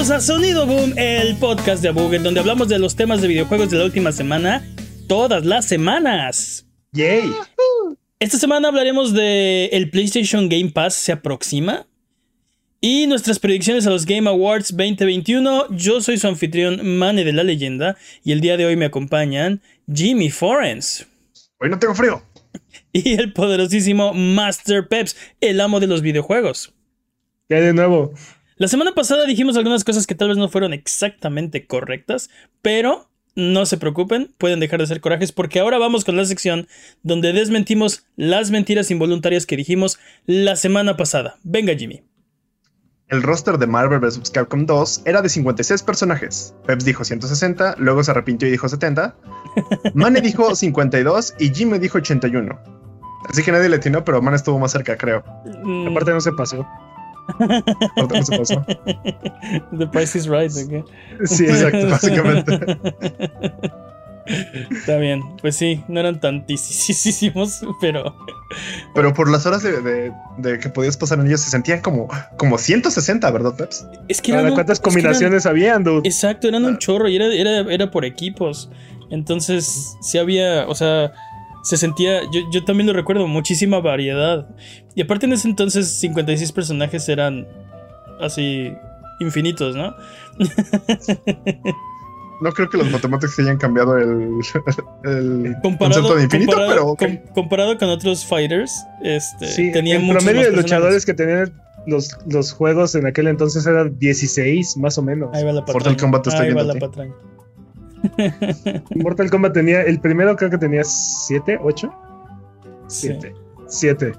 Bienvenidos a Sonido Boom, el podcast de Abuget, donde hablamos de los temas de videojuegos de la última semana, todas las semanas. ¡Yay! Esta semana hablaremos de el PlayStation Game Pass se aproxima y nuestras predicciones a los Game Awards 2021. Yo soy su anfitrión Mane de la Leyenda y el día de hoy me acompañan Jimmy Forens. Hoy no tengo frío. Y el poderosísimo Master Peps, el amo de los videojuegos. ¿Qué hay de nuevo? La semana pasada dijimos algunas cosas que tal vez no fueron exactamente correctas, pero no se preocupen, pueden dejar de ser corajes porque ahora vamos con la sección donde desmentimos las mentiras involuntarias que dijimos la semana pasada. Venga Jimmy. El roster de Marvel vs. Capcom 2 era de 56 personajes. Peps dijo 160, luego se arrepintió y dijo 70. Mane dijo 52 y Jimmy dijo 81. Así que nadie le atinó, pero Mane estuvo más cerca, creo. Mm, Aparte no se pasó. Se pasó. The price is right, ¿ok? Sí, exacto, básicamente. Está bien, pues sí, no eran tantísimos, pero Pero por las horas de, de- de que podías pasar en ellos se sentían como, como 160, ¿verdad, Peps? es que eran Ahora, un- ¿Cuántas es que eran- combinaciones habían, dude? Exacto, eran un chorro y era, era, era por equipos. Entonces, sí había, o sea, se sentía, yo, yo también lo recuerdo, muchísima variedad. Y aparte en ese entonces 56 personajes eran así infinitos, ¿no? No creo que los matemáticos hayan cambiado el, el Comparado, concepto de infinito, comparado- pero com- comparado con otros fighters, este, Sí, tenían el muchos promedio más de luchadores que tenían los, los juegos en aquel entonces eran 16, más o menos. Ahí va la Mortal patraña. Kombat está Ahí va la patraña. Mortal Kombat tenía, el primero creo que tenía 7, 8. Sí. 7. 7.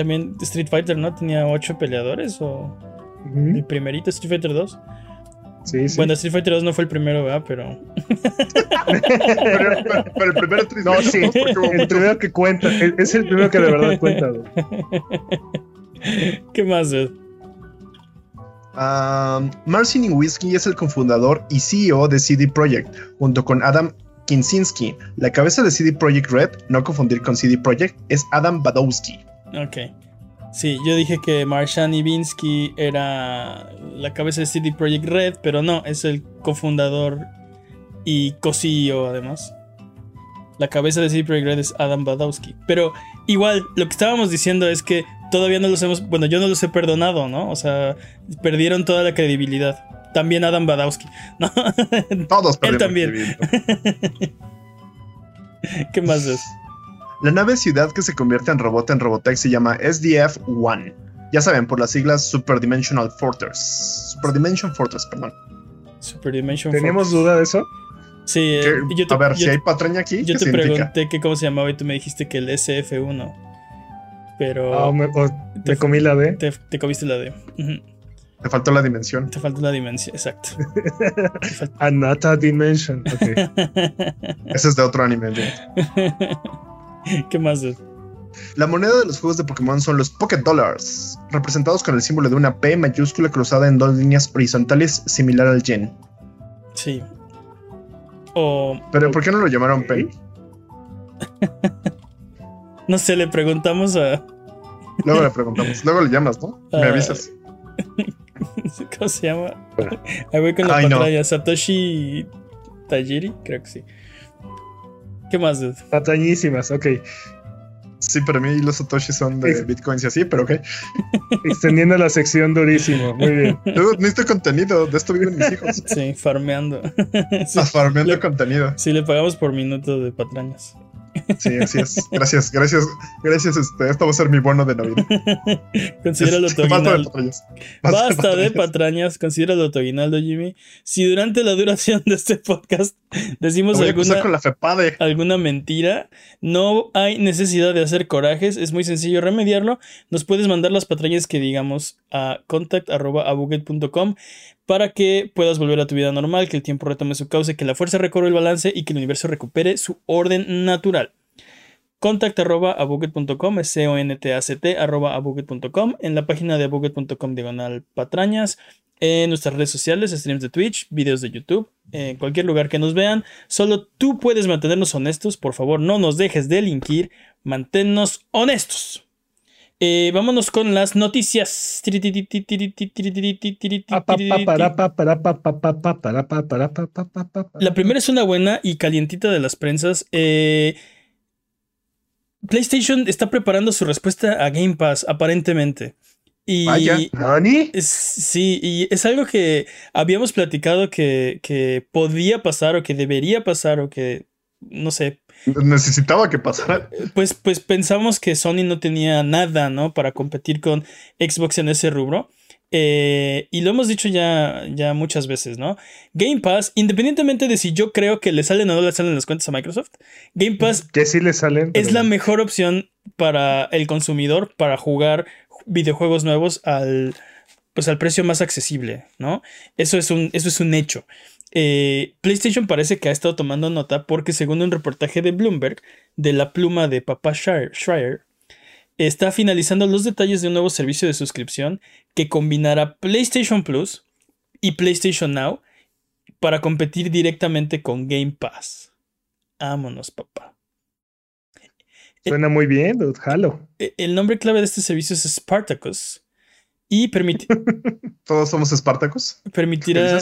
También Street Fighter, ¿no? Tenía 8 peleadores o el primerito Street Fighter 2. Sí, sí. Bueno, Street Fighter 2 no fue el primero, ¿verdad? Pero pero, pero- pero el primero no, sí. El primero que cuenta. Es es el primero que de verdad cuenta. ¿Qué más, dude? Um, Marcin Iwinski es el cofundador y CEO de CD Projekt, junto con Adam Kinsinski. La cabeza de CD Projekt Red, no confundir con CD Projekt, es Adam Badowski. Ok. Sí, yo dije que Marshan Ivinsky era la cabeza de CD Projekt Red, pero no, es el cofundador y co-CEO además. La cabeza de CD Projekt Red es Adam Badowski. Pero igual, lo que estábamos diciendo es que todavía no los hemos. Bueno, yo no los he perdonado, ¿no? O sea, perdieron toda la credibilidad. También Adam Badowski. ¿no? Todos Él también. ¿Qué más es? La nave ciudad que se convierte en robot en Robotech se llama SDF-1. Ya saben, por las siglas Super Dimensional Fortress. Super Dimension Fortress, perdón. Super Dimension ¿Teníamos Fortress. duda de eso? Sí, eh, yo te, a ver, yo si te- hay patraña aquí, Yo ¿qué te significa? pregunté que cómo se llamaba y tú me dijiste que el SF1. Pero Ah, me, me comí la D. te, te comiste la D. Te faltó la dimensión. Te falta la dimensión, exacto. Anata Dimension. Ok. Ese es de otro anime. ¿Qué más? dude? La moneda de los juegos de Pokémon son los Pocket Dollars, representados con el símbolo de una P mayúscula cruzada en dos líneas horizontales similar al yen. Sí. O. Pero o- ¿por qué no lo llamaron P? No sé, le preguntamos a. Luego le preguntamos. Luego le llamas, ¿no? Me Ah, avisas. ¿Cómo se llama? Ahí voy con la Ay, no. pantalla. Satoshi Tajiri, creo que sí. ¿Qué más? dude? Patañísimas, ok. Sí, para mí los Satoshi son de Es- bitcoins y así, pero ok. Extendiendo la sección durísimo. Muy bien. Dude, necesito contenido. De esto viven mis hijos. Sí, farmeando. sí, farmeando Le- contenido. sí, le pagamos por minuto de patrañas. Sí, así es. Gracias, gracias, gracias. Este, esto va a ser mi bono de Navidad. Considéralo tu basta de aguinaldo. patrañas. Basta de patrañas. considéralo tu aguinaldo, Jimmy. Si durante la duración de este podcast decimos acusar alguna, con la FEPADE. alguna mentira, no hay necesidad de hacer corajes, es muy sencillo remediarlo. Nos puedes mandar las patrañas que digamos a contact.abuget.com para que puedas volver a tu vida normal, que el tiempo retome su cauce, que la fuerza recobre el balance y que el universo recupere su orden natural. Contact arroba abuget.com, es C-O-N-T-A-C-T arroba abuget.com, en la página de abuget.com diagonal patrañas, en nuestras redes sociales, streams de Twitch, videos de YouTube, en cualquier lugar que nos vean. Solo tú puedes mantenernos honestos, por favor, no nos dejes delinquir, manténnos honestos. Eh, vámonos con las noticias. La primera es una buena y calientita de las prensas. Eh, PlayStation está preparando su respuesta a Game Pass, aparentemente. Y ¿Nani? es- sí, y es algo que habíamos platicado que, que podía pasar o que debería pasar o que, no sé, Necesitaba que pasara. pues, pues pensamos que Sony no tenía nada, ¿no? Para competir con Xbox en ese rubro. Eh, y lo hemos dicho ya, ya muchas veces, ¿no? Game Pass, independientemente de si yo creo que le salen o no le salen las cuentas a Microsoft, Game Pass Que sí le salen. es la no. mejor opción para el consumidor para jugar videojuegos nuevos al, pues al precio más accesible, ¿no? Eso es un, eso es un hecho. Eh, PlayStation parece que ha estado tomando nota porque según un reportaje de Bloomberg, de la pluma de Papá Schreier, está finalizando los detalles de un nuevo servicio de suscripción que combinará PlayStation Plus y PlayStation Now para competir directamente con Game Pass. Vámonos, papá. Suena muy bien, dude. Jalo. E- El nombre clave de este servicio es Spartacus y permiti- Todos somos Espartacos. permitirá...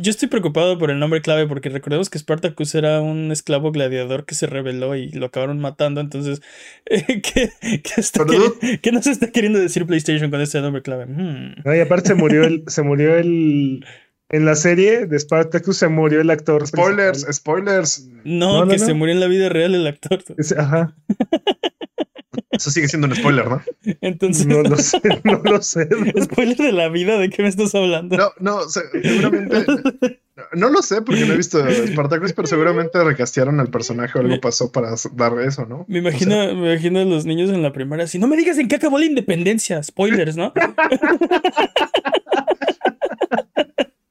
Yo estoy preocupado por el nombre clave porque recordemos que Spartacus era un esclavo gladiador que se rebeló y lo acabaron matando. Entonces, eh, ¿qué, qué está queri- qué nos está queriendo decir PlayStation con este nombre clave? Hmm. No, y aparte se murió el, se murió el. En la serie de Spartacus se murió el actor. Spoilers, principal. spoilers. No, que no. se murió en la vida real el actor. Ese- Ajá. Eso sigue siendo un spoiler, ¿no? Entonces, No lo sé, no lo sé. spoiler de la vida, ¿de qué me estás hablando? No, no, se- seguramente. No lo sé porque no he visto Spartacus, pero seguramente recastearon al personaje o algo pasó para dar eso, ¿no? Me imagino, me imagino a los niños en la primaria así, no me digas en qué acabó la independencia. Spoilers, ¿no?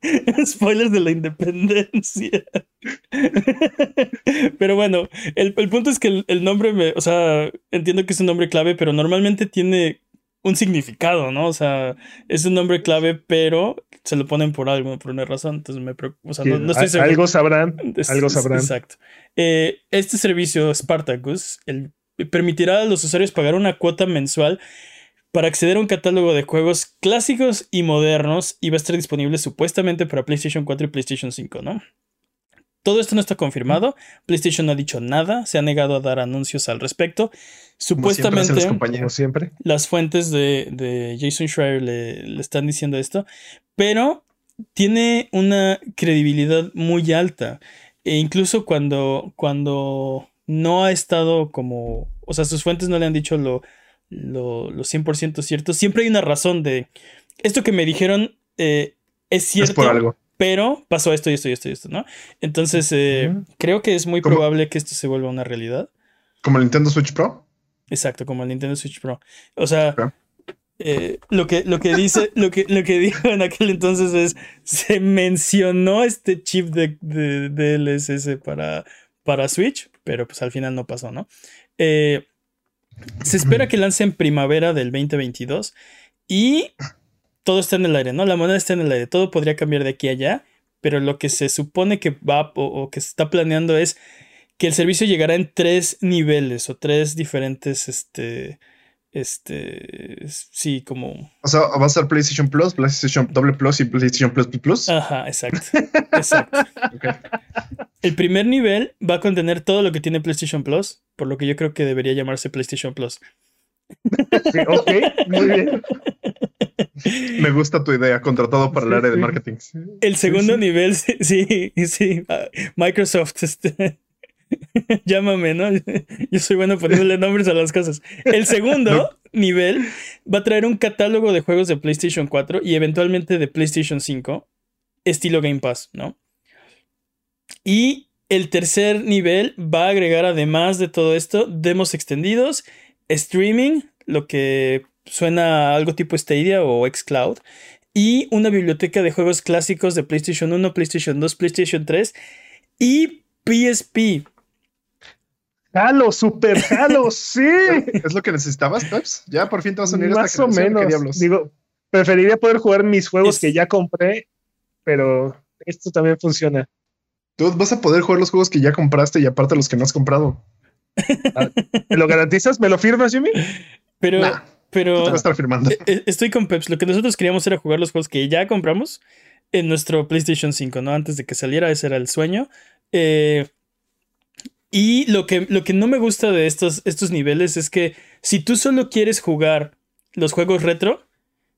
Spoilers de la independencia. Pero bueno, el, el punto es que el, el nombre me, o sea, entiendo que es un nombre clave, pero normalmente tiene un significado, ¿no? O sea, es un nombre clave, pero se lo ponen por algo, por una razón. Entonces me preocupa. O sea, no, no estoy seguro. Algo sabrán, Es- algo es- sabrán. Exacto. Eh, este servicio Spartacus el- permitirá a los usuarios pagar una cuota mensual para acceder a un catálogo de juegos clásicos y modernos y va a estar disponible supuestamente para PlayStation 4 y PlayStation 5, ¿no? Todo esto no está confirmado. PlayStation no ha dicho nada, se ha negado a dar anuncios al respecto. Como siempre hacen las Supuestamente siempre. las fuentes de, de Jason Schreier le, le están diciendo esto, pero tiene una credibilidad muy alta. E incluso cuando, cuando no ha estado como, o sea, sus fuentes no le han dicho lo, lo, lo 100% cierto, siempre hay una razón de, esto que me dijeron eh, es cierto, Es por algo. pero pasó esto y esto y esto y esto, ¿no? Entonces, eh, creo que es muy ¿Cómo? probable que esto se vuelva una realidad. Como el Nintendo Switch Pro. Exacto, como el Nintendo Switch Pro. O sea, eh, lo, que, lo que dice, lo que, lo que dijo en aquel entonces es, se mencionó este chip de, de, DLSS para, para Switch, pero pues al final no pasó, ¿no? Eh, se espera que lance en primavera del 2022 y todo está en el aire, ¿no? La moneda está en el aire, todo podría cambiar de aquí a allá, pero lo que se supone que va o, que se está planeando es que el servicio llegará en tres niveles o tres diferentes, este, este, sí, como, O sea, va a ser PlayStation Plus, PlayStation Doble Plus y PlayStation Plus Plus Plus. ajá, exacto, exacto. El primer nivel va a contener todo lo que tiene PlayStation Plus, por lo que yo creo que debería llamarse PlayStation Plus. Sí, ok, muy bien. Me gusta tu idea, contratado para el Sí, área de marketing. El segundo sí. nivel, sí, sí, sí, ah, Microsoft, este, llámame, ¿no? Yo soy bueno poniéndole nombres a las cosas. El segundo nivel va a traer un catálogo de juegos de PlayStation 4 y eventualmente de PlayStation 5, estilo Game Pass, ¿no? Y el tercer nivel va a agregar, además de todo esto, demos extendidos, streaming, lo que suena a algo tipo Stadia o Xcloud, y una biblioteca de juegos clásicos de PlayStation 1, PlayStation 2, PlayStation 3 y PSP. Jalo, super jalo, sí. ¿Es lo que necesitabas, Peps? Ya por fin te vas a unir a esta Más o generación, ¿qué menos. diablos? Digo, preferiría poder jugar mis juegos Es- que ya compré, pero esto también funciona. Tú vas a poder jugar los juegos que ya compraste y aparte los que no has comprado. ¿Me lo garantizas? ¿Me lo firmas, Jimmy? Pero, Nah. Pero a estar firmando. e- e- estoy con Peps. Lo que nosotros queríamos era jugar los juegos que ya compramos en nuestro PlayStation 5, ¿no? Antes de que saliera, ese era el sueño. Eh, y lo que, lo que no me gusta de estos, estos niveles es que si tú solo quieres jugar los juegos retro,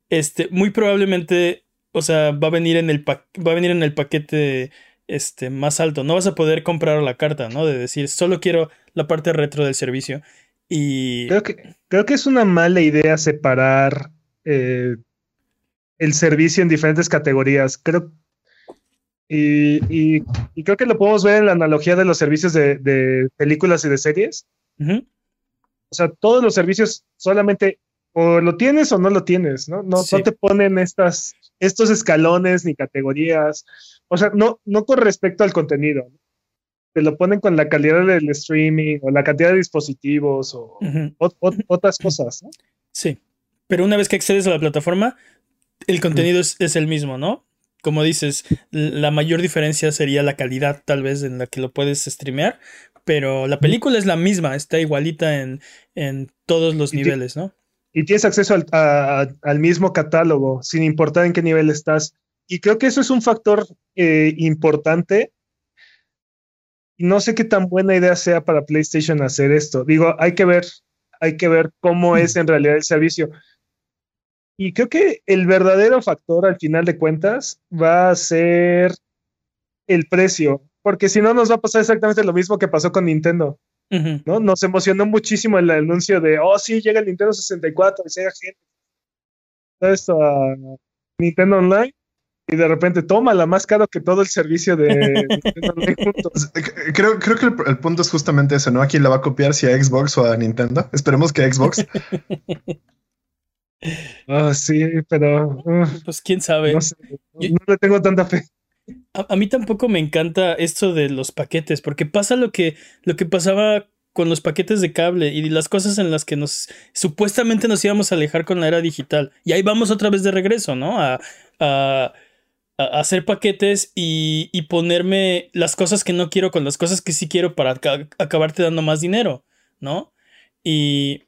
este, muy probablemente, o sea, va a venir en el, va a venir en el paquete este, más alto. No vas a poder comprar la carta, ¿no? De decir, solo quiero la parte retro del servicio. Y... Creo que, creo que es una mala idea separar eh, el servicio en diferentes categorías. Creo, y, y- y creo que lo podemos ver en la analogía de los servicios de, de películas y de series. O sea, todos los servicios solamente o lo tienes o no lo tienes, ¿no? No, Sí. no te ponen estas, estos escalones ni categorías. O sea, no, no con respecto al contenido. ¿no? Te lo ponen con la calidad del streaming o la cantidad de dispositivos o otras cosas, ¿no? Sí, pero una vez que accedes a la plataforma, el contenido es, es el mismo, ¿no? Como dices, la mayor diferencia sería la calidad tal vez en la que lo puedes streamear, pero la película es la misma, está igualita en, en todos los Y niveles, ¿no? y tienes acceso al, a- al mismo catálogo, sin importar en qué nivel estás. Y creo que eso es un factor eh, importante. No sé qué tan buena idea sea para PlayStation hacer esto. Digo, hay que ver, hay que ver cómo es en realidad el servicio. Y creo que el verdadero factor al final de cuentas va a ser el precio, porque si no nos va a pasar exactamente lo mismo que pasó con Nintendo. ¿no? Nos emocionó muchísimo el anuncio de, oh, sí, llega el Nintendo 64 y llega gente. Todo esto a Nintendo Online y de repente toma la más caro que todo el servicio de Nintendo Online juntos. Creo, creo que el, el punto es justamente ese, ¿no? ¿A quién la va a copiar? Si a Xbox o a Nintendo. Esperemos que a Xbox. Ah, sí, pero uh, Pues quién sabe. no sé, Yo- no le tengo tanta fe. A, a mí tampoco me encanta esto de los paquetes, porque pasa lo que, lo que pasaba con los paquetes de cable y las cosas en las que nos supuestamente nos íbamos a alejar con la era digital. Y ahí vamos otra vez de regreso, ¿no? A, a- a hacer paquetes y, y ponerme las cosas que no quiero con las cosas que sí quiero para aca- acabarte dando más dinero, ¿no? Y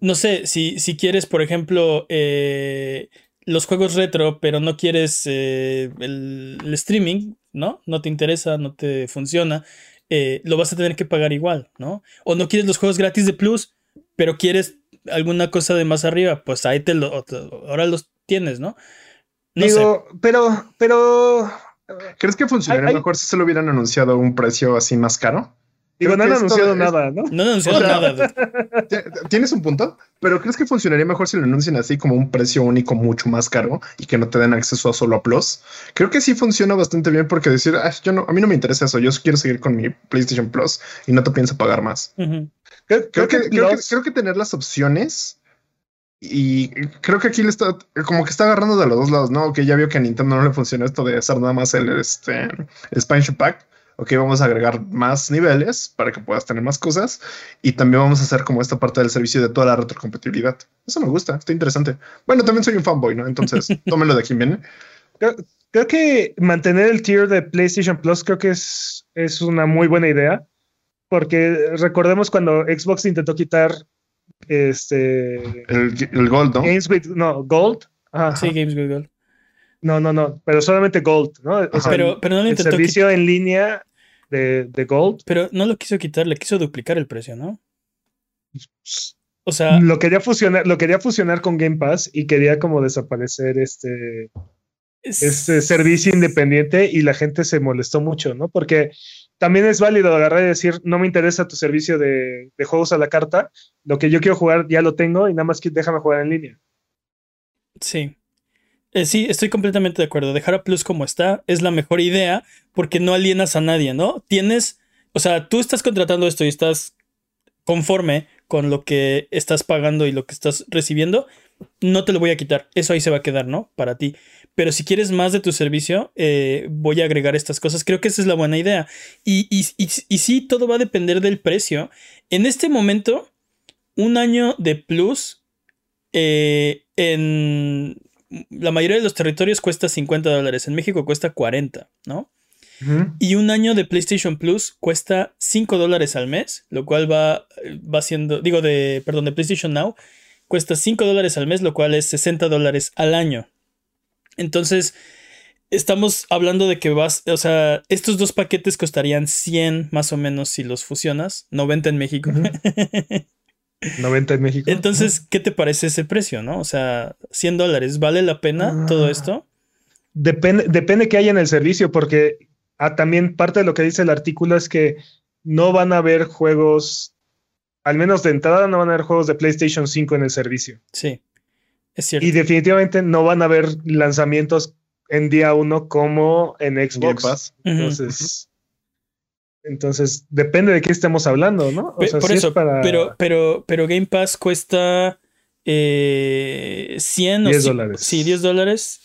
no sé, si, si quieres, por ejemplo, eh, los juegos retro, pero no quieres eh, el, el streaming, ¿no? No te interesa, no te funciona, eh, lo vas a tener que pagar igual, ¿no? O no quieres los juegos gratis de Plus, pero quieres alguna cosa de más arriba, pues ahí te lo, te- ahora los tienes, ¿no? No sé. Digo, pero, pero, ¿Crees que funcionaría mejor si se lo hubieran anunciado a un precio así más caro? Digo, no han anunciado es- nada, ¿no? No han anunciado O sea, nada. Tienes un punto, pero ¿crees que funcionaría mejor si lo anuncian así como un precio único mucho más caro y que no te den acceso a solo a Plus? Creo que sí funciona bastante bien porque decir, "Ah, yo no, a mí no me interesa eso, yo quiero seguir con mi PlayStation Plus y no te pienso pagar más. Creo, Creo que, creo, que, Plus- creo que tener las opciones y creo que aquí le está como que está agarrando de los dos lados, ¿no? Que ya vio que a Nintendo no le funciona esto de hacer nada más el, este, el expansion pack. Ok, vamos a agregar más niveles para que puedas tener más cosas y también vamos a hacer como esta parte del servicio de toda la retrocompatibilidad. Eso me gusta, está interesante. Bueno, también soy un fanboy, ¿no? Entonces, tómenlo de quien viene. Creo, creo que mantener el tier de PlayStation Plus creo que es, es una muy buena idea. Porque recordemos cuando Xbox intentó quitar este El, el Gold, ¿no? Games with no Gold. Ajá, Sí, Games with Gold. No, no, no, pero solamente Gold, ¿no? O sea, Pero, pero no lo el intentó servicio en línea de, de Gold pero no lo quiso quitar, le quiso duplicar el precio, ¿no? O sea, lo quería fusionar, lo quería fusionar con Game Pass y quería como desaparecer este, es- este servicio independiente y la gente se molestó mucho, ¿no? Porque también es válido agarrar y decir, no me interesa tu servicio de, de juegos a la carta, lo que yo quiero jugar ya lo tengo y nada más que déjame jugar en línea. Sí. Eh, sí, estoy completamente de acuerdo. Dejar a Plus como está es la mejor idea porque no alienas a nadie, ¿no? Tienes, o sea, tú estás contratando esto y estás conforme con lo que estás pagando y lo que estás recibiendo, no te lo voy a quitar. Eso ahí se va a quedar, ¿no? Para ti. Pero si quieres más de tu servicio, eh, voy a agregar estas cosas. Creo que esa es la buena idea. Y, y, y, sí, todo va a depender del precio. En este momento, un año de Plus eh, en la mayoría de los territorios cuesta 50 dólares. En México cuesta 40, ¿no? Y un año de PlayStation Plus cuesta 5 dólares al mes, lo cual va, va siendo, digo, de, perdón, de PlayStation Now, cuesta 5 dólares al mes, lo cual es 60 dólares al año. Entonces, estamos hablando de que vas, o sea, estos dos paquetes costarían 100 más o menos si los fusionas, 90 en México. 90 en México. Entonces, ¿qué te parece ese precio, no? O sea, 100 dólares, ¿vale la pena todo Ah. esto? Depende, depende que haya en el servicio, porque ah, también parte de lo que dice el artículo es que no van a haber juegos, al menos de entrada no van a haber juegos de PlayStation 5 en el servicio. Sí, es cierto. Y definitivamente no van a haber lanzamientos en día uno como en Xbox. Entonces, entonces depende de qué estemos hablando, ¿no? O sea, Por si es eso, para pero, pero, pero Game Pass cuesta eh, 100 o 10 ci- dólares. Sí, 10 dólares.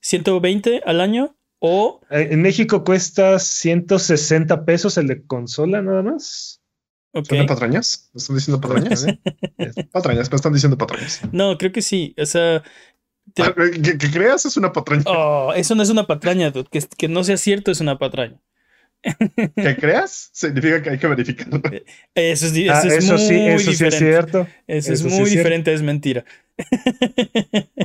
120 al año o Eh, En México cuesta 160 pesos el de consola nada más. ok. ¿Son de patrañas? ¿Me están diciendo patrañas? patrañas, me están diciendo patrañas. No, creo que sí. O sea, Te- Ah, Que, que creas es una patraña. oh, eso no es una patraña, dude. Que, que no sea cierto es una patraña. Que creas significa que hay que verificarlo. Eso es, di- Ah, eso es eso muy sí, eso sí es diferente. cierto. Eso es sí muy es diferente, es mentira.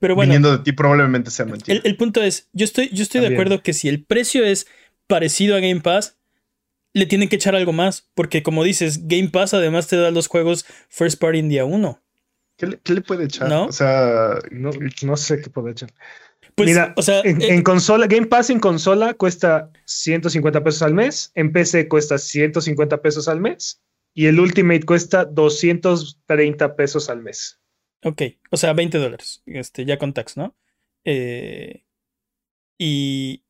Pero bueno, Viniendo de ti probablemente sea mentira. el, el punto es, yo estoy, yo estoy de acuerdo que si el precio es parecido a Game Pass, le tienen que echar algo más, porque como dices, Game Pass además te da los juegos first party en día uno. ¿Qué, le, qué le puede echar? ¿No? O sea, No, no sé qué puedo echar. Pues, Mira, o sea, En, eh, en consola, Game Pass en consola cuesta 150 pesos al mes, en PC cuesta 150 pesos al mes y el Ultimate cuesta 230 pesos al mes. ok, o sea, 20 dólares, este, ya con tax, ¿no? Eh, y...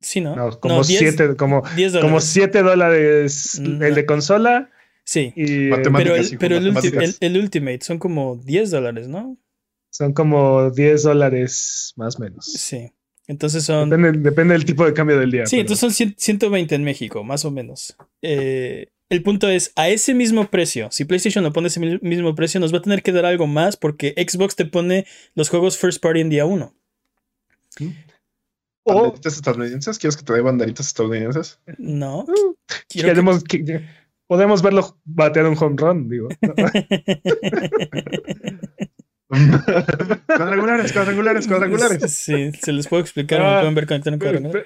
Sí, ¿no? No, como 10 siete, como, 10 como dólares. 7 dólares No. el de consola Sí. y eh. Pero, el, pero el, ulti- el- el Ultimate son como 10 dólares, ¿no? Son como 10 dólares más o menos. Sí. Entonces son. Depende, depende del tipo de cambio del día. Sí, pero- entonces son 100 120 en México, más o menos. Eh, el punto es, a ese mismo precio, si PlayStation lo pone ese mi- mismo precio, nos va a tener que dar algo más porque Xbox te pone los juegos first party en día 1. o banderitas estadounidenses. ¿Quieres que te dé banderitas estadounidenses? No. Uh, que- que- podemos verlo batear un home run, digo. cuadrangulares, cuadrangulares, cuadrangulares. Sí, se les puedo explicar. Ah, me pueden ver conectar un cuadrangular.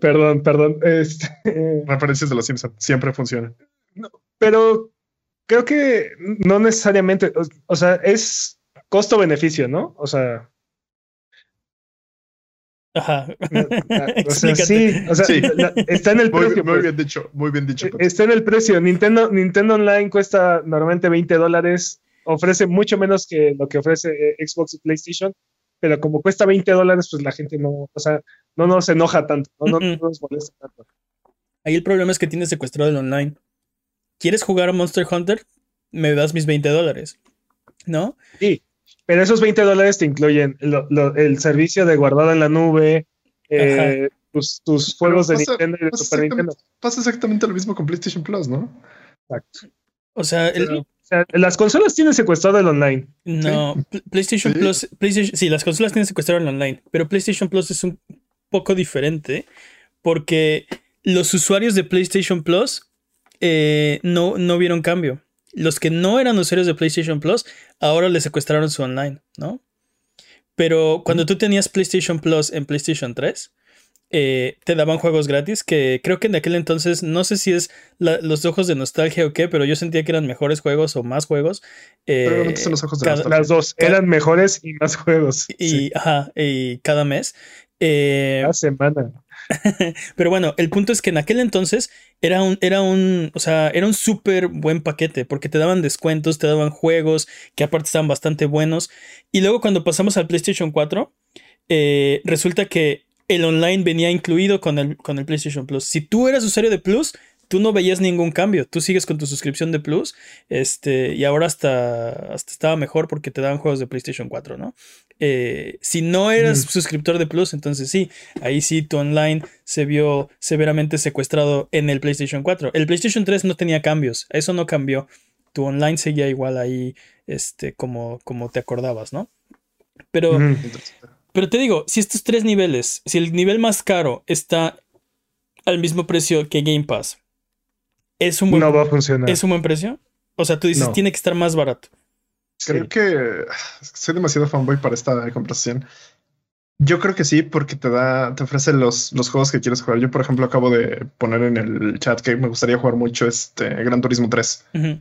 Perdón, perdón. Este, Referencias de los Simpsons. Siempre funcionan. pero creo que no necesariamente, o, o sea, es costo-beneficio, ¿no? O sea, Ajá. o sea, sí, o sea, Sí. la- está en el Muy, precio. muy pues. bien dicho, muy bien dicho. Pepe. Está en el precio. Nintendo, Nintendo Online cuesta normalmente 20 dólares. Ofrece mucho menos que lo que ofrece eh, Xbox y PlayStation. Pero como cuesta 20 dólares, pues la gente no, o sea, no nos enoja tanto, no, no, Mm-mm. no nos molesta tanto. Ahí el problema es que tienes secuestrado el online. ¿Quieres jugar a Monster Hunter? Me das mis 20 dólares. ¿No? Pero esos 20 dólares te incluyen lo- lo- el servicio de guardado en la nube, eh, tus, tus juegos de Nintendo y de Super Nintendo. Pasa exactamente lo mismo con PlayStation Plus, ¿no? Exacto. O sea, el- o sea, las consolas tienen secuestrado el online. no. Pl- PlayStation Sí. Plus. PlayStation, sí, las consolas tienen secuestrado el online. Pero PlayStation Plus es un poco diferente. Porque los usuarios de PlayStation Plus eh, no, no vieron cambio. Los que no eran usuarios de PlayStation Plus, ahora les secuestraron su online, ¿no? Pero cuando tú tenías PlayStation Plus en PlayStation 3, eh, te daban juegos gratis que creo que en aquel entonces, no sé si es la- los ojos de nostalgia o qué, pero yo sentía que eran mejores juegos o más juegos. eh, Probablemente son los ojos de cada- nostalgia. Las dos eran mejores y más juegos. y, sí, ajá, y cada mes. Eh, cada semana. pero bueno, el punto es que en aquel entonces era un, era un, o sea, era un súper buen paquete porque te daban descuentos, te daban juegos que aparte estaban bastante buenos. Y luego cuando pasamos al PlayStation 4, eh, resulta que el online venía incluido con el, con el PlayStation Plus. Si tú eras usuario de Plus, tú no veías ningún cambio. Tú sigues con tu suscripción de Plus. Este, y ahora hasta, hasta estaba mejor porque te daban juegos de PlayStation 4, ¿no? Eh, si no eras Mm. suscriptor de Plus, entonces sí, ahí sí tu online se vio severamente secuestrado en el PlayStation 4. El PlayStation 3 no tenía cambios, eso no cambió. Tu online seguía igual ahí, este, como, como te acordabas, ¿no? Pero. Pero te digo, si estos tres niveles, si el nivel más caro está al mismo precio que Game Pass, ¿es un buen, No va a funcionar. ¿es un buen precio? O sea, tú dices, No. tiene que estar más barato. Creo Sí. que soy demasiado fanboy para esta conversación. Yo creo que sí, porque te da, te ofrece los, los juegos que quieres jugar. Yo, por ejemplo, acabo de poner en el chat que me gustaría jugar mucho este Gran Turismo 3. Ujú.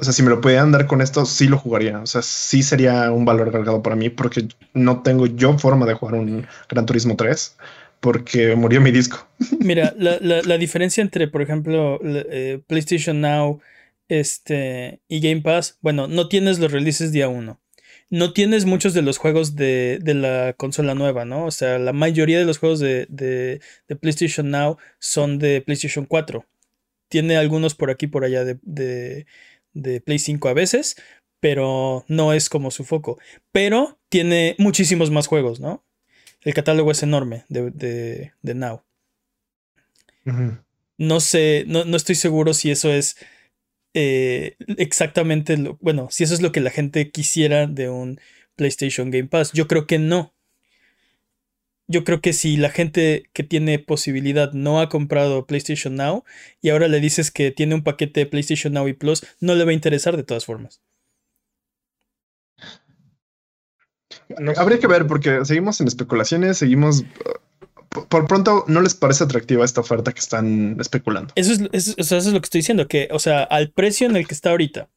O sea, si me lo pudieran dar con esto, sí lo jugaría. O sea, sí sería un valor agregado para mí, porque no tengo yo forma de jugar un Gran Turismo 3, porque murió mi disco. Mira, la, la- diferencia entre, por ejemplo, eh, PlayStation Now este, y Game Pass, bueno, no tienes los releases día uno. No tienes muchos de los juegos de, de la consola nueva, ¿no? O sea, la mayoría de los juegos de, de- de PlayStation Now son de PlayStation 4. Tiene algunos por aquí por allá de, de, Play 5 a veces, pero no es como su foco. Pero tiene muchísimos más juegos, ¿no? El catálogo es enorme de, de, de Now. No sé, no, no estoy seguro si eso es eh, exactamente lo, bueno, si eso es lo que la gente quisiera de un PlayStation Game Pass. Yo creo que no. Yo creo que si la gente que tiene posibilidad no ha comprado PlayStation Now y ahora le dices que tiene un paquete de PlayStation Now y Plus, no le va a interesar de todas formas. No. Habría que ver, porque seguimos en especulaciones, seguimos. uh, Por pronto, ¿no les parece atractiva esta oferta que están especulando? Eso es, eso- o sea, eso es lo que estoy diciendo, que, o sea, al precio en el que está ahorita,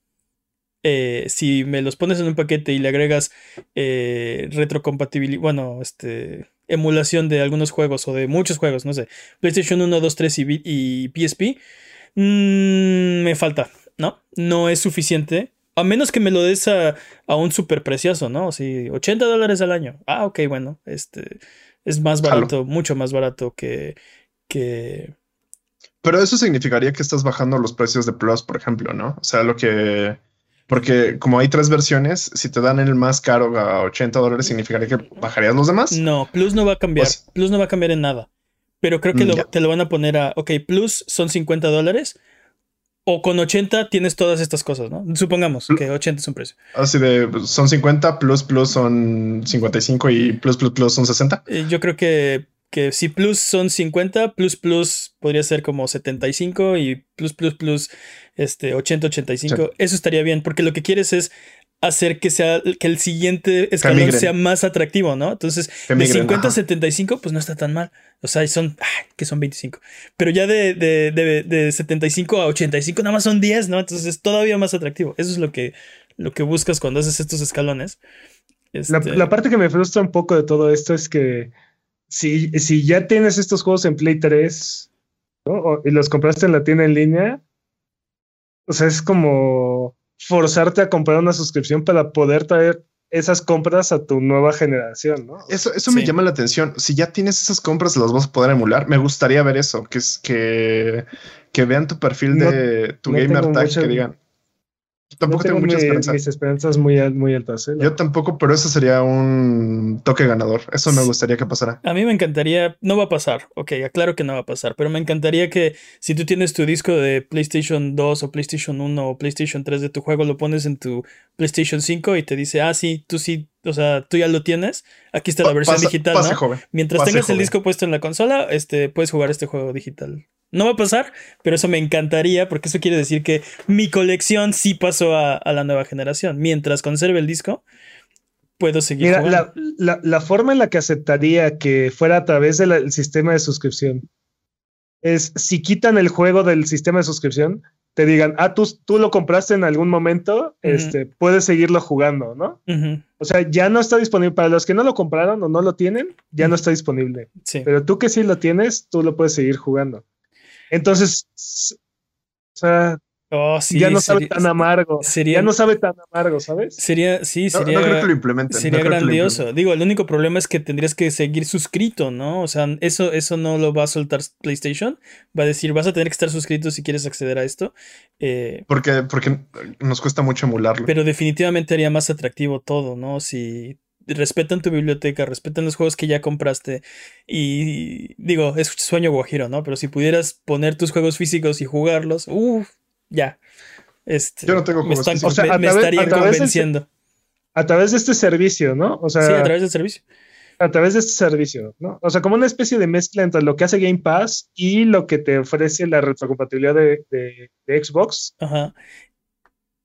eh, si me los pones en un paquete y le agregas eh, retrocompatibilidad, bueno, este, emulación de algunos juegos o de muchos juegos, no sé, PlayStation 1, 2, 3 y, y PSP, mm, me falta, ¿no? No es suficiente. A menos que me lo des a, a un super precioso, ¿no? Sí, 80 dólares al año. Ah, ok, bueno, este es más barato, mucho más barato que, que, Pero eso significaría que estás bajando los precios de Plus, por ejemplo, ¿no? O sea, lo que. Porque como hay tres versiones, si te dan el más caro a 80 dólares, significaría que bajarías los demás. No, Plus no va a cambiar. Plus no va a cambiar en nada. Pero creo que Mm, lo- te lo van a poner a. Ok, Plus son 50 dólares. O con 80 tienes todas estas cosas, ¿no? Supongamos que 80 es un precio. Así de pues, son 50, plus plus son 55 y plus plus plus son 60. Eh, yo creo que, que si Plus son 50, Plus Plus podría ser como 75 y Plus Plus Plus este, 80, 85. Sí. Eso estaría bien, porque lo que quieres es hacer que sea que el siguiente escalón sea más atractivo, ¿no? Entonces, de migren, 50 a ajá. 75, pues no está tan mal. O sea, son, ay, que son 25. Pero ya de, de, de, de 75 a 85 nada más son 10, ¿no? Entonces es todavía más atractivo. Eso es lo que, lo que buscas cuando haces estos escalones. La, Este, la parte que me frustra un poco de todo esto es que si, si ya tienes estos juegos en Play 3 ¿no? O- y los compraste en la tienda en línea, o sea, es como forzarte a comprar una suscripción para poder traer esas compras a tu nueva generación, ¿no? Eso, eso me llama la atención. Si ya tienes esas compras, las vas a poder emular. Me gustaría ver eso, que es que, que vean tu perfil No- de tu no gamer tag, mucha- que digan. Tampoco No tengo, mucha mi- esperanza. mis esperanzas muy, al- muy altas. ¿eh? Yo tampoco, pero eso sería un toque ganador. Eso me gustaría que pasara. A mí me encantaría, no va a pasar, ok, aclaro que no va a pasar, pero me encantaría que si tú tienes tu disco de PlayStation 2 o PlayStation 1 o PlayStation 3 de tu juego, lo pones en tu PlayStation 5 y te dice, ah, sí, tú sí, o sea, tú ya lo tienes, aquí está la Pa- versión pasa- digital, pase, ¿no? joven. Mientras pase, tengas el joven. disco puesto en la consola, este, puedes jugar este juego digital. No va a pasar, pero eso me encantaría porque eso quiere decir que mi colección sí pasó a, a la nueva generación. Mientras conserve el disco, puedo seguir Mira, jugando. la, la- la forma en la que aceptaría que fuera a través del sistema de suscripción es si quitan el juego del sistema de suscripción, te digan, ah, tú, tú lo compraste en algún momento, este, puedes seguirlo jugando, ¿no? O sea, ya no está disponible. Para los que no lo compraron o no lo tienen, ya no está disponible. sí. Pero tú que sí lo tienes, tú lo puedes seguir jugando. Entonces, o sea, Oh, sí, ya no sabe tan amargo. sería- Ya no sabe tan amargo, ¿sabes? Sería, sí, sería, no creo que lo implementen. sería lo grandioso. Digo, el único problema es que tendrías que seguir suscrito, ¿no? O sea, eso, eso no lo va a soltar PlayStation. Va a decir, vas a tener que estar suscrito si quieres acceder a esto. Eh, Porque, porque nos cuesta mucho emularlo. pero definitivamente haría más atractivo todo, ¿no? Si respetan tu biblioteca, respetan los juegos que ya compraste. Y digo, es sueño guajiro, ¿no? Pero si pudieras poner tus juegos físicos y jugarlos, uff, ya. Este, Yo no tengo me, están, físicos. O sea, me- a me través- estarían a través del- convenciendo. A través de este servicio, ¿no? O sea, Sí, a través del servicio. a través de este servicio, ¿no? O sea, como una especie de mezcla entre lo que hace Game Pass y lo que te ofrece la retrocompatibilidad de, de- de Xbox. Ajá.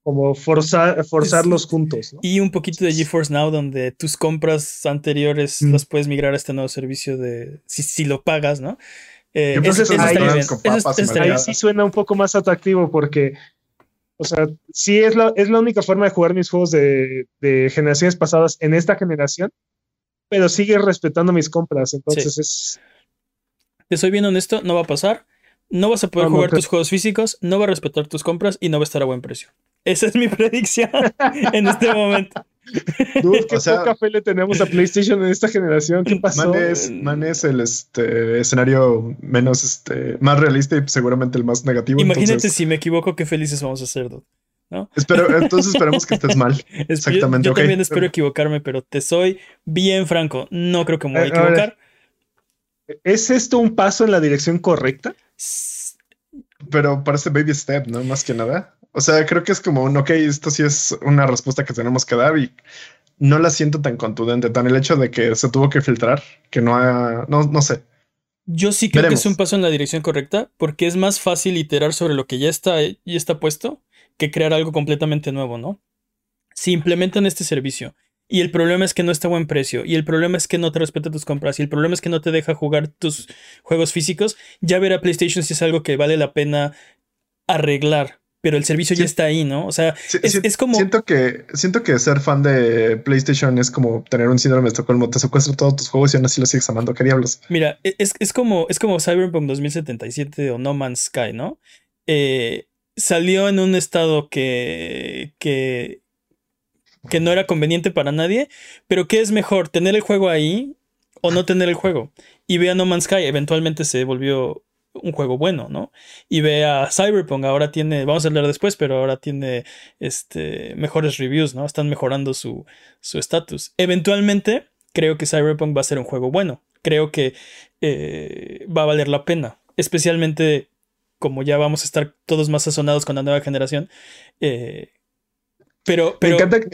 Como forzar, forzarlos juntos. Y un poquito de GeForce Now, donde tus compras anteriores mm. las puedes migrar a este nuevo servicio de si, si lo pagas, ¿no? Eh, Entonces, ahí, sí suena un poco más atractivo porque, o sea, sí es la, es la única forma de jugar mis juegos de, generaciones pasadas en esta generación, pero sigue respetando mis compras. Entonces es. Te soy bien honesto, no va a pasar. No vas a poder jugar tus juegos físicos, no va a respetar tus compras y no va a estar a buen precio. Esa es mi predicción en este momento. Dude, qué poca fe le tenemos a PlayStation en esta generación. ¿Qué pasó? Man es, el este, escenario menos, este, más realista y seguramente el más negativo. Imagínate si me equivoco, qué felices vamos a ser, ¿no? Espero, entonces esperemos que estés mal. Exactamente. Yo, también espero equivocarme, pero te soy bien franco. No creo que me voy a equivocar. ¿Es esto un paso en la dirección correcta? Pero parece baby step, ¿no? Más que nada. O sea, creo que es como un, ok, esto sí es una respuesta que tenemos que dar y no la siento tan contundente, tan el hecho de que se tuvo que filtrar, que no ha, no, no sé. Yo sí creo que es un paso en la dirección correcta, porque es más fácil iterar sobre lo que ya está, ya está puesto que crear algo completamente nuevo, ¿no? Si implementan este servicio y el problema es que no está a buen precio, y el problema es que no te respeta tus compras, y el problema es que no te deja jugar tus juegos físicos, ya ver a PlayStation si es algo que vale la pena arreglar pero el servicio ya está ahí, ¿no? O sea, es, como... Siento que, siento que ser fan de PlayStation es como tener un síndrome de Estocolmo, te secuestro todos tus juegos y aún así los sigues amando, ¿qué diablos? Mira, e, es, como, es como Cyberpunk 2077 o No Man's Sky, ¿no? Eh, salió en un estado que, que, que no era conveniente para nadie, pero ¿qué es mejor? ¿Tener el juego ahí o no tener el juego? Y vea No Man's Sky, eventualmente se volvió un juego bueno, ¿no? Y ve a Cyberpunk, ahora tiene, vamos a hablar después, pero ahora tiene este, mejores reviews, ¿no? Están mejorando su estatus. Eventualmente, creo que Cyberpunk va a ser un juego bueno. Creo que eh, va a valer la pena. Especialmente como ya vamos a estar todos más sazonados con la nueva generación. Eh, pero,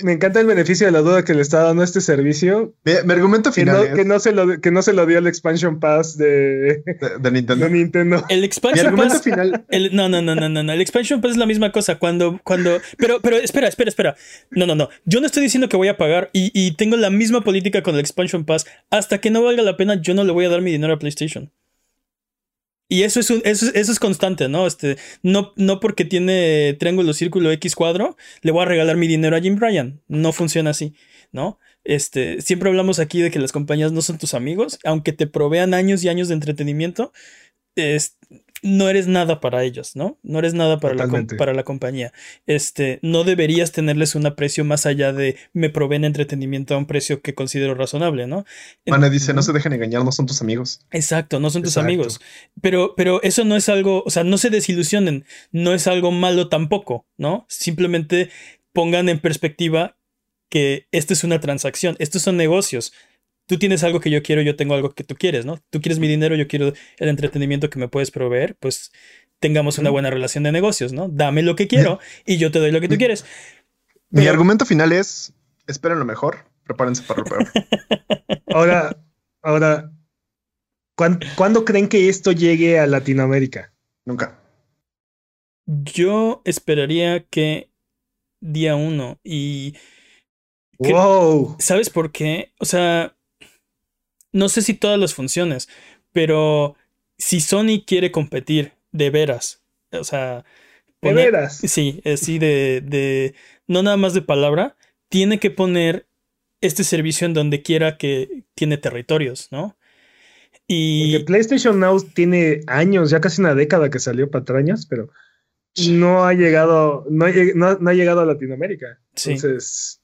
Me, encanta, el beneficio de la duda que le está dando este servicio. Mi, argumento final. Que no, se lo, que no se lo dio el Expansion Pass de, de, Nintendo. Nintendo. El Expansion Pass. Final. no, no, no, no, no, El Expansion Pass es la misma cosa. Cuando. cuando pero, pero espera, espera, espera. No, no, no. Yo no estoy diciendo que voy a pagar y, y tengo la misma política con el Expansion Pass. Hasta que no valga la pena, yo no le voy a dar mi dinero a PlayStation. Y eso es, eso, es constante, ¿no? Este, no, no porque tiene triángulo, círculo, X cuadro, le voy a regalar mi dinero a Jim Bryan. No funciona así, ¿no? Este, siempre hablamos aquí de que las compañías no son tus amigos, aunque te provean años y años de entretenimiento, es, no eres nada para ellos, ¿no? No eres nada para, la, para la compañía. Este, no deberías tenerles un aprecio más allá de me proveen entretenimiento a un precio que considero razonable, ¿no? Mana dice, no se dejen engañar, no son tus amigos. Exacto, no son tus amigos. Pero, pero eso no es algo, o sea, no se desilusionen, no es algo malo tampoco, ¿no? Simplemente pongan en perspectiva que esto es una transacción, estos son negocios tú tienes algo que yo quiero, yo tengo algo que tú quieres, ¿no? Tú quieres mi dinero, yo quiero el entretenimiento que me puedes proveer, pues tengamos una buena relación de negocios, ¿no? Dame lo que quiero y yo te doy lo que tú quieres. Mi argumento final es, esperen lo mejor, prepárense para lo peor. ahora, ahora, ¿cuándo, creen que esto llegue a Latinoamérica? Nunca. Yo esperaría que día uno y... Wow. ¿Sabes por qué? O sea, no sé si todas las funciones, pero si Sony quiere competir de veras, o sea... de veras. Sí, sí, de, de... No nada más de palabra, tiene que poner este servicio en donde quiera que tiene territorios, ¿no? Y... Porque PlayStation Now tiene años, ya casi una década que salió patrañas, pero no ha llegado, no, ha llegado a Latinoamérica. Entonces,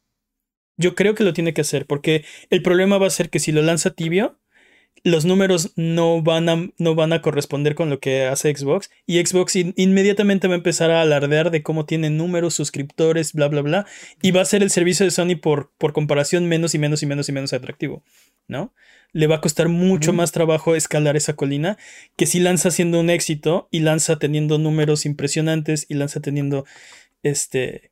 yo creo que lo tiene que hacer, porque el problema va a ser que si lo lanza tibio, los números no van a, no van a corresponder con lo que hace Xbox y Xbox inmediatamente va a empezar a alardear de cómo tiene números, suscriptores, bla, bla, bla, y va a ser el servicio de Sony por, por comparación menos y menos y menos y menos atractivo, ¿no? Le va a costar mucho más trabajo escalar esa colina que si lanza siendo un éxito y lanza teniendo números impresionantes y lanza teniendo este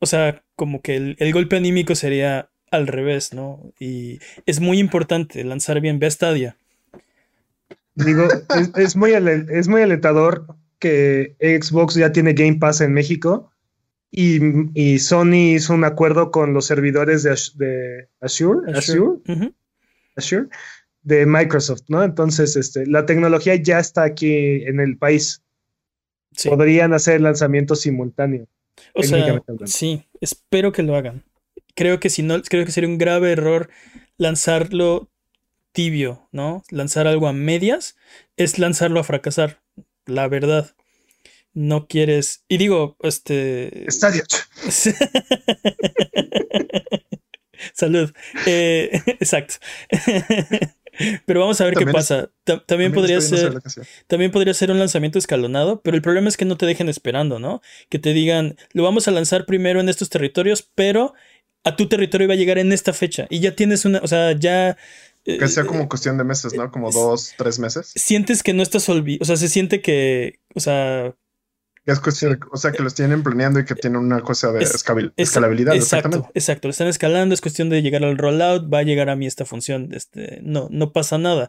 o sea, como que el, golpe anímico sería al revés, ¿no? Y es muy importante lanzar bien Bestadia. Digo, es, muy es muy alentador que Xbox ya tiene Game Pass en México Y, y Sony hizo un acuerdo con los servidores de, de Azure, Azure, Ujú. Azure, de Microsoft, ¿no? Entonces, este, la tecnología ya está aquí en el país. Sí. Podrían hacer lanzamiento simultáneo. O sea, sí, espero que lo hagan. Creo que si no, creo que sería un grave error lanzarlo tibio, ¿no? Lanzar algo a medias es lanzarlo a fracasar, la verdad. No quieres. Y digo, este. Stadia. Salud. Eh, exacto. Pero vamos a ver También qué pasa. Ta- también podría ser. También podría ser un lanzamiento escalonado, pero el problema es que no te dejen esperando, ¿no? Que te digan, lo vamos a lanzar primero en estos territorios, pero a tu territorio va a llegar en esta fecha. Y ya tienes una, o sea, ya... eh, Que sea como cuestión de meses, ¿no? Como es- dos, tres meses. Sientes que no estás olvidando, o sea, se siente que, o sea... Es cuestión, o sea, que los tienen planeando y que tienen una cosa de es- escalabilidad. exacto, Exactamente. exacto. Lo están escalando, es cuestión de llegar al rollout, va a llegar a mí esta función, este, no, no pasa nada.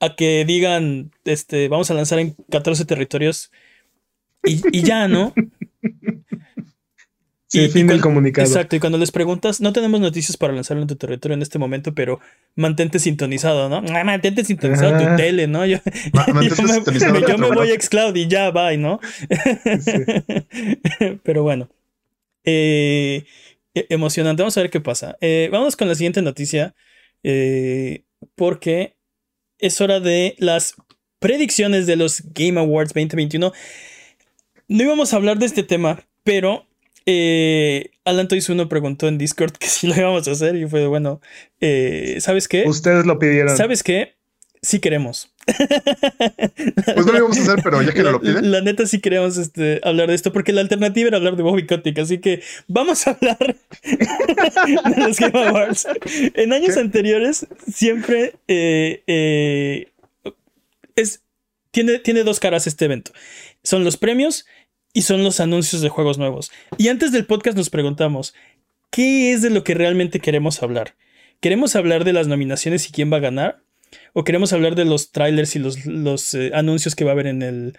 A que digan, este, vamos a lanzar en 14 territorios y, y ya, ¿no? Sí, Y- y fin del cuan- comunicado. Exacto, y cuando les preguntas, no tenemos noticias para lanzarlo en tu territorio en este momento, pero mantente sintonizado, ¿no? Ah, Mantente sintonizado a tu Ah. tele, ¿no? Yo, yo me- yo voy a Xcloud y ya, bye, ¿no? pero bueno. Eh, e- emocionante, vamos a ver qué pasa. Eh, vamos con la siguiente noticia, eh, porque es hora de las predicciones de los Game Awards 2021. No íbamos a hablar de este tema, pero eh, Alan Toys uno preguntó en Discord que si lo íbamos a hacer y fue bueno, eh, ¿sabes qué? Ustedes lo pidieron. ¿Sabes qué? Sí queremos. Pues no lo íbamos a hacer, pero ya que no lo piden. la neta sí queremos este, hablar de esto, porque la alternativa era hablar de Bobby Kotick, así que vamos a hablar de los Game Awards. En años ¿Qué? anteriores siempre eh, eh, es, tiene, tiene dos caras este evento. Son los premios y son los anuncios de juegos nuevos. Y antes del podcast nos preguntamos, ¿qué es de lo que realmente queremos hablar? ¿Queremos hablar de las nominaciones y quién va a ganar? ¿O queremos hablar de los trailers y los, los eh, anuncios que va a haber en el,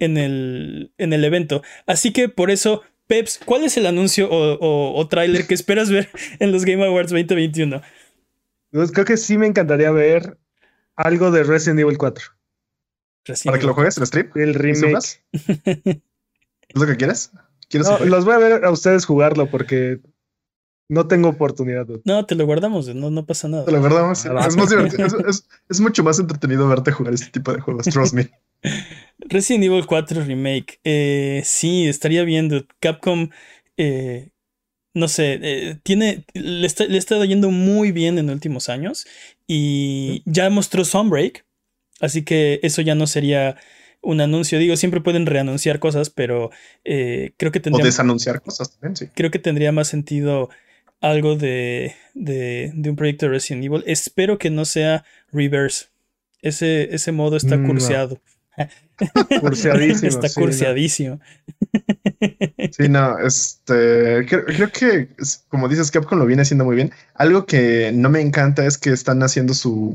en, el, en el evento? Así que por eso, Peps, ¿cuál es el anuncio o, o, o tráiler que esperas ver en los Game Awards 2021? Pues creo que sí me encantaría ver algo de Resident Evil 4. Recién Para que lo juegues el stream. El ¿Y remake. ¿Es lo que quieres? ¿Quieres No, que juegue? los voy a ver a ustedes jugarlo porque no tengo oportunidad. dude. No, te lo guardamos, no, no pasa nada. Te lo guardamos. Ah, va. Es más divertido. Es, es- es mucho más entretenido verte jugar este tipo de juegos. Trust me. Resident Evil 4 Remake. Eh, sí, estaría viendo. Capcom, eh, no sé, eh, tiene, le está, le está yendo muy bien en últimos años y ya mostró Sunbreak, así que eso ya no sería un anuncio. Digo, siempre pueden reanunciar cosas, pero eh, creo que O tendría, desanunciar cosas también, sí. creo que tendría más sentido algo de, de, de un proyecto de Resident Evil. Espero que no sea Reverse. Ese, ese modo está No. curseado. Curseadísimo, está sí, no. curseadísimo. Sí, no, este, creo, creo que, como dices, Capcom lo viene haciendo muy bien. Algo que no me encanta es que están haciendo su...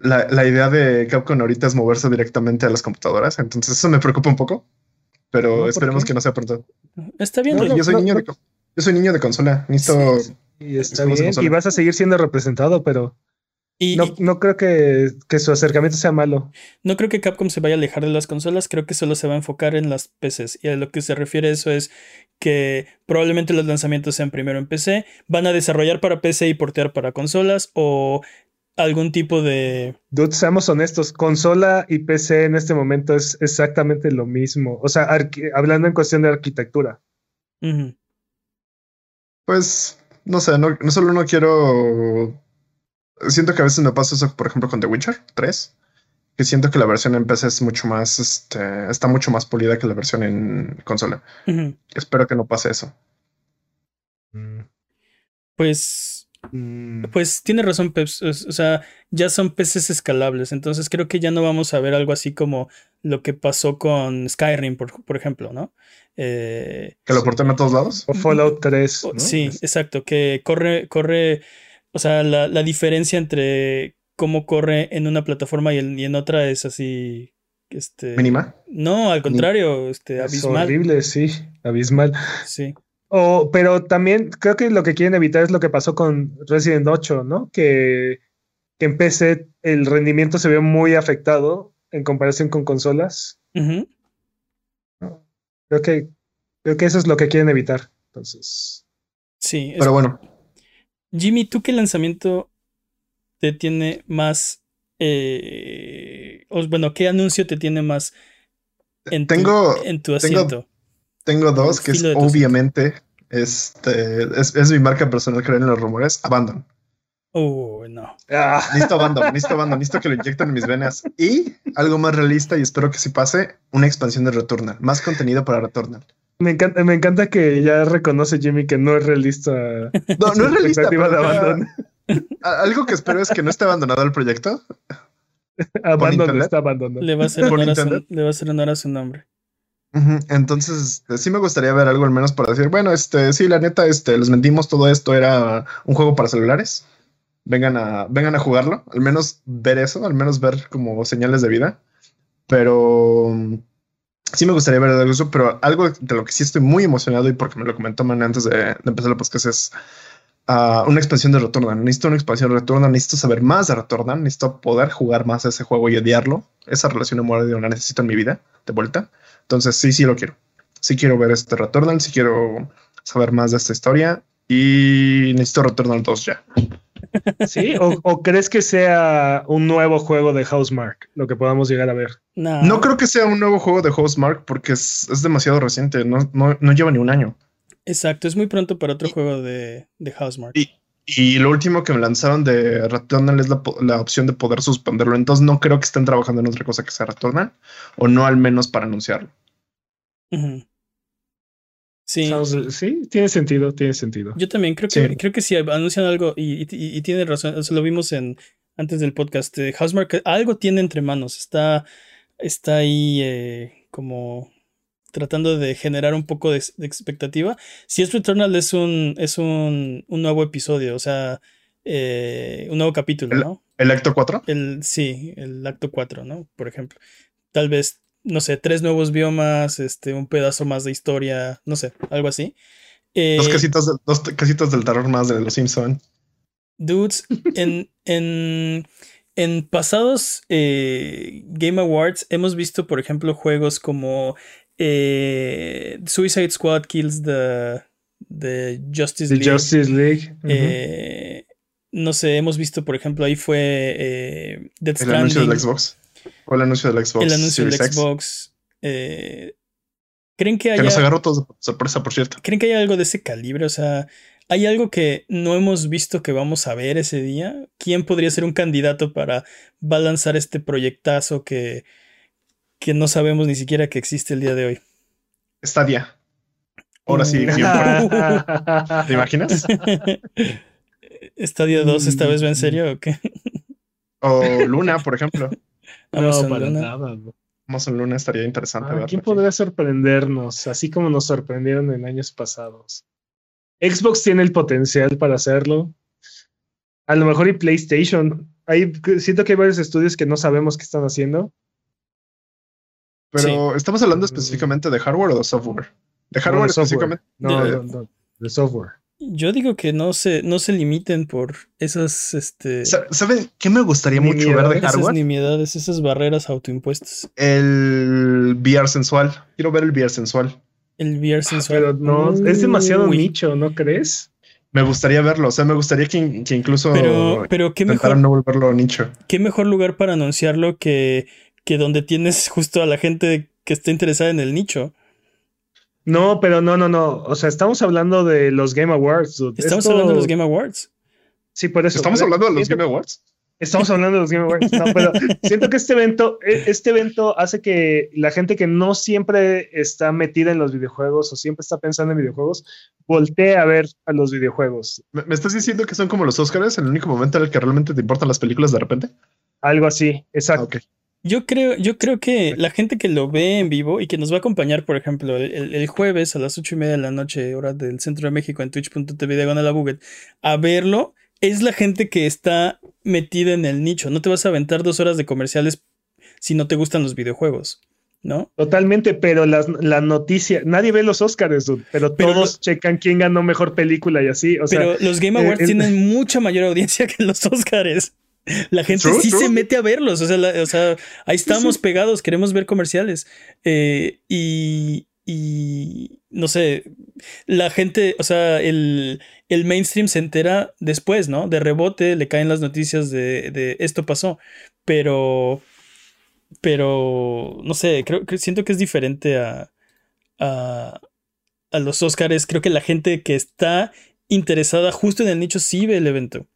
La, la idea de Capcom ahorita es moverse directamente a las computadoras, entonces eso me preocupa un poco, pero No, ¿por esperemos qué? que no sea pronto. Está bien. No, Rey. no, yo, soy niño de, yo soy niño de consola, necesito... Y está bien. Y vas a seguir siendo representado, pero Y, no, no creo que, que su acercamiento sea malo. no creo que Capcom se vaya a alejar de las consolas, creo que solo se va a enfocar en las PCs. Y a lo que se refiere eso es que probablemente los lanzamientos sean primero en PC, van a desarrollar para PC y portear para consolas o algún tipo de... Dude, seamos honestos, consola y PC en este momento es exactamente lo mismo. O sea, hablando en cuestión de arquitectura. Pues, no sé, no, no solo no quiero... Siento que a veces me pasa eso, por ejemplo, con The Witcher 3, que siento que la versión en PC es mucho más, este, está mucho más pulida que la versión en consola. Espero que no pase eso. Pues, Mm. pues tiene razón Peps, o sea, ya son PCs escalables, entonces creo que ya no vamos a ver algo así como lo que pasó con Skyrim, por, por ejemplo, ¿no? Eh, Que lo Sí. porten a todos lados. O Fallout 3. O- ¿no? Sí, Es- exacto, que corre, corre, o sea, la, la diferencia entre cómo corre en una plataforma y en, y en otra es así, este... Mínima. No, al contrario, este, es abismal. horrible, sí. Abismal. Sí. O, pero también creo que lo que quieren evitar es lo que pasó con Resident 8, ¿no? Que, que en PC el rendimiento se ve muy afectado en comparación con consolas. Creo que, creo que eso es lo que quieren evitar. Entonces, Sí, es- Pero bueno, Jimmy, ¿tú qué lanzamiento te tiene más... eh, o, bueno, qué anuncio te tiene más en tu, Tengo- en tu asiento? tengo dos, que es obviamente, este, es, es mi marca personal creer en los rumores, Abandon. Oh, no. ah, Necesito Abandon, necesito Abandon, necesito que lo inyecten en mis venas. Y algo más realista, y espero que sí pase, una expansión de Returnal, más contenido para Returnal. me encanta, me encanta que ya reconoce Jimmy que no es realista. No, no es realista. pero de Abandon. Algo que espero es que no esté abandonado el proyecto. Abandon internet? está abandonado. Le va a hacer ¿Por honor a su, internet? Entonces, este, sí me gustaría ver algo al menos para decir, bueno, este, sí, la neta, este, les mentimos, todo esto era un juego para celulares. Vengan a, vengan a jugarlo, al menos ver eso, al menos ver como señales de vida. Pero mm, sí me gustaría ver algo eso, pero algo de lo que sí estoy muy emocionado y porque me lo comentó Man antes de, de empezar el podcast es ah, una expansión de Returnal. Necesito una expansión de Returnal, necesito saber más de Returnal, necesito poder jugar más a ese juego y odiarlo. Esa relación amor-odio la necesito en mi vida, de vuelta. Entonces, sí, sí lo quiero. Sí quiero ver este Returnal, sí quiero saber más de esta historia y necesito Returnal 2 ya. ¿Sí? ¿O, o crees que sea un nuevo juego de Housemark lo que podamos llegar a ver? No, No creo que sea un nuevo juego de Housemark porque es, es demasiado reciente, no, no, no lleva ni un año. Exacto, es muy pronto para otro juego de, de Housemark. Y, y lo último que me lanzaron de Returnal es la, la opción de poder suspenderlo, entonces no creo que estén trabajando en otra cosa que sea Returnal, o no al menos para anunciarlo. Sí, Sounds- Sí, tiene sentido, tiene sentido. yo también creo que Sí. creo que si anuncian algo y, y, y tiene razón, eso lo vimos en antes del podcast. eh, Housemark algo tiene entre manos, está, está ahí eh, como tratando de generar un poco de, de expectativa. Si es Returnal es un es un, un nuevo episodio, o sea, eh, un nuevo capítulo, El- ¿no? ¿El acto 4? El, sí, el acto 4, ¿no? Por ejemplo. Tal vez, no sé, tres nuevos biomas, este, un pedazo más de historia, no sé, algo así. Eh, Dos casitas, de- dos casitas del terror más de los Simpson. dudes, en, en, en pasados eh, Game Awards hemos visto, por ejemplo, juegos como eh, Suicide Squad Kills the, the Justice The League. Justice League. Eh, no sé, hemos visto, por ejemplo, ahí fue eh, Death El anuncio del Xbox. O el anuncio del Xbox. el anuncio del Xbox. eh, ¿creen, que Que nos haya, agarró todos sorpresa, por cierto. ¿Creen que hay algo de ese calibre? O sea, ¿hay algo que no hemos visto que vamos a ver ese día? ¿Quién podría ser un candidato para va a lanzar este proyectazo que, que no sabemos ni siquiera que existe el día de hoy? Stadia. Ahora sí, fuerte. ¿Te imaginas? ¿Stadia 2 esta vez va en serio o qué? O Luna, por ejemplo. no, para Luna. nada. güey. Amazon Luna estaría interesante. Ah, verlo ¿Quién podría sorprendernos? Así como nos sorprendieron en años pasados. Xbox tiene el potencial para hacerlo. A lo mejor y PlayStation. Hay, siento que hay varios estudios que no sabemos qué están haciendo. Pero estamos hablando específicamente de hardware o de software. De hardware No, de software. específicamente. No, de- no, no, de software. Yo digo que no se, no se limiten por esas, este, Sa- ¿Saben qué me gustaría mucho ver de esas hardware? nimiedades, esas barreras autoimpuestas. El VR sensual. Quiero ver el VR sensual. El VR sensual. Pero no, es demasiado Uy. nicho, ¿no crees? Me gustaría verlo. O sea, me gustaría que, que incluso Pero, pero qué mejor, no volverlo nicho. qué mejor lugar para anunciarlo que, que donde tienes justo a la gente que está interesada en el nicho. No, pero no, no, no. O sea, estamos hablando de los Game Awards. dude. Estamos Esto- hablando de los Game Awards. Sí, por eso. ¿Estamos Pero- hablando de los Game Awards? Estamos hablando de los Game Awards. No, pero siento que este evento, e- este evento hace que la gente que no siempre está metida en los videojuegos o siempre está pensando en videojuegos, voltee a ver a los videojuegos. ¿Me, estás diciendo que son como los Oscars, el único momento en el que realmente te importan las películas de repente? Algo así, exacto. Ok. Yo creo, yo creo que la gente que lo ve en vivo y que nos va a acompañar, por ejemplo, el, jueves a las ocho y media de la noche, hora del centro de México, en twitch.tv diagonal a verlo, es la gente que está metida en el nicho. No te vas a aventar dos horas de comerciales si no te gustan los videojuegos. ¿no? Totalmente, pero las, la noticia, nadie ve los Oscars, dude, pero, Pero todos lo- checan quién ganó mejor película y así. O sea, Pero los Game eh, Awards es- tienen mucha mayor audiencia que los Oscars. La gente True, sí true. se mete a verlos. O sea, la- o sea ahí estamos pegados, queremos ver comerciales. Eh, y, y no sé, la gente, o sea, el, el mainstream se entera después, ¿no? De rebote le caen las noticias de, de esto pasó. Pero, pero, no sé, creo que siento que es diferente a, a, a los Oscars. Creo que la gente que está interesada justo en el nicho sí ve el evento.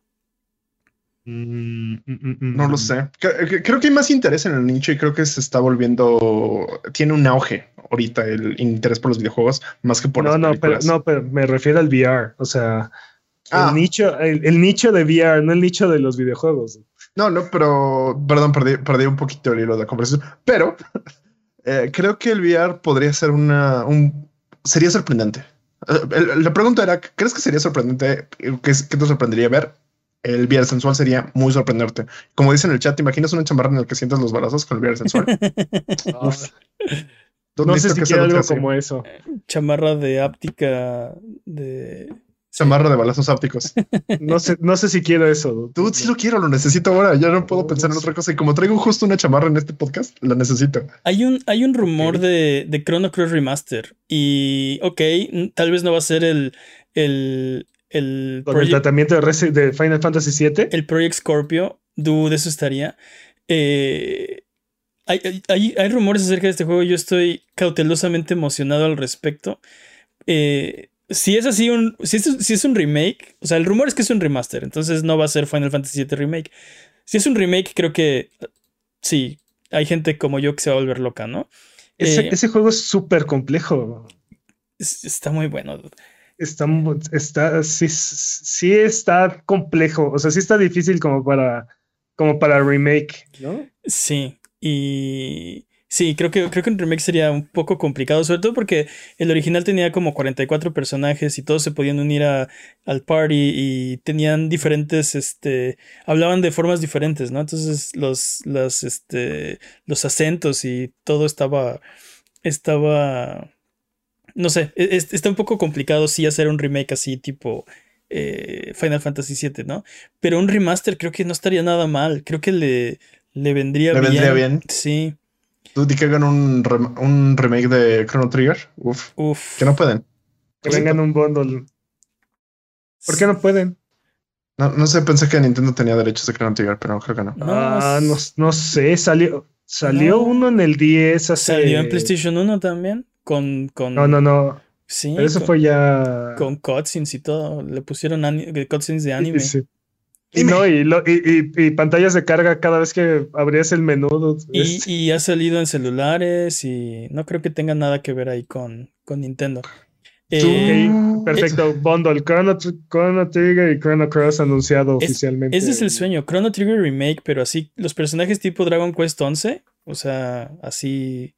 Mm, mm, mm, No lo sé. Cre- cre- Creo que hay más interés en el nicho y creo que se está volviendo. Tiene un auge ahorita el interés por los videojuegos más que por No, las no, pero, no, pero me refiero al VR. O sea, Ah. el, nicho, el, el nicho de VR, no el nicho de los videojuegos. No, no, pero perdón, perdí, perdí un poquito el hilo de la conversación. Pero eh, creo que el VR podría ser una. Un, sería sorprendente. Eh, la pregunta era: ¿crees que sería sorprendente? ¿Qué, qué te sorprendería ver? El VR sensual sería muy sorprendente. Como dice en el chat, ¿te imaginas una chamarra en la que sientas los balazos con el VR sensual? Uf, ¿Tú no sé si que quiero sea algo así? como eso. Chamarra de áptica de. Chamarra de balazos ápticos. No sé, no sé si quiero eso. Tú sí lo quiero, lo necesito ahora. Ya no puedo pensar en otra cosa. Y como traigo justo una chamarra en este podcast, la necesito. Hay un, hay un rumor de, de Chrono Cross Remaster. Y, ok, tal vez no va a ser el, el, el, Con el tratamiento de, Final Fantasy VII. el Project Scorpio. Dude, eso estaría. Eh, hay, hay- hay, hay rumores acerca de este juego. Yo estoy cautelosamente emocionado al respecto. Eh, si es así, un, si, es, si es un remake, o sea, el rumor es que es un remaster, entonces no va a ser Final Fantasy VII Remake. Si es un remake, creo que sí, hay gente como yo que se va a volver loca, ¿no? Ese, Eh, ese juego es súper complejo. Es- está muy bueno. dude. Está, está, sí, sí está complejo. O sea, sí está difícil como para, como para remake, ¿no? Sí, y sí, creo que, creo que un remake sería un poco complicado, sobre todo porque el original tenía como 44 personajes y todos se podían unir a- al party y tenían diferentes, este, hablaban de formas diferentes, ¿no? Entonces los, las, este, los acentos y todo estaba, estaba, no sé, e- es- está un poco complicado sí hacer un remake así tipo eh, Final Fantasy VII, ¿no? Pero un remaster creo que no estaría nada mal, creo que le, le vendría ¿Le bien. vendría bien? Sí, ¿Tú di que hagan un, rem- un remake de Chrono Trigger? Uf, uff. que no pueden. Que vengan un bundle. ¿Por qué no pueden? No, no sé, pensé que Nintendo tenía derechos de Chrono Trigger, pero creo que no. Ah, no, no sé, salió, salió No. uno en el 10 hace... Salió en PlayStation 1 también, con, con, No, no, no. sí, Pero eso con, fue ya... con cutscenes y todo, le pusieron ani- cutscenes de anime. Sí. Y no, y, lo- y, y- y pantallas de carga cada vez que abrías el menú. dude. Y, Es- y ha salido en celulares y no creo que tenga nada que ver ahí con, con Nintendo. Eh, perfecto. Bundle. Chrono, Chrono Trigger y Chrono Cross anunciado Es- oficialmente. ese es el sueño, Chrono Trigger Remake, pero así, los personajes tipo Dragon Quest 11, o sea, así,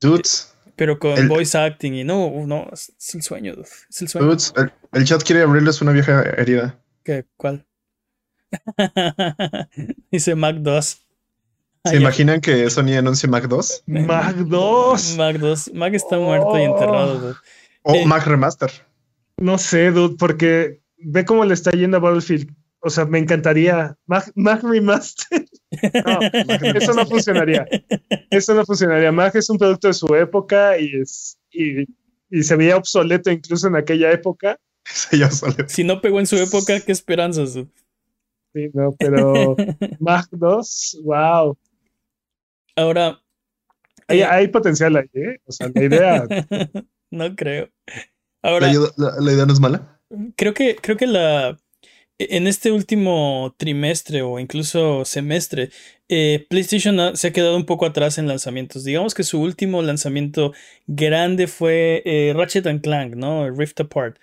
Dudes, pero con El- voice acting y no, no, es, es el sueño, dude, es el sueño. dudes, el, el chat quiere abrirles una vieja herida. ¿Qué? ¿Cuál? Dice Mac 2. ¿Se imaginan que Sony anuncie Mac 2? Mac 2. Mac 2. Mac está muerto y enterrado. dude. O Eh. Mac Remaster. No sé, dude, porque ve cómo le está yendo a Battlefield. O sea, me encantaría. Mac, Mac Remaster. No, eso no funcionaría. Eso no funcionaría. Mac es un producto de su época y es y, y se veía obsoleto incluso en aquella época. Sí. Si no pegó en su época, qué esperanzas. Sí, no, pero Mac 2, wow. Ahora, Hay, eh, hay potencial ahí, ¿eh? O sea, la idea. no creo. La, Ahora, la- la idea no es mala. creo que, creo que la. En este último trimestre o incluso semestre, eh, PlayStation ha- se ha quedado un poco atrás en lanzamientos. Digamos que su último lanzamiento grande fue eh, Ratchet and Clank, ¿no? Rift Apart.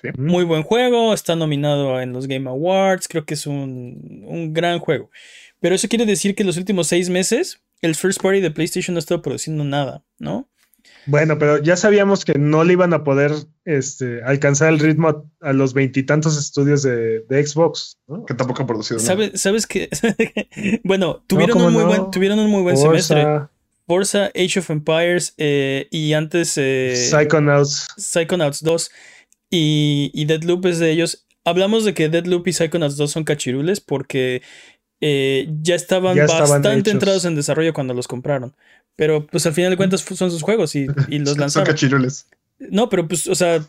Sí. Muy buen juego, está nominado en los Game Awards, creo que es un, un gran juego. Pero eso quiere decir que los últimos seis meses el first party de PlayStation no ha estado produciendo nada, ¿no? Bueno, pero ya sabíamos que no le iban a poder este, alcanzar el ritmo a, a los veintitantos estudios de, de Xbox. ¿no? Que tampoco ha producido nada. ¿Sabes, sabes que? bueno, tuvieron, ¿cómo un muy no? buen, tuvieron un muy buen Forza, semestre. Forza, Age of Empires eh, y antes eh, Psychonauts. Psychonauts 2 y, y Deadloop es de ellos. Hablamos de que Deadloop y Psychonauts 2 son cachirules porque eh, ya estaban Ya bastante entrados en desarrollo cuando los compraron. Pero pues al final de cuentas son sus juegos y, y los Son lanzaron. cachirules. No, pero pues, o sea,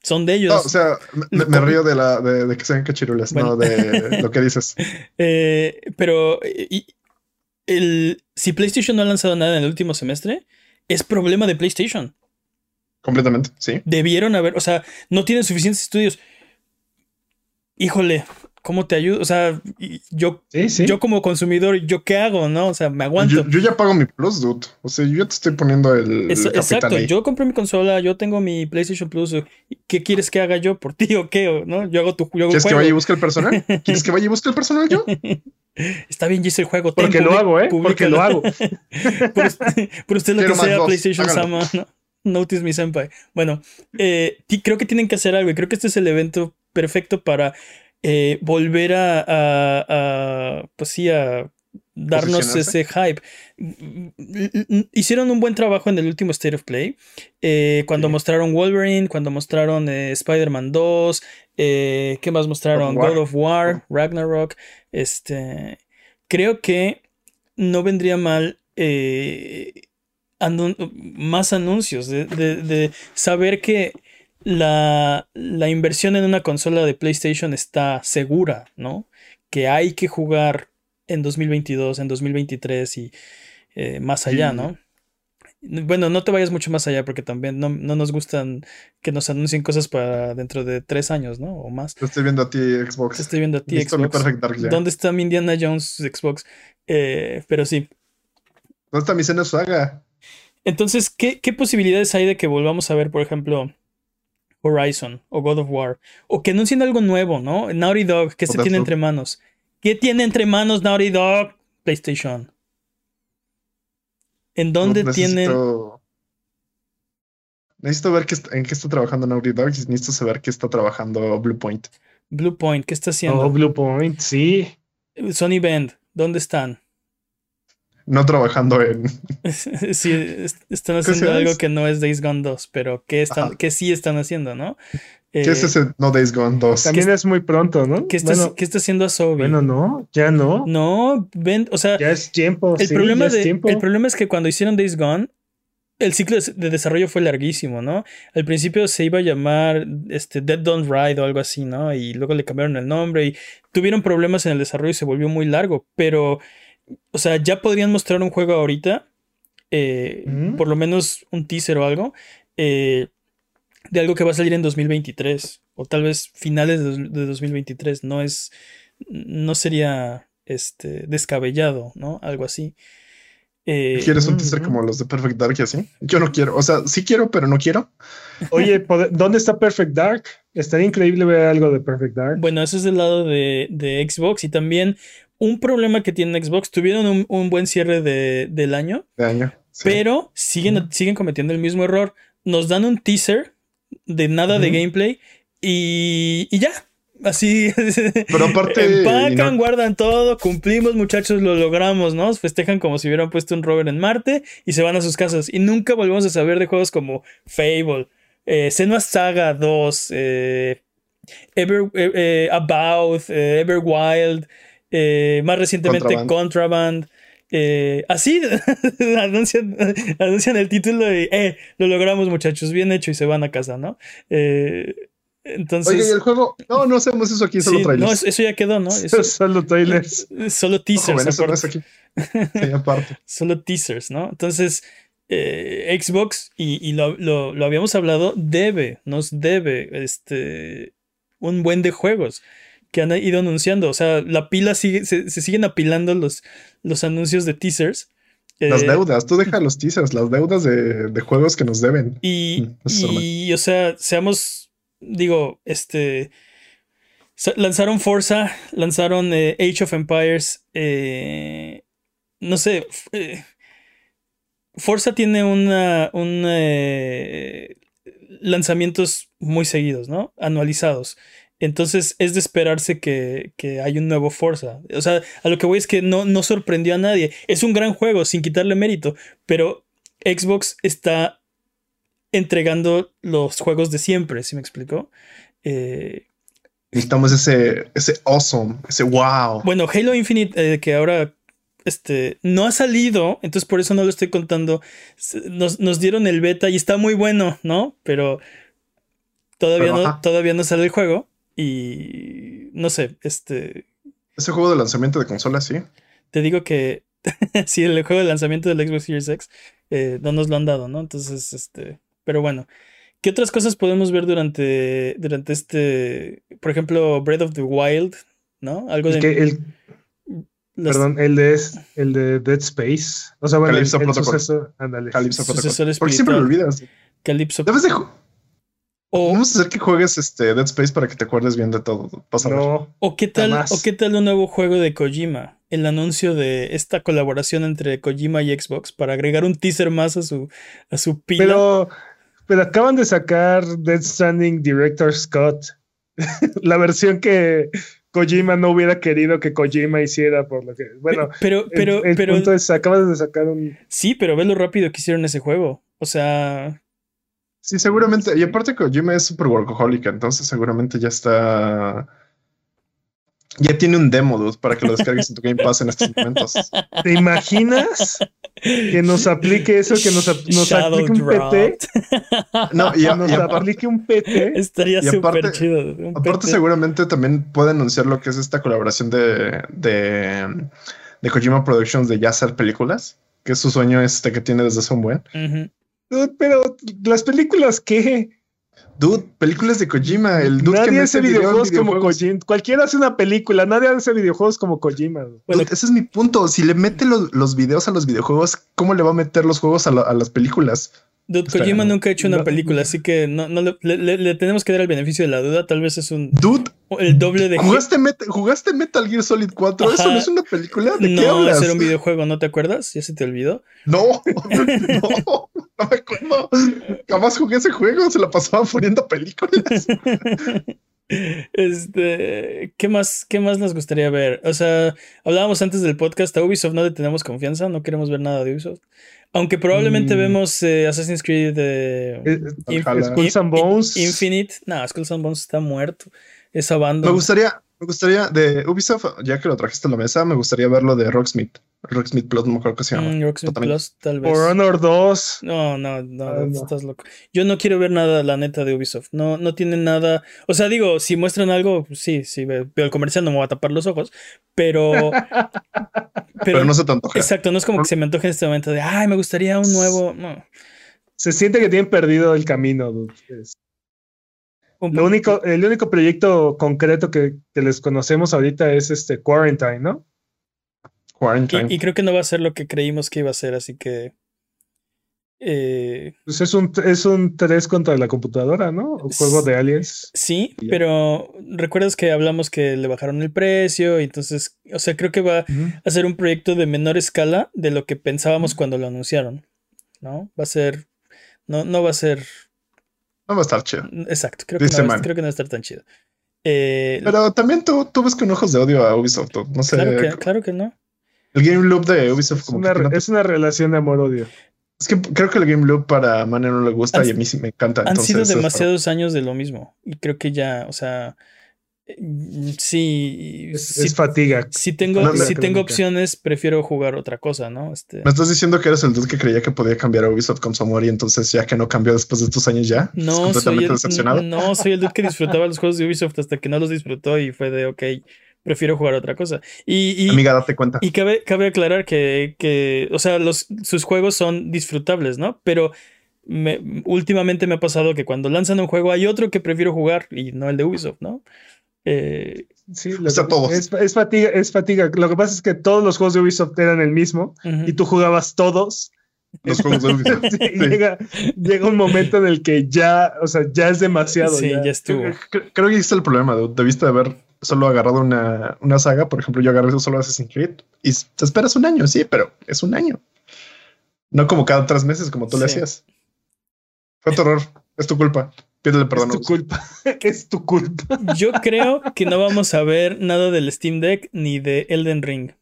son de ellos. No, o sea, me, me río de, la, de, de que sean cachirules, Bueno. no de lo que dices. Eh, pero y- el, si PlayStation no ha lanzado nada en el último semestre, es problema de PlayStation. Completamente, sí. Debieron haber, o sea, no tienen suficientes estudios. Híjole, ¿cómo te ayudo? O sea, yo, Sí, sí. yo como consumidor, ¿yo qué hago? ¿No? O sea, me aguanto. Yo, yo ya pago mi plus, dude. O sea, yo ya te estoy poniendo el, Es- el capital exacto, ahí. yo compré mi consola, yo tengo mi PlayStation Plus. ¿Qué quieres que haga yo por ti o qué? ¿O ¿No? Yo hago tu yo hago ¿Quieres que vaya y busque el personal? ¿Quieres que vaya y busque el personal yo? Está bien, yo hice el juego. ten, Porque lo hago, ¿eh? Porque lo hago. por, usted, por usted lo Quiero que sea, dos, PlayStation háganlo. Sama, ¿no? Notice mi senpai. Bueno, eh, creo que tienen que hacer algo y creo que este es el evento perfecto para eh, volver a, a- a, pues sí, a darnos ese hype. Hicieron un buen trabajo en el último State of Play, eh, cuando Sí. mostraron Wolverine, cuando mostraron eh, Spider-Man 2, eh, ¿qué más mostraron? God of War. God of War, Ragnarok. Este, creo que no vendría mal anun- más anuncios, de, de- de saber que la, la inversión en una consola de PlayStation está segura, ¿no? Que hay que jugar en 2022, en 2023 y eh, más allá, Sí. ¿no? Bueno, no te vayas mucho más allá porque también no, no nos gustan que nos anuncien cosas para dentro de tres años, ¿no? O más. Te estoy viendo a ti, Xbox. Te estoy viendo a ti, Listo Xbox. Perfect Dark ya. ¿Dónde está mi Indiana Jones Xbox? Eh, pero sí. ¿Dónde está mi Senua Saga? Entonces, ¿qué, qué posibilidades hay de que volvamos a ver, por ejemplo, Horizon o God of War? O que anuncien algo nuevo, ¿no? Naughty Dog, ¿qué O se tiene entre manos? ¿Qué tiene entre manos Naughty Dog? PlayStation. ¿En dónde tienen? necesito... Necesito ver qué en qué está trabajando Naughty Dog y necesito saber qué está trabajando Bluepoint. Blue Point, ¿qué está Oh, haciendo? Blue Point, sí. Sony Bend, ¿dónde están? No trabajando en... sí, est- están ¿Qué haciendo algo que no es Days Gone 2, pero ¿qué, están, qué sí están haciendo, no? ¿Qué Eh, es ese No Days Gone 2? También es muy pronto, ¿no? ¿qué, está, bueno, qué está haciendo Asobi? bueno, no, ya no. No, ven, o sea, Ya es tiempo. el, sí, problema ya es de, tiempo. el problema es que cuando hicieron Days Gone, el ciclo de de desarrollo fue larguísimo, ¿no? Al principio se iba a llamar este, Dead Don't Ride o algo así, ¿no? Y luego le cambiaron el nombre y tuvieron problemas en el desarrollo y se volvió muy largo. Pero, o sea, ya podrían mostrar un juego ahorita, eh, por lo menos un teaser o algo, eh, de algo que va a salir en 2023 o tal vez finales de, dos- de 2023. No es, no sería este, descabellado, ¿no? Algo así. Eh, ¿Quieres un Mm, teaser mm. como los de Perfect Dark y así? Yo no quiero. O sea, sí quiero, pero no quiero. Oye, ¿pod- ¿dónde está Perfect Dark? Estaría increíble ver algo de Perfect Dark. Bueno, eso es del lado de, de Xbox y también un problema que tiene Xbox. Tuvieron un, un buen cierre de- del año, De año. Sí. pero siguen, siguen cometiendo el mismo error. Nos dan un teaser de nada de gameplay y, y ya. Así. Pero aparte, Empacan, no- guardan todo, cumplimos, muchachos, lo logramos, ¿no? Festejan como si hubieran puesto un rover en Marte y se van a sus casas. Y nunca volvemos a saber de juegos como Fable, eh, Senua Saga 2, eh, Ever, eh, eh, About, Everwild, eh, más recientemente Contraband. Contraband. eh, así anuncian, anuncian el título y eh, lo logramos, muchachos, bien hecho, y se van a casa, ¿no? Eh, entonces. Oye, ¿y el juego? No, no hacemos eso aquí, solo Sí, trailers. no, eso ya quedó, ¿no? Eso- Solo trailers. solo teasers, eso no es aquí. Sí, aparte. solo teasers, ¿no? Entonces, eh, Xbox, y, y lo, lo- lo habíamos hablado, debe, nos debe este, un buen de juegos que han ido anunciando. O sea, la pila sigue, se, se siguen apilando los, los anuncios de teasers. Las Eh, deudas, tú deja los teasers, las deudas de, de juegos que nos deben. Y, Mm, y, o sea, seamos, digo, este, lanzaron Forza, lanzaron eh, Age of Empires, eh, no sé, Forza tiene una, un, lanzamientos muy seguidos, ¿no? Anualizados. Entonces es de esperarse que, que hay un nuevo Forza. O sea, a lo que voy es que no, no sorprendió a nadie. Es un gran juego, sin quitarle mérito, pero Xbox está entregando los juegos de siempre, ¿sí me explicó? Eh, Necesitamos ese, ese awesome, ese wow. bueno, Halo Infinite, eh, que ahora este, no ha salido, entonces por eso no lo estoy contando. Nos, nos dieron el beta y está muy bueno, ¿no? Pero todavía, Pero, no, ajá. todavía no sale el juego y no sé, este, Ese juego de lanzamiento de consola, sí. te digo que sí, el juego de lanzamiento del Xbox Series X eh, no nos lo han dado, ¿no? Entonces, este, pero bueno. ¿Qué otras cosas podemos ver durante, durante este, por ejemplo, Breath of the Wild, ¿no? Algo El, de... que, el, las- perdón, el de, el de Dead Space. O sea, bueno, el, Calypso el Protocol. suceso. Ándale. Calypso Protocol. Porque siempre lo olvidas. Calypso. Debes de O, Vamos a hacer que juegues este Dead Space para que te acuerdes bien de todo. No, o qué tal, jamás. o qué tal un nuevo juego de Kojima. El anuncio de esta colaboración entre Kojima y Xbox para agregar un teaser más a su, a su pila. pero, pero acaban de sacar Dead Stranding Director Scott. La versión que Kojima no hubiera querido que Kojima hiciera, por lo que. Bueno, pero, pero, el, el pero, punto es: acaban de sacar un. sí, pero ve lo rápido que hicieron ese juego. O sea, Sí, seguramente. Y aparte Kojima es super workaholic, entonces seguramente ya está. Ya tiene un demo, dude, para que lo descargues en tu Game Pass en estos momentos. ¿Te imaginas que nos aplique eso? Que nos, aplique un. PT. No, y, Que a- nos y aparte, aplique un PT. Estaría súper aparte- chido. un aparte PT. seguramente también puede anunciar lo que es esta colaboración de, de, de Kojima Productions de ya hacer películas, que es su sueño este que tiene desde hace un buen. Ujú. Dude, Pero las películas, ¿qué? Dude, películas de Kojima, el dude Nadie hace videojuegos como. Kojima. Cualquiera hace una película, nadie hace videojuegos como Kojima. dude. Bueno, Dude, ese es mi punto. Si le mete los, los videos a los videojuegos, ¿cómo le va a meter los juegos a, la- a las películas? Dude, Kojima bien. nunca ha hecho una No. película, así que no, no le, le- le- le tenemos que dar el beneficio de la duda. Tal vez es un Dude, el doble de ¿jugaste, Met- ¿jugaste Metal Gear Solid 4? ¿Eso no es una película? ¿De qué No, hablas? ese era un videojuego, ¿no te acuerdas? ¿Ya se te olvidó? No, no, no me acuerdo. Jamás jugué ese juego, se la pasaban poniendo películas. Este, ¿qué más, qué más nos gustaría ver? O sea, hablábamos antes del podcast, a Ubisoft no le tenemos confianza, no queremos ver nada de Ubisoft. Aunque probablemente Mm. vemos eh, Assassin's Creed de Eh, Inf-. Skulls and Bones. Infinite. No, Skulls and Bones está muerto. Esa banda. Me gustaría, me gustaría, de Ubisoft, ya que lo trajiste a la mesa, me gustaría verlo de Rocksmith. Rocksmith Plus, no me acuerdo qué se llama. Mm, Rocksmith. Plus, tal vez. For Honor 2. No, no, no, Ah, no. estás loco. Yo no quiero ver nada, la neta, de Ubisoft. No, no tienen nada. O sea, digo, si muestran algo, sí, sí, ve- veo el comercial, no me voy a tapar los ojos. Pero. Pero, no se te antoja. Exacto, no es como que se me antoje en este momento de, ay, me gustaría un nuevo. No. Se siente que tienen perdido el camino. dude. Lo único, el único proyecto concreto que, que les conocemos ahorita es este Quarantine, ¿no? Quarantine. Y, y creo que no va a ser lo que creímos que iba a ser, así que. Eh, Pues es un, es un 3 contra la computadora, ¿no? Un juego de aliens. sí, pero recuerdas que hablamos que le bajaron el precio, y entonces, o sea, creo que va a ser un proyecto de menor escala de lo que pensábamos cuando lo anunciaron, ¿no? Va a ser, no, no va a ser, No va a estar chido. exacto, creo que, no, va creo que no va a estar tan chido. Eh, Pero también tú, tú ves con ojos de odio a Ubisoft. No sé. claro, que, claro que no. El Game Loop de Ubisoft, Es como una, que no te- es una relación de amor-odio. Es que creo que el Game Loop para Mane no le gusta Han- y a mí sí me encanta. Han entonces, sido es- demasiados años de lo mismo, y creo que ya, o sea, eh, sí, Es, sí, es fatiga. si tengo, No, si tengo opciones, prefiero jugar otra cosa, ¿no? Este, Me estás diciendo que eres el dude que creía que podía cambiar a Ubisoft con su amor y entonces ya que no cambió después de estos años ya. ¿Estás No, soy completamente el, decepcionado. no, soy el dude que disfrutaba los juegos de Ubisoft hasta que no los disfrutó y fue de, ok, prefiero jugar otra cosa. Y, y, Amiga, date cuenta. y cabe, cabe aclarar que, que, o sea, los, sus juegos son disfrutables, ¿no? Pero me- últimamente me ha pasado que cuando lanzan un juego hay otro que prefiero jugar y no el de Ubisoft, ¿no? Eh, Sí, lo O sea, que- todos. Es, es fatiga, es fatiga. Lo que pasa es que todos los juegos de Ubisoft eran el mismo y tú jugabas todos. Los juegos de Ubisoft. Sí, Sí. llega, llega un momento en el que ya, o sea, ya es demasiado. Sí, ya. ya estuvo. Creo, creo que ahí está el problema. Debiste haber solo agarrado una, una saga. Por ejemplo, yo agarré solo Assassin's Creed y te esperas un año, sí, pero es un año. No como cada tres meses, como tú le hacías. Fue tu error. Es tu culpa. Pídele perdón. Es tu culpa. es tu culpa. Yo creo que no vamos a ver nada del Steam Deck ni de Elden Ring.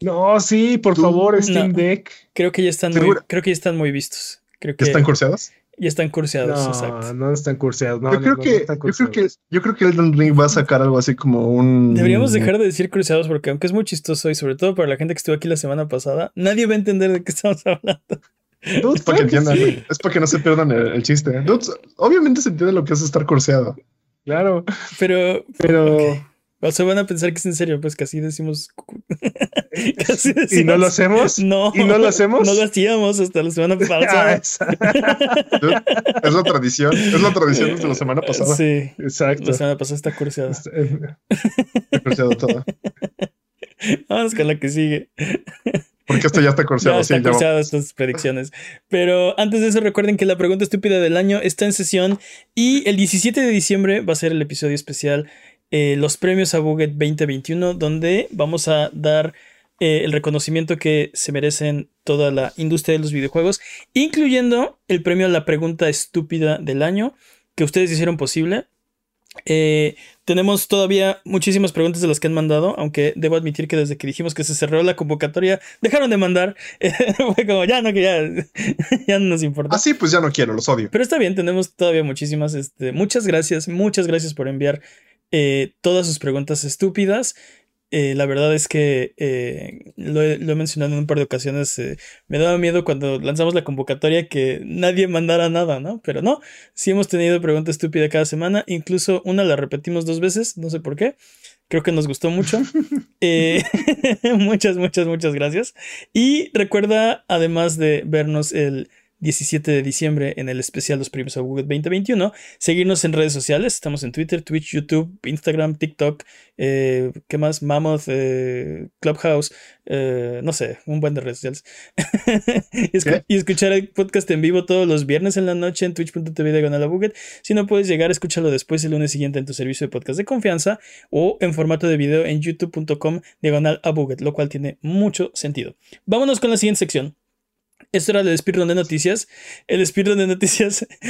No, sí, por favor, Steam Deck. Creo que ya están muy, creo que ya están muy vistos. Creo que están curseados. Ya están curseados, no, exacto. No están curseados. yo, creo que, yo creo que yo creo que Elden Ring va a sacar algo así como un. Deberíamos dejar de decir cruceados porque aunque es muy chistoso y sobre todo para la gente que estuvo aquí la semana pasada, nadie va a entender de qué estamos hablando es para que entiendan, es para que no se pierdan el, chiste. obviamente se entiende lo que es estar curseado. Claro. Pero. Pero. O sea, van a pensar que es en serio, pues casi decimos. casi ¿Y no lo hacemos? No. ¿Y no lo hacemos? No lo hacíamos hasta la semana pasada. es la tradición. Es la tradición desde la semana pasada. Sí. Exacto. La semana pasada está curseada. Está curseado todo. Vamos con la que sigue. Porque esto ya está curseado. Ya está curseado estas predicciones. Pero antes de eso, recuerden que la pregunta estúpida del año está en sesión y el 17 de diciembre va a ser el episodio especial eh, Los premios a Buget 2021, donde vamos a dar eh, el reconocimiento que se merecen toda la industria de los videojuegos, incluyendo el premio a la pregunta estúpida del año que ustedes hicieron posible. Eh, tenemos todavía muchísimas preguntas de las que han mandado, aunque debo admitir que desde que dijimos que se cerró la convocatoria, dejaron de mandar. Fue como, ya no, que ya, ya no nos importa. Ah, sí, pues ya no quiero, los odio. Pero está bien, tenemos todavía muchísimas. Este, muchas gracias, muchas gracias por enviar eh, todas sus preguntas estúpidas. Eh, la verdad es que eh, lo, he, mencionado en un par de ocasiones. Eh, me daba miedo cuando lanzamos la convocatoria que nadie mandara nada, ¿no? Pero no, sí hemos tenido pregunta estúpida cada semana. Incluso una la repetimos dos veces, no sé por qué. Creo que nos gustó mucho. muchas, muchas, muchas gracias. Y recuerda, además de vernos el 17 de diciembre en el especial Los Premios a Google 2021. Seguirnos en redes sociales. Estamos en Twitter, Twitch, YouTube, Instagram, TikTok. Eh, ¿Qué más? Mammoth, eh, Clubhouse. Eh, no sé, un buen de redes sociales. y, escuchar el podcast en vivo todos los viernes en la noche en twitch.tv diagonal a Buget. Si no puedes llegar, escúchalo después el lunes siguiente en tu servicio de podcast de confianza o en formato de video en youtube.com diagonal a Buget, lo cual tiene mucho sentido. Vámonos con la siguiente sección. Esto era el speedrun de noticias. El speedrun de noticias.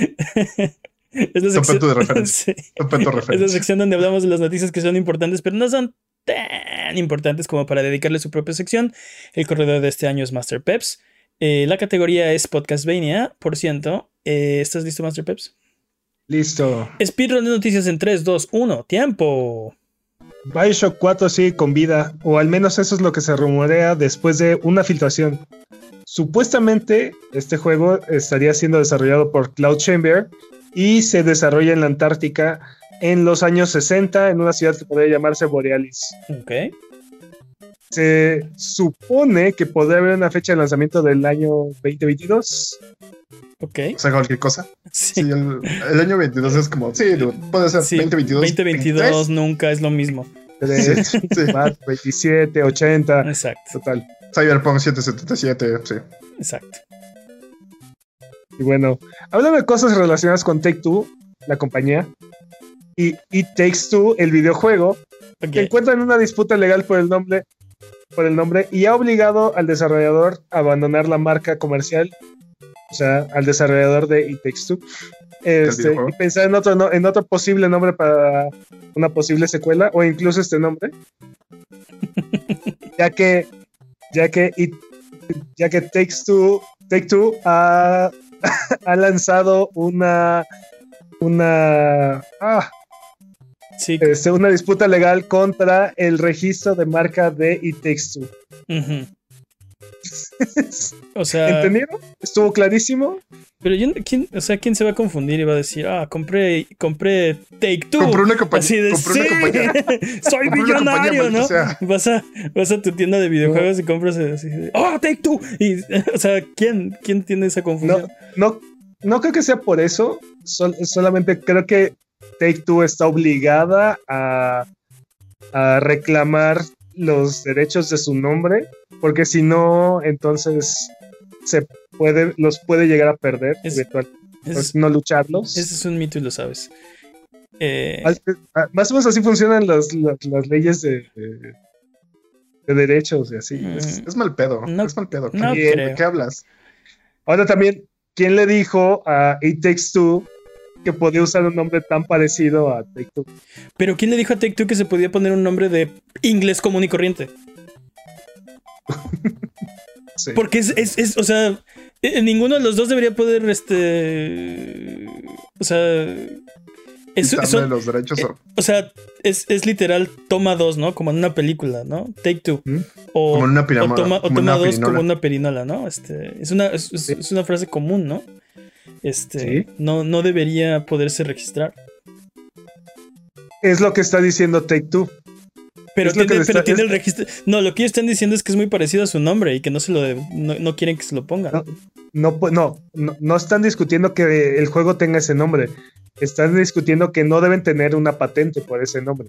es la sección, de referencia. Es la sección donde hablamos de las noticias que son importantes, pero no son tan importantes como para dedicarle su propia sección. El corredor de este año es Master Peps. Eh, la categoría es Podcastvania, por ciento. Eh, ¿Estás listo, Master Peps? Listo. Speedrun de noticias en 3, 2, 1. ¡Tiempo! Bioshock 4 sigue con vida, o al menos eso es lo que se rumorea después de una filtración. Supuestamente este juego estaría siendo desarrollado por Cloud Chamber y se desarrolla en la Antártica en los años 60 en una ciudad que podría llamarse Borealis. Ok. Se supone que podría haber una fecha de lanzamiento del año 2022. Ok. O sea, cualquier cosa. Sí. el, año 22 es como, sí, puede ser 2022. 2022 nunca es lo mismo. 27, 80. Exacto. Total. Cyberpunk 777, sí. Exacto. Y bueno, hablando de cosas relacionadas con Take Two, la compañía, y It Takes Two, el videojuego, que encuentran una disputa legal por el nombre, por el nombre y ha obligado al desarrollador a abandonar la marca comercial, o sea, al desarrollador de It Takes Two, este, y pensar en otro, en otro posible nombre para una posible secuela o incluso este nombre, ya que ya que, ya que Take Two, Take Two ha, ha lanzado una, una, ah, sí. este, una disputa legal contra el registro de marca de It Takes Two. o sea, ¿entendieron? ¿Estuvo clarísimo? Pero ¿quién, o sea, ¿quién se va a confundir y va a decir, ah, compré, compré Take Two? Compré una compañía. Así de, sí, soy millonario, ¿no? Vas, a, vas a tu tienda de videojuegos y compras así de, oh, Take Two. Y, o sea, ¿quién, quién tiene esa confusión? No, no, creo que sea por eso. solamente creo que Take Two está obligada a, a reclamar los derechos de su nombre, porque si no, entonces se puede, los puede llegar a perder pues, no lucharlos. Ese es un mito y lo sabes. Eh, más o menos así funcionan las, leyes de, de, derechos y así. Mm, es, mal pedo. No, es mal pedo. ¿Qué, ¿Qué hablas? Ahora también, ¿quién le dijo a It Takes Two que podía usar un nombre tan parecido a Take Two. Pero ¿quién le dijo a Take Two que se podía poner un nombre de inglés común y corriente? Sí. Porque es, es, es, o sea, eh, ninguno de los dos debería poder, este, o sea, es, son- los derechos. eh, o- o sea, es, es literal toma dos, ¿no? Como en una película, ¿no? Take two. ¿Mm? O, Como una o pirama- toma, o toma una dos pirinola. como una perinola, ¿no? Este, es una, es- Sí. es una frase común, ¿no? Este, Sí. no, no debería poderse registrar. Es lo que está diciendo Take Two. Pero, tiene, le pero está- tiene es- el registro. No, lo que ellos están diciendo es que es muy parecido a su nombre y que no se lo de- no, no quieren que se lo pongan. No. No, no, están discutiendo que el juego tenga ese nombre. Están discutiendo que no deben tener una patente por ese nombre.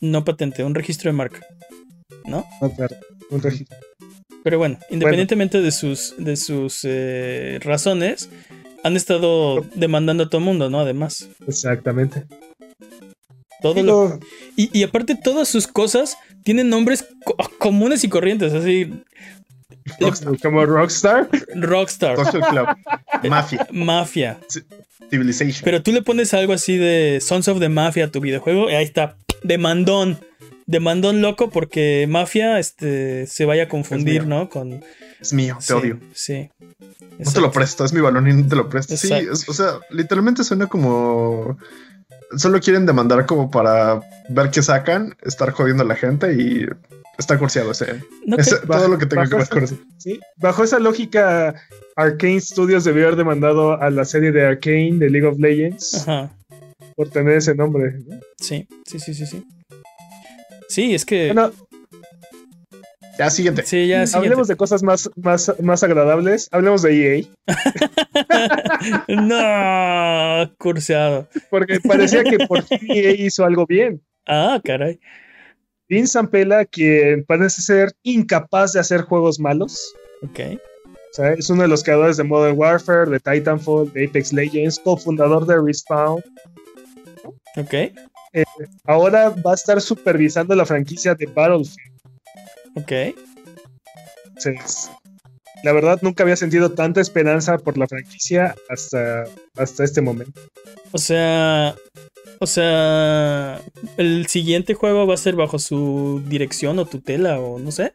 No patente, un registro de marca. ¿No? No, claro, un registro. Pero bueno, independientemente de sus, de sus eh, razones, han estado demandando a todo el mundo, ¿no? Además. Exactamente. Todo lo, y, y aparte, todas sus cosas tienen nombres co- comunes y corrientes, así. como Rockstar. Rockstar, Social Club. Mafia. Mafia. Civilization. Pero tú le pones algo así de Sons of the Mafia a tu videojuego, y ahí está. Demandón. Demandón loco porque Mafia este, se vaya a confundir. ¿no? Con. es mío, te sí, odio. Sí. No te lo presto, es mi balón y no te lo presto. Sí, es- o sea, literalmente suena como. Solo quieren demandar como para ver qué sacan, estar jodiendo a la gente y está cursiado ese. No todo lo que tenga que ver con sí, Bajo esa lógica, Arkane Studios debió haber demandado a la serie de Arkane de League of Legends Ajá. por tener ese nombre. ¿no? Sí, sí, sí, sí, sí. Sí, es que. Bueno, Ya, siguiente. sí, ya siguiente. hablemos de cosas más, más, más agradables. Hablemos de EA. no, curseado. Porque parecía que por fin EA hizo algo bien. Ah, caray. Vince Zampella, quien parece ser incapaz de hacer juegos malos. Ok. O sea, es uno de los creadores de Modern Warfare, de Titanfall, de Apex Legends, cofundador de Respawn. Ok. Ahora va a estar supervisando la franquicia de Battlefield. Ok. Entonces, la verdad, nunca había sentido tanta esperanza por la franquicia hasta, hasta este momento. O sea. O sea. El siguiente juego va a ser bajo su dirección o tutela o no sé.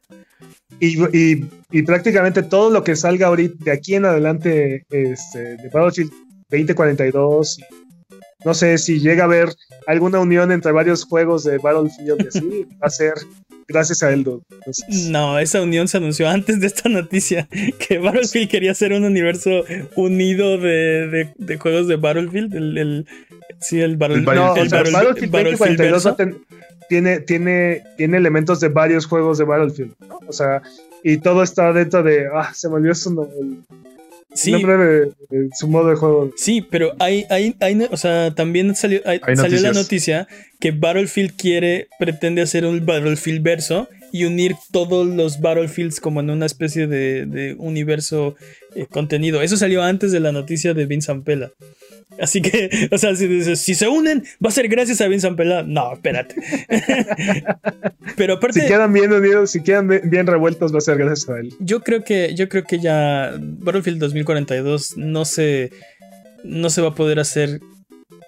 Y, y- y prácticamente todo lo que salga ahorita de aquí en adelante este, de Battlefield 2042, y no sé si llega a haber alguna unión entre varios juegos de Battlefield y así, va a ser gracias a Eldo. Entonces, No, esa unión se anunció antes de esta noticia. Que Battlefield quería hacer un universo unido de, de- de juegos de Battlefield. El, el- sí, el, Battle- no, el o sea, Battle- Battlefield el 2042 va a Battlefieldverso. ten- tiene, tiene, tiene elementos de varios juegos de Battlefield. ¿no? O sea, y todo está dentro de. Ah, se me olvidó su no- el Sí, nombre de, de su modo de juego. Sí, pero hay, hay, hay o sea, también salió, hay- Hay salió la noticia que Battlefield quiere, pretende hacer un Battlefield verso y unir todos los Battlefields como en una especie de, de universo eh, contenido. Eso salió antes de la noticia de Vince Zampella. Así que, o sea, si, si se unen, va a ser gracias a Vince Zampella. No, espérate. pero aparte... Si quedan bien unidos, si quedan bien revueltos, va a ser gracias a él. Yo creo que, yo creo que ya Battlefield 2042 no se, no se va a poder hacer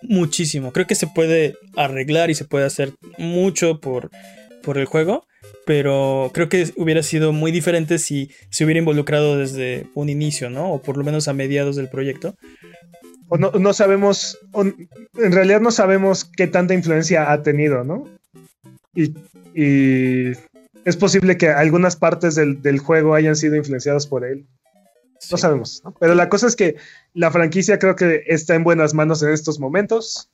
muchísimo. Creo que se puede arreglar y se puede hacer mucho por, por el juego. Pero creo que hubiera sido muy diferente si se hubiera involucrado desde un inicio, ¿no? O por lo menos a mediados del proyecto. O no, no sabemos, o en realidad no sabemos qué tanta influencia ha tenido, ¿no? Y, y es posible que algunas partes del, del juego hayan sido influenciadas por él. No sabemos, ¿no? Pero la cosa es que la franquicia creo que está en buenas manos en estos momentos.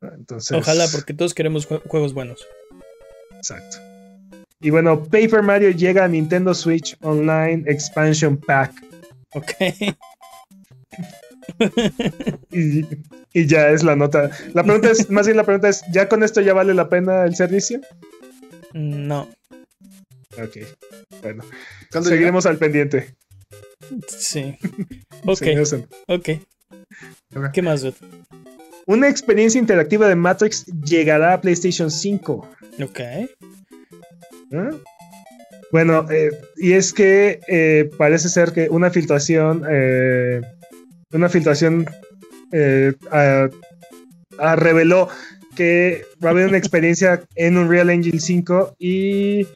Entonces. Ojalá, porque todos queremos jue- juegos buenos. Exacto. Y bueno, Paper Mario llega a Nintendo Switch Online Expansion Pack. Ok. Y, y ya es la nota. La pregunta es, más bien la pregunta es, ¿ya con esto ya vale la pena el servicio? No. Ok. Bueno, seguiremos al pendiente. Sí. Ok. Ok. ¿Qué más, Beth? Una experiencia interactiva de Matrix llegará a PlayStation 5. Ok. ¿eh? Bueno, eh, y es que eh, parece ser que una filtración, una filtración reveló que va a haber una experiencia en Unreal Engine 5 y...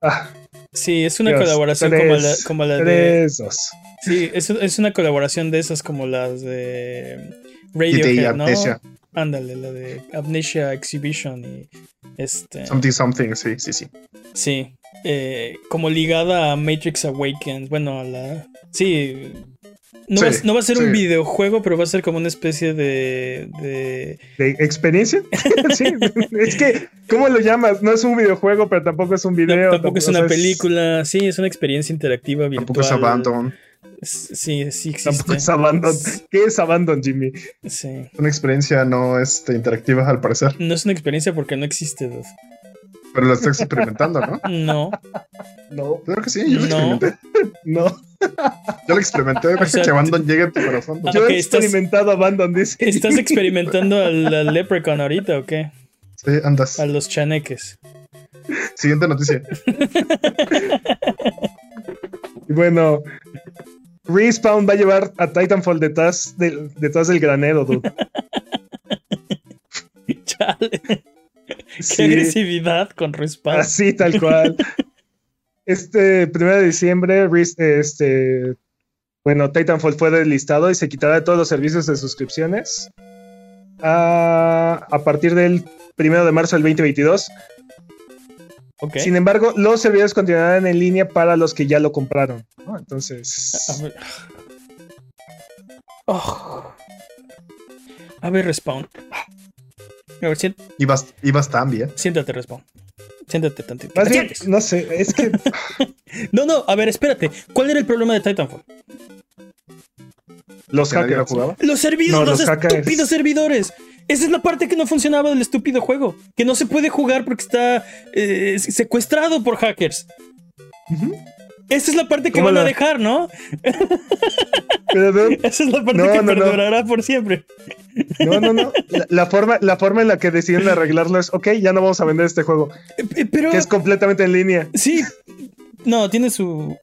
Ah, Sí, es una Dios, colaboración tres, como la, como la de. tres, dos. Sí, es, es una colaboración de esas como las de Radiohead, ¿no? Amnesia. Ándale, la de Amnesia Exhibition y este. Something, something, sí, sí, sí. Sí, eh, como ligada a Matrix Awakens. Bueno, a la. Sí. No, Sí, va, no va a ser un videojuego, pero va a ser como una especie de. de ¿De experiencia? sí, es que, ¿cómo lo llamas? No es un videojuego, pero tampoco es un no, video. tampoco es una película. Sí, es una experiencia interactiva virtual. Tampoco es Abandon. Sí, sí existe. Tampoco es Abandon. ¿Qué es Abandon, Jimmy? Sí. Una experiencia no este, interactiva al parecer. No es una experiencia porque no existe. dude. Pero lo estás experimentando, ¿no? No. No, Claro que sí, yo lo No. experimenté. no. Yo lo experimenté. Deja sea, que Abandon llegue a tu corazón. Ah, Yo he estás- experimentado Abandon, dice. ¿Estás experimentando al, al Leprechaun ahorita o qué? Sí, andas. A los chaneques. Siguiente noticia. Y bueno, Respawn va a llevar a Titanfall detrás del, detrás del granero, dude. Chale. Qué Sí, agresividad con Respawn. así tal cual. Este primero de diciembre, este, bueno, Titanfall fue deslistado y se quitará de todos los servicios de suscripciones a, a partir del primero de marzo del 2022. Sin embargo, los servidores continuarán en línea para los que ya lo compraron. ¿no? Entonces, A ver. Oh. A ver, Respawn. A ver, siént- Ibas, ibas tan bien. siéntate, Respawn. Siéntate tantito. más ¿Te bien, no sé, es que No, no, a ver, espérate. ¿Cuál era el problema de Titanfall? los lo hackers. jugaba. Los servidores, No, los, los hackers. estúpidos servidores. Esa es la parte que no funcionaba del estúpido juego. Que no se puede jugar porque está eh, secuestrado por hackers. Esa es la parte que ¿Cómo van a dejar, ¿no? Pero, Esa es la parte No, que no, por siempre. No, no, no. La, la forma, la forma en la que decidieron arreglarlo es, ok, ya no vamos a vender este juego, Eh, eh, Pero que es completamente en línea. sí, no, tiene su...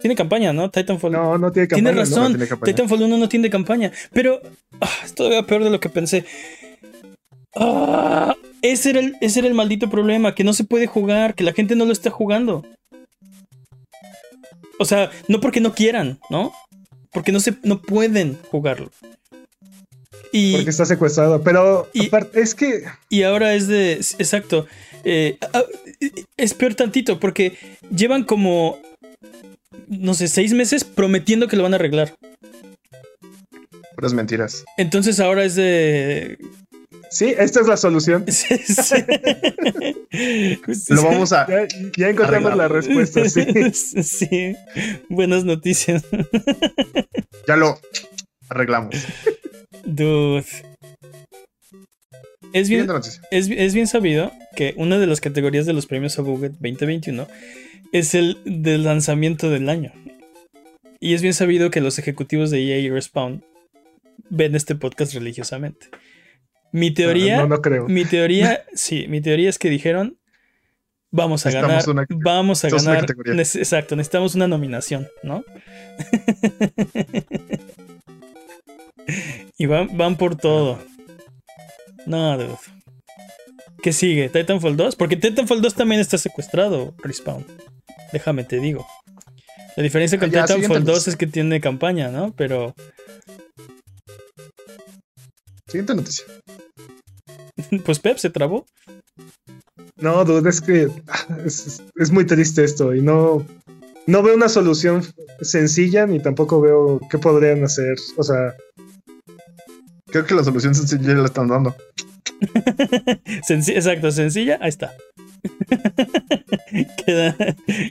Tiene campaña, ¿no? Titanfall. No, no tiene campaña, ¿no? razón. tiene campaña. Titanfall 1 no tiene campaña. Pero ah, es todavía peor de lo que pensé. Ah, ese, era el, ese era el maldito problema, que no se puede jugar, que la gente no lo está jugando. O sea, no porque no quieran, ¿no? Porque no, se, no pueden jugarlo. Y, Porque está secuestrado. Pero Y- aparte, es que y ahora es de... Exacto. eh, ah, es peor tantito, porque llevan como... No sé, seis meses prometiendo que lo van a arreglar. Puras mentiras. Entonces ahora es de. Sí, esta es la solución. Sí, sí. Lo vamos a. Ya, ya encontramos Arreglar. la respuesta, sí. Sí. Buenas noticias. Ya lo arreglamos. Dude. Es bien, es, es bien sabido que una de las categorías de los premios Abuget 2021 es el del lanzamiento del año. Y es bien sabido que los ejecutivos de EA y Respawn ven este podcast religiosamente. Mi teoría. No, no, no creo. Mi teoría, sí, mi teoría es que dijeron, vamos a Necesitamos ganar, una- vamos a una ganar, exacto, necesitamos una nominación, ¿no? y van, van por todo. No, dude. ¿Qué sigue? ¿Titanfall 2? Porque Titanfall 2 también está secuestrado, Respawn. Déjame te digo. La diferencia con Ah, ya, Titanfall siguiente 2 es que tiene campaña, ¿no? Pero Siguiente noticia. pues Pep se trabó. No, dude, es que ah, es, es muy triste esto y no, no veo una solución sencilla ni tampoco veo qué podrían hacer. O sea, Creo que la solución sencilla ya la están dando. Exacto, sencilla, ahí está. queda,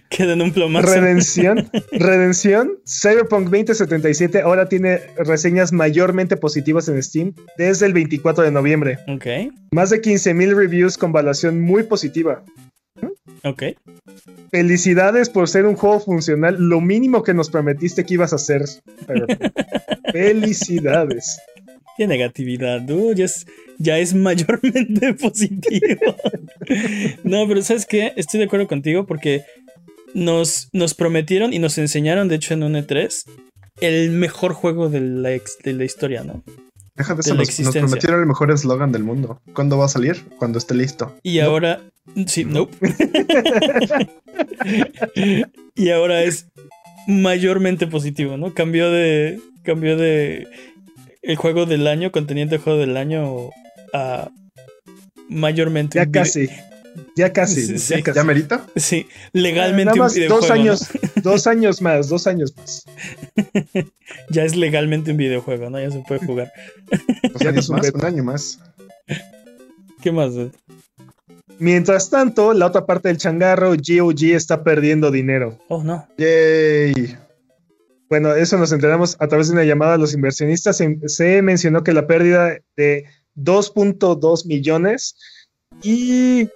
queda en un plomazo. Redención, Redención, Cyberpunk 2077 ahora tiene reseñas mayormente positivas en Steam desde el 24 de noviembre. Ok, Más de 15.000 reviews con evaluación muy positiva. ok. Felicidades por ser un juego funcional, lo mínimo que nos prometiste que ibas a hacer. Cyberpunk. Felicidades. Qué negatividad, dude. Ya es mayormente positivo. no, pero ¿sabes qué? Estoy de acuerdo contigo porque nos, nos prometieron y nos enseñaron, de hecho, en un E3, el mejor juego de la, ex- de la historia, ¿no? Deja de de eso, la nos, nos prometieron el mejor eslogan del mundo. ¿Cuándo va a salir? Cuando esté listo. Y ahora. Sí, nope. y ahora es mayormente positivo, ¿no? Cambió de. Cambió de. El juego del año, conteniente juego del año Mayormente Ya casi. Ya casi. Sí, ya casi. ¿Ya merita? Sí, legalmente Nada un videojuego. dos ¿no? años, dos años más, dos años más. Ya es legalmente un videojuego, ¿no? Ya se puede jugar. Dos Ya años es un más, beta. un año más. ¿Qué más? Mientras tanto, la otra parte del changarro, GOG está perdiendo dinero. Oh, no. Yay. Bueno, eso nos enteramos a través de una llamada a los inversionistas. Se, se mencionó que la pérdida de 2.2 millones y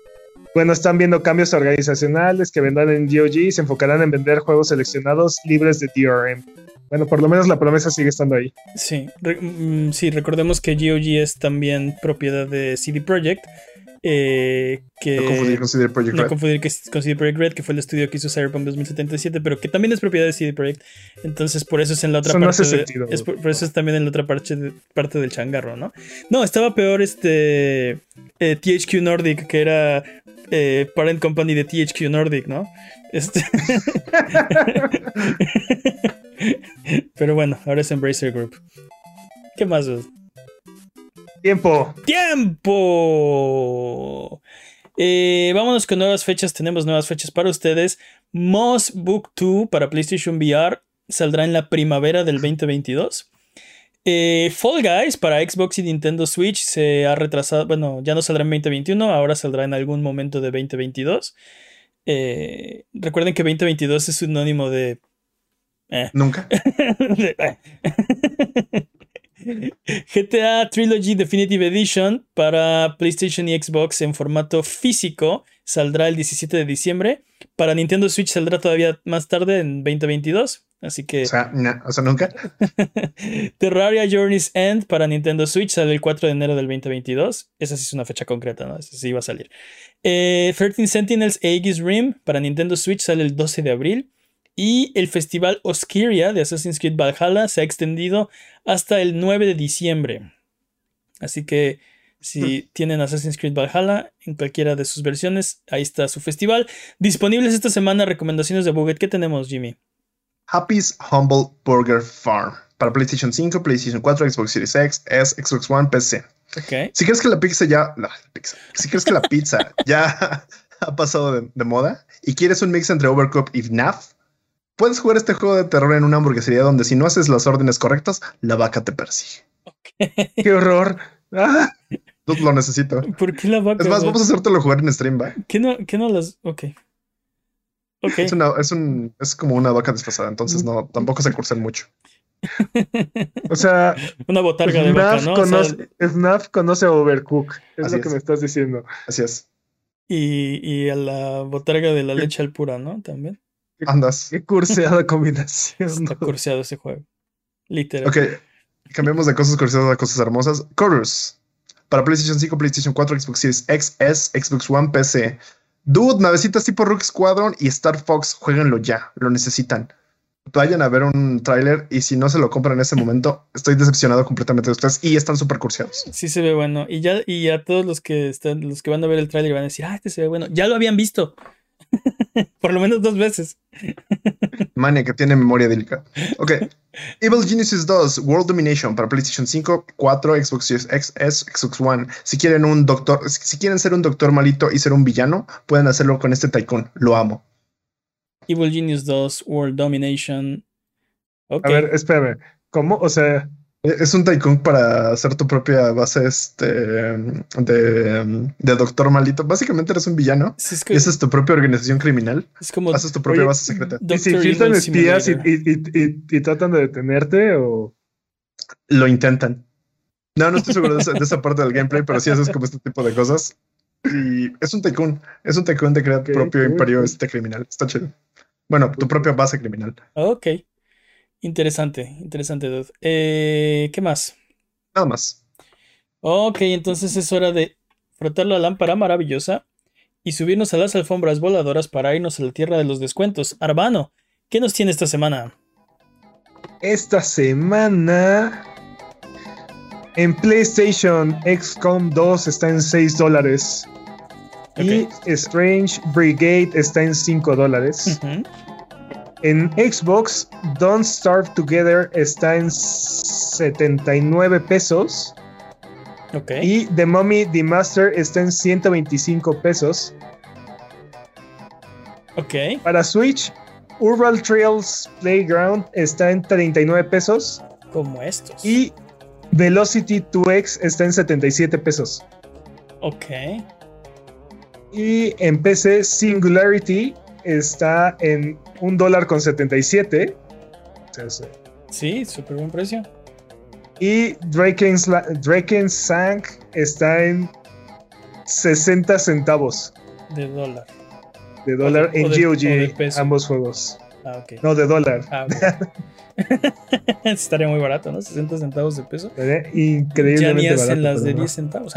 bueno, están viendo cambios organizacionales que vendrán en GOG y se enfocarán en vender juegos seleccionados libres de DRM. Bueno, por lo menos la promesa sigue estando ahí. Sí, mm, sí, recordemos que GOG es también propiedad de CD Projekt. Eh, que No confundir con CD Projekt no Red. confundir que- con CD Projekt Red, que fue el estudio que hizo Cyberpunk 2077, pero que también es propiedad de CD Projekt. Entonces, por eso es en la otra Eso no parte. hace de- sentido, es güey. por, por eso es también en la otra parte, de- parte del changarro, ¿no? No, estaba peor este eh, THQ Nordic, que era eh, parent company de THQ Nordic, ¿no? Este... pero bueno, ahora es Embracer Group. ¿Qué más? dude? Tiempo. ¡Tiempo! Eh, vámonos con nuevas fechas. Tenemos nuevas fechas para ustedes. Moss Book 2 para PlayStation VR saldrá en la primavera del 2022. Eh, Fall Guys para Xbox y Nintendo Switch se ha retrasado. Bueno, ya no saldrá en 2021, ahora saldrá en algún momento de 2022. Eh, recuerden que 2022 es sinónimo de. eh, Nunca. GTA Trilogy Definitive Edition para PlayStation y Xbox en formato físico saldrá el 17 de diciembre. Para Nintendo Switch saldrá todavía más tarde en 2022. Así que O sea, o sea, nunca. Terraria Journey's End para Nintendo Switch sale el 4 de enero del 2022. Esa sí es una fecha concreta, ¿no? Esa sí va a salir. Eh, 13 Sentinels Aegis Rim para Nintendo Switch sale el 12 de abril. Y el festival Osquiria de Assassin's Creed Valhalla se ha extendido hasta el 9 de diciembre. Así que si tienen Assassin's Creed Valhalla en cualquiera de sus versiones, ahí está su festival. Disponibles esta semana recomendaciones de Buget. ¿Qué tenemos, Jimmy? Happy's Humble Burger Farm. Para PlayStation 5, PlayStation 4, Xbox Series X, S, Xbox One, PC. Ok. Si crees que la pizza ya. la pizza. Si crees que la pizza ya ha pasado de, de moda y quieres un mix entre Overcooked y FNAF, puedes jugar este juego de terror en una hamburguesería donde si no haces las órdenes correctas, la vaca te persigue. ¡Qué horror! ¡Ah! Lo necesito. ¿Por qué la vaca? Es más, vamos a hacértelo jugar en stream, ¿va? ¿Qué no, qué no las.? Ok. Ok. Es, una, es, un, es como una vaca disfrazada, entonces no, tampoco se cursen mucho. O sea, Una botarga de vaca, ¿no? O sea, conoce, FNAF conoce a Overcook. Es lo que es. me estás diciendo. Así es. y, y a la botarga de la leche al pura, ¿no? También. Andas. Qué curseada combinación. Está curseado ese juego. Literal. Ok, cambiamos de cosas curiosas a cosas hermosas. Chorus. Para PlayStation 5, PlayStation 4, Xbox Series X, S, Xbox One, PC. Dude, navecitas tipo Rook Squadron y Star Fox, jueguenlo ya, lo necesitan. Vayan a ver un tráiler y si no se lo compran en ese momento, estoy decepcionado completamente de ustedes y están súper cursiados. Sí se ve bueno. Y ya, y a todos los que están, los que van a ver el tráiler van a decir, ah, este se ve bueno. Ya lo habían visto. Por lo menos dos veces. Mania que tiene memoria delicada. Ok. Evil Geniuses 2, World Domination para PlayStation 5, 4, Xbox Series X, S, Xbox One. Si quieren un doctor, si quieren ser un doctor malito y ser un villano, pueden hacerlo con este Tycoon. Lo amo. Evil Genius 2, World Domination. Ok. A ver, espérame. ¿Cómo? O sea, Es un Tycoon para hacer tu propia base este, de, de doctor malito. Básicamente eres un villano Sí, es, y esa es tu propia organización criminal. es como Haces tu propia Oye, base secreta. ¿y si Doctor filtran espías y, y- y- y- y tratan de detenerte o... Lo intentan. No, no estoy seguro de esa, de esa parte del gameplay, pero sí haces como este tipo de cosas. Y es un tycoon. Es un tycoon de crear tu propio cool, imperio este criminal. Está chido. Bueno, tu propia base criminal. Ok. Interesante, interesante, dude. Eh, ¿qué más? Nada más. Ok, entonces es hora de frotar la lámpara maravillosa y subirnos a las alfombras voladoras para irnos a la tierra de los descuentos. Arbano, ¿qué nos tiene esta semana? Esta semana... En PlayStation, XCOM 2 está en 6 dólares. Y Strange Brigade está en 5 dólares. En Xbox, Don't Starve Together está en 79 pesos. Y The Mummy The Master está en 125 pesos. Ok. Para Switch, Urban Trails Playground está en 39 pesos. Como estos. Y Velocity 2X está en 77 pesos. Ok. Y en PC, Singularity está en un dólar con 77. Sí, súper buen precio. Y Draken's Sang está en 60 centavos. De dólar. De dólar en GOG, ambos juegos. Ah, ok. No, de dólar. Ah, Estaría muy barato, ¿no? 60 centavos de peso. increíblemente ya ni hacen las de 10 centavos.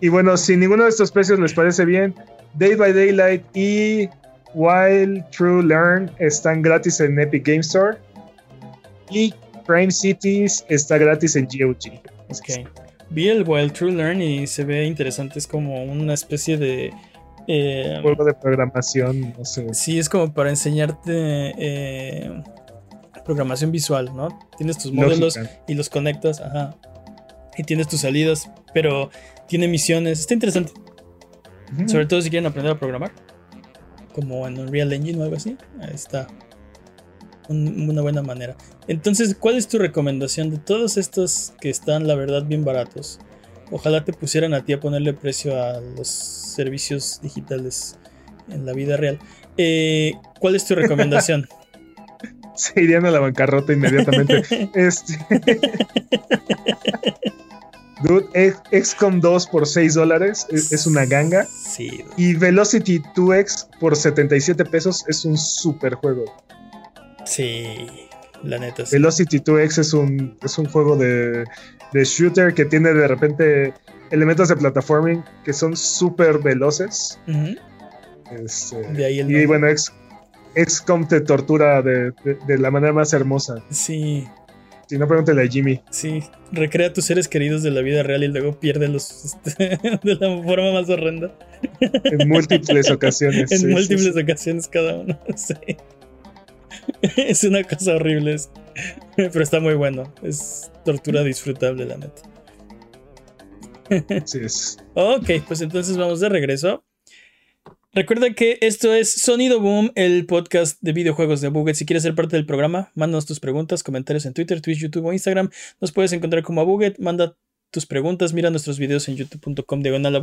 y bueno, si ninguno de estos precios les parece bien, Day by Daylight y Wild True Learn están gratis en Epic Game Store. Y Prime Cities está gratis en GOG. Ok. Vi el Wild True Learn y se ve interesante. Es como una especie de. Eh, Juego de programación, no sé. Sí, es como para enseñarte eh, programación visual, ¿no? Tienes tus modelos y los conectas, ajá. Y tienes tus salidas, pero tiene misiones. Está interesante. Sobre todo si quieren aprender a programar. Como en Unreal Engine o algo así. Ahí está. una buena manera. Entonces, ¿cuál es tu recomendación de todos estos que están, la verdad, bien baratos? Ojalá te pusieran a ti a ponerle precio a los servicios digitales en la vida real. Eh, ¿Cuál es tu recomendación? Se irían a la bancarrota inmediatamente. este. Dude, XCOM 2 por 6 dólares es, una ganga. Sí. Y Velocity 2X por 77 pesos es un super juego. Sí, la neta. Velocity 2X es un, es un juego de, shooter que tiene de repente elementos de platforming que son súper veloces. Este, de ahí el y bueno, XCOM te tortura de, de, la manera más hermosa. Sí. Si no, pregúntale a Jimmy. Sí, recrea a tus seres queridos de la vida real y luego piérdelos este, de la forma más horrenda. En múltiples ocasiones. en múltiples ocasiones cada uno. Sí. Es una cosa horrible. Pero está muy bueno. Es tortura disfrutable, la neta. Sí es. Ok, pues entonces vamos de regreso. Recuerda que esto es Sonido Boom, el podcast de videojuegos de Buget. Si quieres ser parte del programa, mándanos tus preguntas, comentarios en Twitter, Twitch, YouTube o Instagram. Nos puedes encontrar como Buget. Manda tus preguntas, mira nuestros videos en youtube.com diagonal.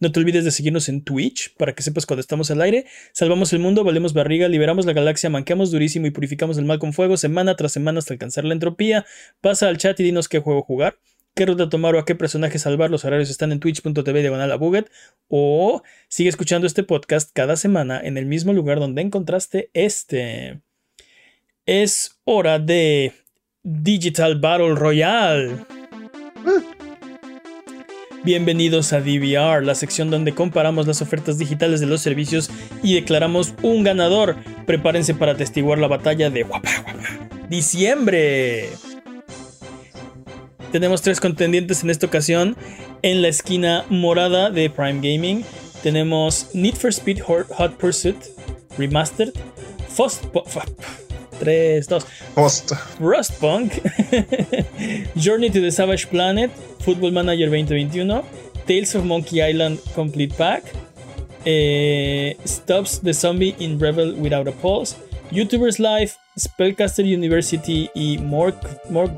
No te olvides de seguirnos en Twitch para que sepas cuando estamos al aire. Salvamos el mundo, valemos barriga, liberamos la galaxia, manqueamos durísimo y purificamos el mal con fuego semana tras semana hasta alcanzar la entropía. Pasa al chat y dinos qué juego jugar qué ruta tomar o a qué personaje salvar. Los horarios están en twitch.tv diagonal a Buget. O sigue escuchando este podcast cada semana en el mismo lugar donde encontraste este. Es hora de Digital Battle Royale. Bienvenidos a DVR, la sección donde comparamos las ofertas digitales de los servicios y declaramos un ganador. Prepárense para atestiguar la batalla de diciembre. Tenemos tres contendientes en esta ocasión. En la esquina morada de Prime Gaming tenemos Need for Speed Hot Pursuit Remastered, Fost 3, 2. Rustpunk, Journey to the Savage Planet, Football Manager 2021, Tales of Monkey Island Complete Pack, eh, Stops the Zombie in Rebel Without a Pulse, YouTubers Live, Spellcaster University y More, More,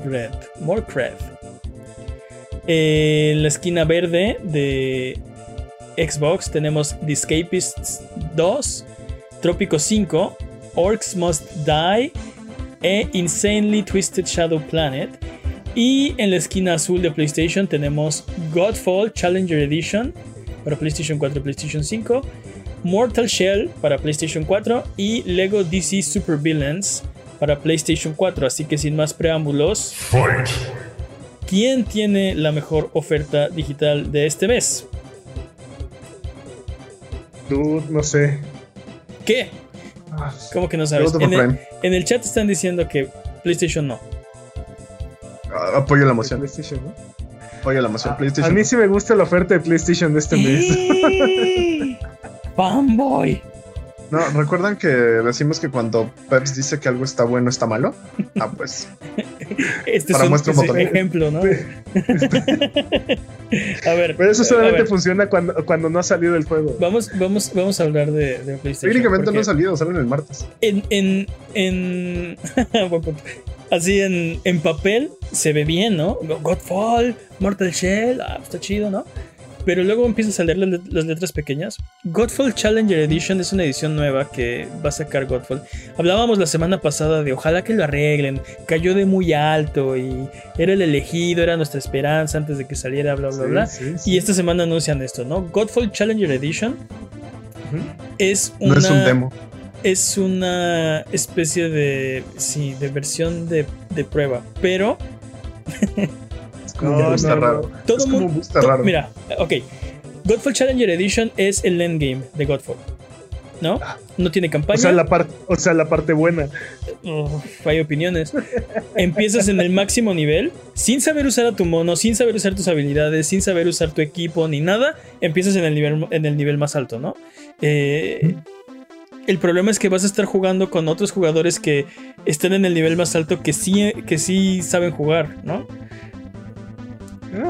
En la esquina verde de Xbox tenemos The Escapists 2, Trópico 5, Orcs Must Die e Insanely Twisted Shadow Planet. Y en la esquina azul de PlayStation tenemos Godfall Challenger Edition para PlayStation 4 y PlayStation 5, Mortal Shell para PlayStation 4 y Lego DC Super Villains para PlayStation 4. Así que sin más preámbulos. ¿Quién tiene la mejor oferta digital de este mes? Tú, no sé. ¿Qué? Ah, ¿Cómo que no sabes? En el, chat están diciendo que PlayStation no. apoyo la moción. PlayStation, ¿no? Apoyo la moción. A, PlayStation. a mí sí me gusta la oferta de PlayStation de este mes. Fanboy. No, ¿recuerdan que decimos que cuando Peps dice que algo está bueno, está malo? Ah, pues. Este Para es un, muestra un es un botón. ejemplo, ¿no? a ver. Pero eso solamente funciona cuando, cuando no ha salido el juego. Vamos, vamos, vamos a hablar de, de PlayStation. Técnicamente no ha salido, salen el martes. En, en, en así en, en papel se ve bien, ¿no? Godfall, Mortal Shell, ah, está chido, ¿no? Pero luego empiezas a leer las, let- las letras pequeñas. Godfall Challenger Edition es una edición nueva que va a sacar Godfall. Hablábamos la semana pasada de ojalá que lo arreglen. Cayó de muy alto y era el elegido, era nuestra esperanza antes de que saliera, bla, bla, Sí, bla. sí, sí. Y esta semana anuncian esto, ¿no? Godfall Challenger Edition es una, No es un demo. es una especie de, sí, de versión de, de prueba. Pero como No, no, raro. todo es como mundo... un está raro. Mira, ok. Godfall Challenger Edition es el endgame de Godfall. ¿No? No tiene campaña. O sea, la parte, o sea, la parte buena. Hay opiniones. Empiezas en el máximo nivel, sin saber usar a tu mono, sin saber usar tus habilidades, sin saber usar tu equipo ni nada. Empiezas en el nivel, en el nivel más alto, ¿no? Eh, el problema es que vas a estar jugando con otros jugadores que están en el nivel más alto que sí, que sí saben jugar, ¿no?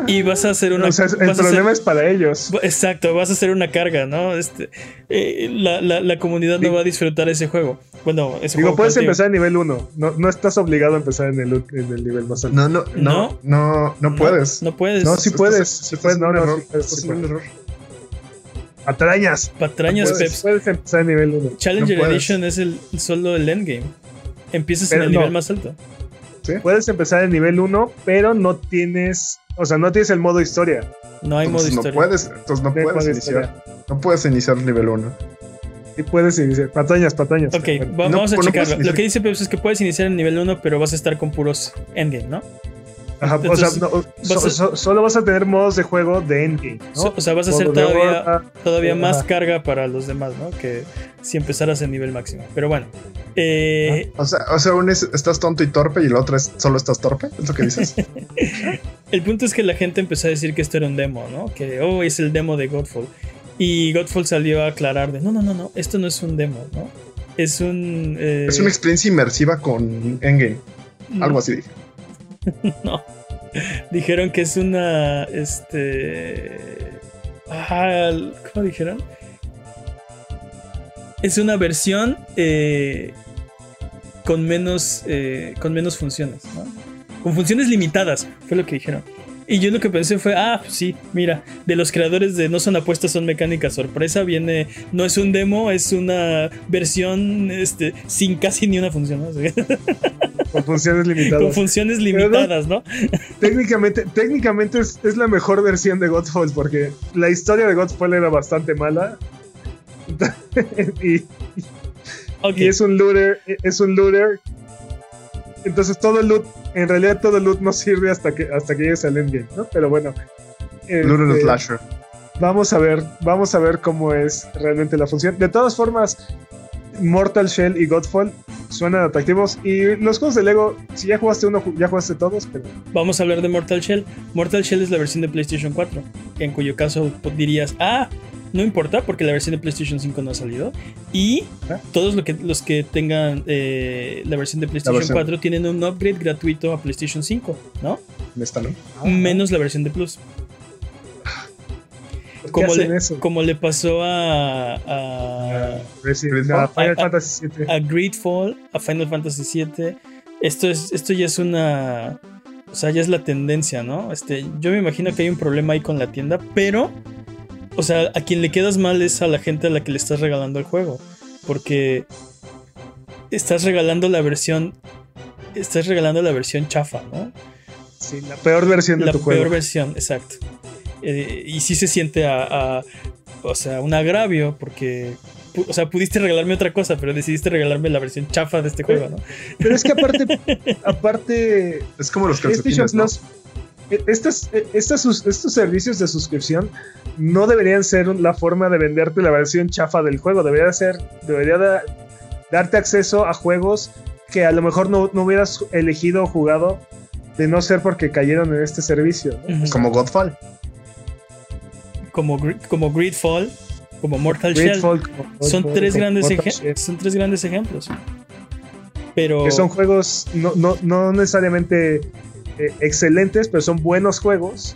Y vas a hacer una. o sea, el hacer- problema es para ellos. Exacto, vas a hacer una carga, ¿no? Este, eh, la, la- la comunidad no va a disfrutar ese juego. Bueno, ese Digo, juego puedes contigo. empezar en nivel 1. No, no estás obligado a empezar en el, en el nivel más alto. No, no, no, no, no, puedes. No puedes. No, sí puedes. estás Sí puedes. No, no, error, sí puedes, estás sí haciendo un puedes. error. Patrañas. Patrañas, puedes, Peps. puedes empezar en nivel 1. Challenger no. Edition es el solo el endgame. Empiezas Pero en el no. nivel más alto. Puedes empezar en nivel 1, pero no tienes. O sea, no tienes el modo historia. No hay modo Entonces no historia. puedes, entonces no puedes modo iniciar. historia. No puedes iniciar nivel 1. Y puedes iniciar. Patrañas, patrañas. Ok, Bueno, va- No, vamos a no checarlo. Lo que dice Peps es que puedes iniciar en nivel 1, pero vas a estar con puros endgame, ¿no? Ajá, entonces, o sea, no, vas so- a- so- solo vas a tener modos de juego de endgame. ¿no? So- o sea, vas a hacer todavía, todavía más Ajá. carga para los demás, ¿no? Que si empezaras en nivel máximo. Pero bueno. eh, O sea, o sea, uno es, estás tonto y torpe y el otro es solo estás torpe. ¿Es lo que dices? El punto es que la gente empezó a decir que esto era un demo, ¿no? Que, oh, es el demo de Godfall. Y Godfall salió a aclarar de, no, no, no, no, esto no es un demo, ¿no? Es un... eh, es una experiencia inmersiva con Endgame. Algo así dije. No. Dijeron que es una. Este. ¿Cómo dijeron? Es una versión eh, con menos. eh, con menos funciones, ¿no? Con funciones limitadas, fue lo que dijeron. Y yo lo que pensé fue, ah, pues sí, mira, de los creadores de No son apuestas, son mecánicas sorpresa, viene, no es un demo, es una versión este, sin casi ni una función, Con funciones con limitadas. funciones limitadas, ¿no? técnicamente técnicamente es, es la mejor versión de Godfall porque la historia de Godfall era bastante mala. y, y es un looter, es un looter. Entonces todo el loot, en realidad todo el loot no sirve hasta que hasta que llegues al endgame, ¿no? Pero bueno. Looter este, Slasher. Vamos a ver, vamos a ver cómo es realmente la función. De todas formas, Mortal Shell y Godfall suenan atractivos. Y los juegos de Lego, si ya jugaste uno, ya jugaste todos, pero Vamos a hablar de Mortal Shell. Mortal Shell es la versión de PlayStation 4, en cuyo caso dirías, ah, no importa porque la versión de PlayStation 5 no ha salido. Y Ah. todos lo que, los que tengan eh, la versión de PlayStation versión. 4 tienen un upgrade gratuito a PlayStation 5, ¿no? Esta, ¿no? Menos la versión de Plus. ¿por qué Como le, eso? como le pasó a, a, Resident- Gridfall. a Final Ah, ah, Fantasy VII. a Greedfall, a Final Fantasy VII. Esto, es, esto ya es una. O sea, ya es la tendencia, ¿no? Este, yo me imagino que hay un problema ahí con la tienda, pero. O sea, a quien le quedas mal es a la gente a la que le estás regalando el juego. Porque. Estás regalando la versión. Estás regalando la versión chafa, ¿no? Sí, la peor versión de La tu peor juego. versión, exacto. Eh, y sí se siente a, a- O sea, un agravio, porque. O sea, pudiste regalarme otra cosa, pero decidiste regalarme la versión chafa de este juego, ¿no? Pero es que aparte, aparte, Es como los PlayStation calcetines, ¿no? Plus, sus- estos servicios de suscripción no deberían ser la forma de venderte la versión chafa del juego. Debería ser, debería da- darte acceso a juegos que a lo mejor no, no hubieras elegido o jugado de no ser porque cayeron en este servicio. Como Godfall. como, como Gridfall, como Mortal Shell. Como Son tres, grandes Shell, son tres grandes ejemplos. Pero Que son juegos no, no, no necesariamente eh, excelentes, pero son buenos juegos.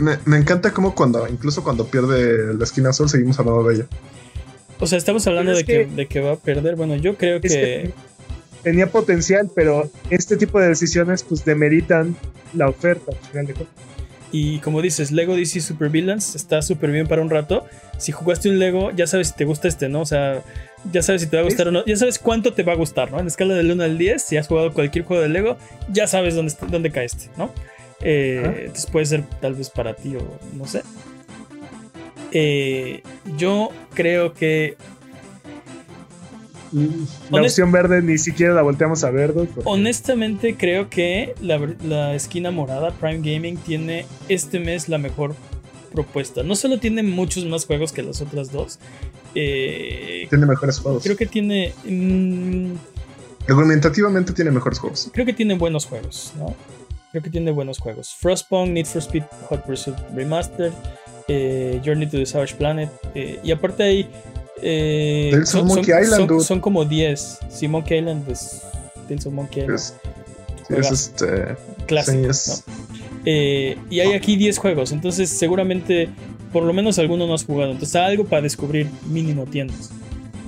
Me, me encanta como cuando, incluso cuando pierde la esquina azul, seguimos hablando de ella. O sea, estamos hablando de que, que- de que va a perder. Bueno, yo creo Es que. que tenía potencial, pero este tipo de decisiones pues demeritan la oferta. al final de cuentas. Y como dices, Lego DC Super Villains está súper bien para un rato. Si jugaste un Lego, ya sabes si te gusta este, ¿no? O sea, ya sabes si te va a gustar o no. Ya sabes cuánto te va a gustar, ¿no? En escala del 1 al 10, si has jugado cualquier juego de Lego, ya sabes dónde, dónde cae este, ¿no? Eh, entonces puede ser tal vez para ti o no sé. Eh, yo creo que La opción verde ni siquiera la volteamos a ver. ¿no? Porque- Honestamente creo que la, la esquina morada Prime Gaming tiene este mes la mejor propuesta. No solo tiene muchos más juegos que las otras dos. Eh, Tiene mejores juegos. creo que tiene... mm, Argumentativamente tiene mejores juegos. creo que tiene buenos juegos, ¿no? Creo que tiene buenos juegos. Frostpunk, Need for Speed Hot Pursuit Remastered, eh, Journey to the Savage Planet. eh, y aparte hay... Tales of Monkey Island, son- son como 10. Sí, Monkey Island es... Tales of Monkey Island. Es, este. clásico. sí, es- ¿no? Y hay aquí 10 juegos, entonces seguramente por lo menos alguno no has jugado. Entonces algo para descubrir mínimo tienes.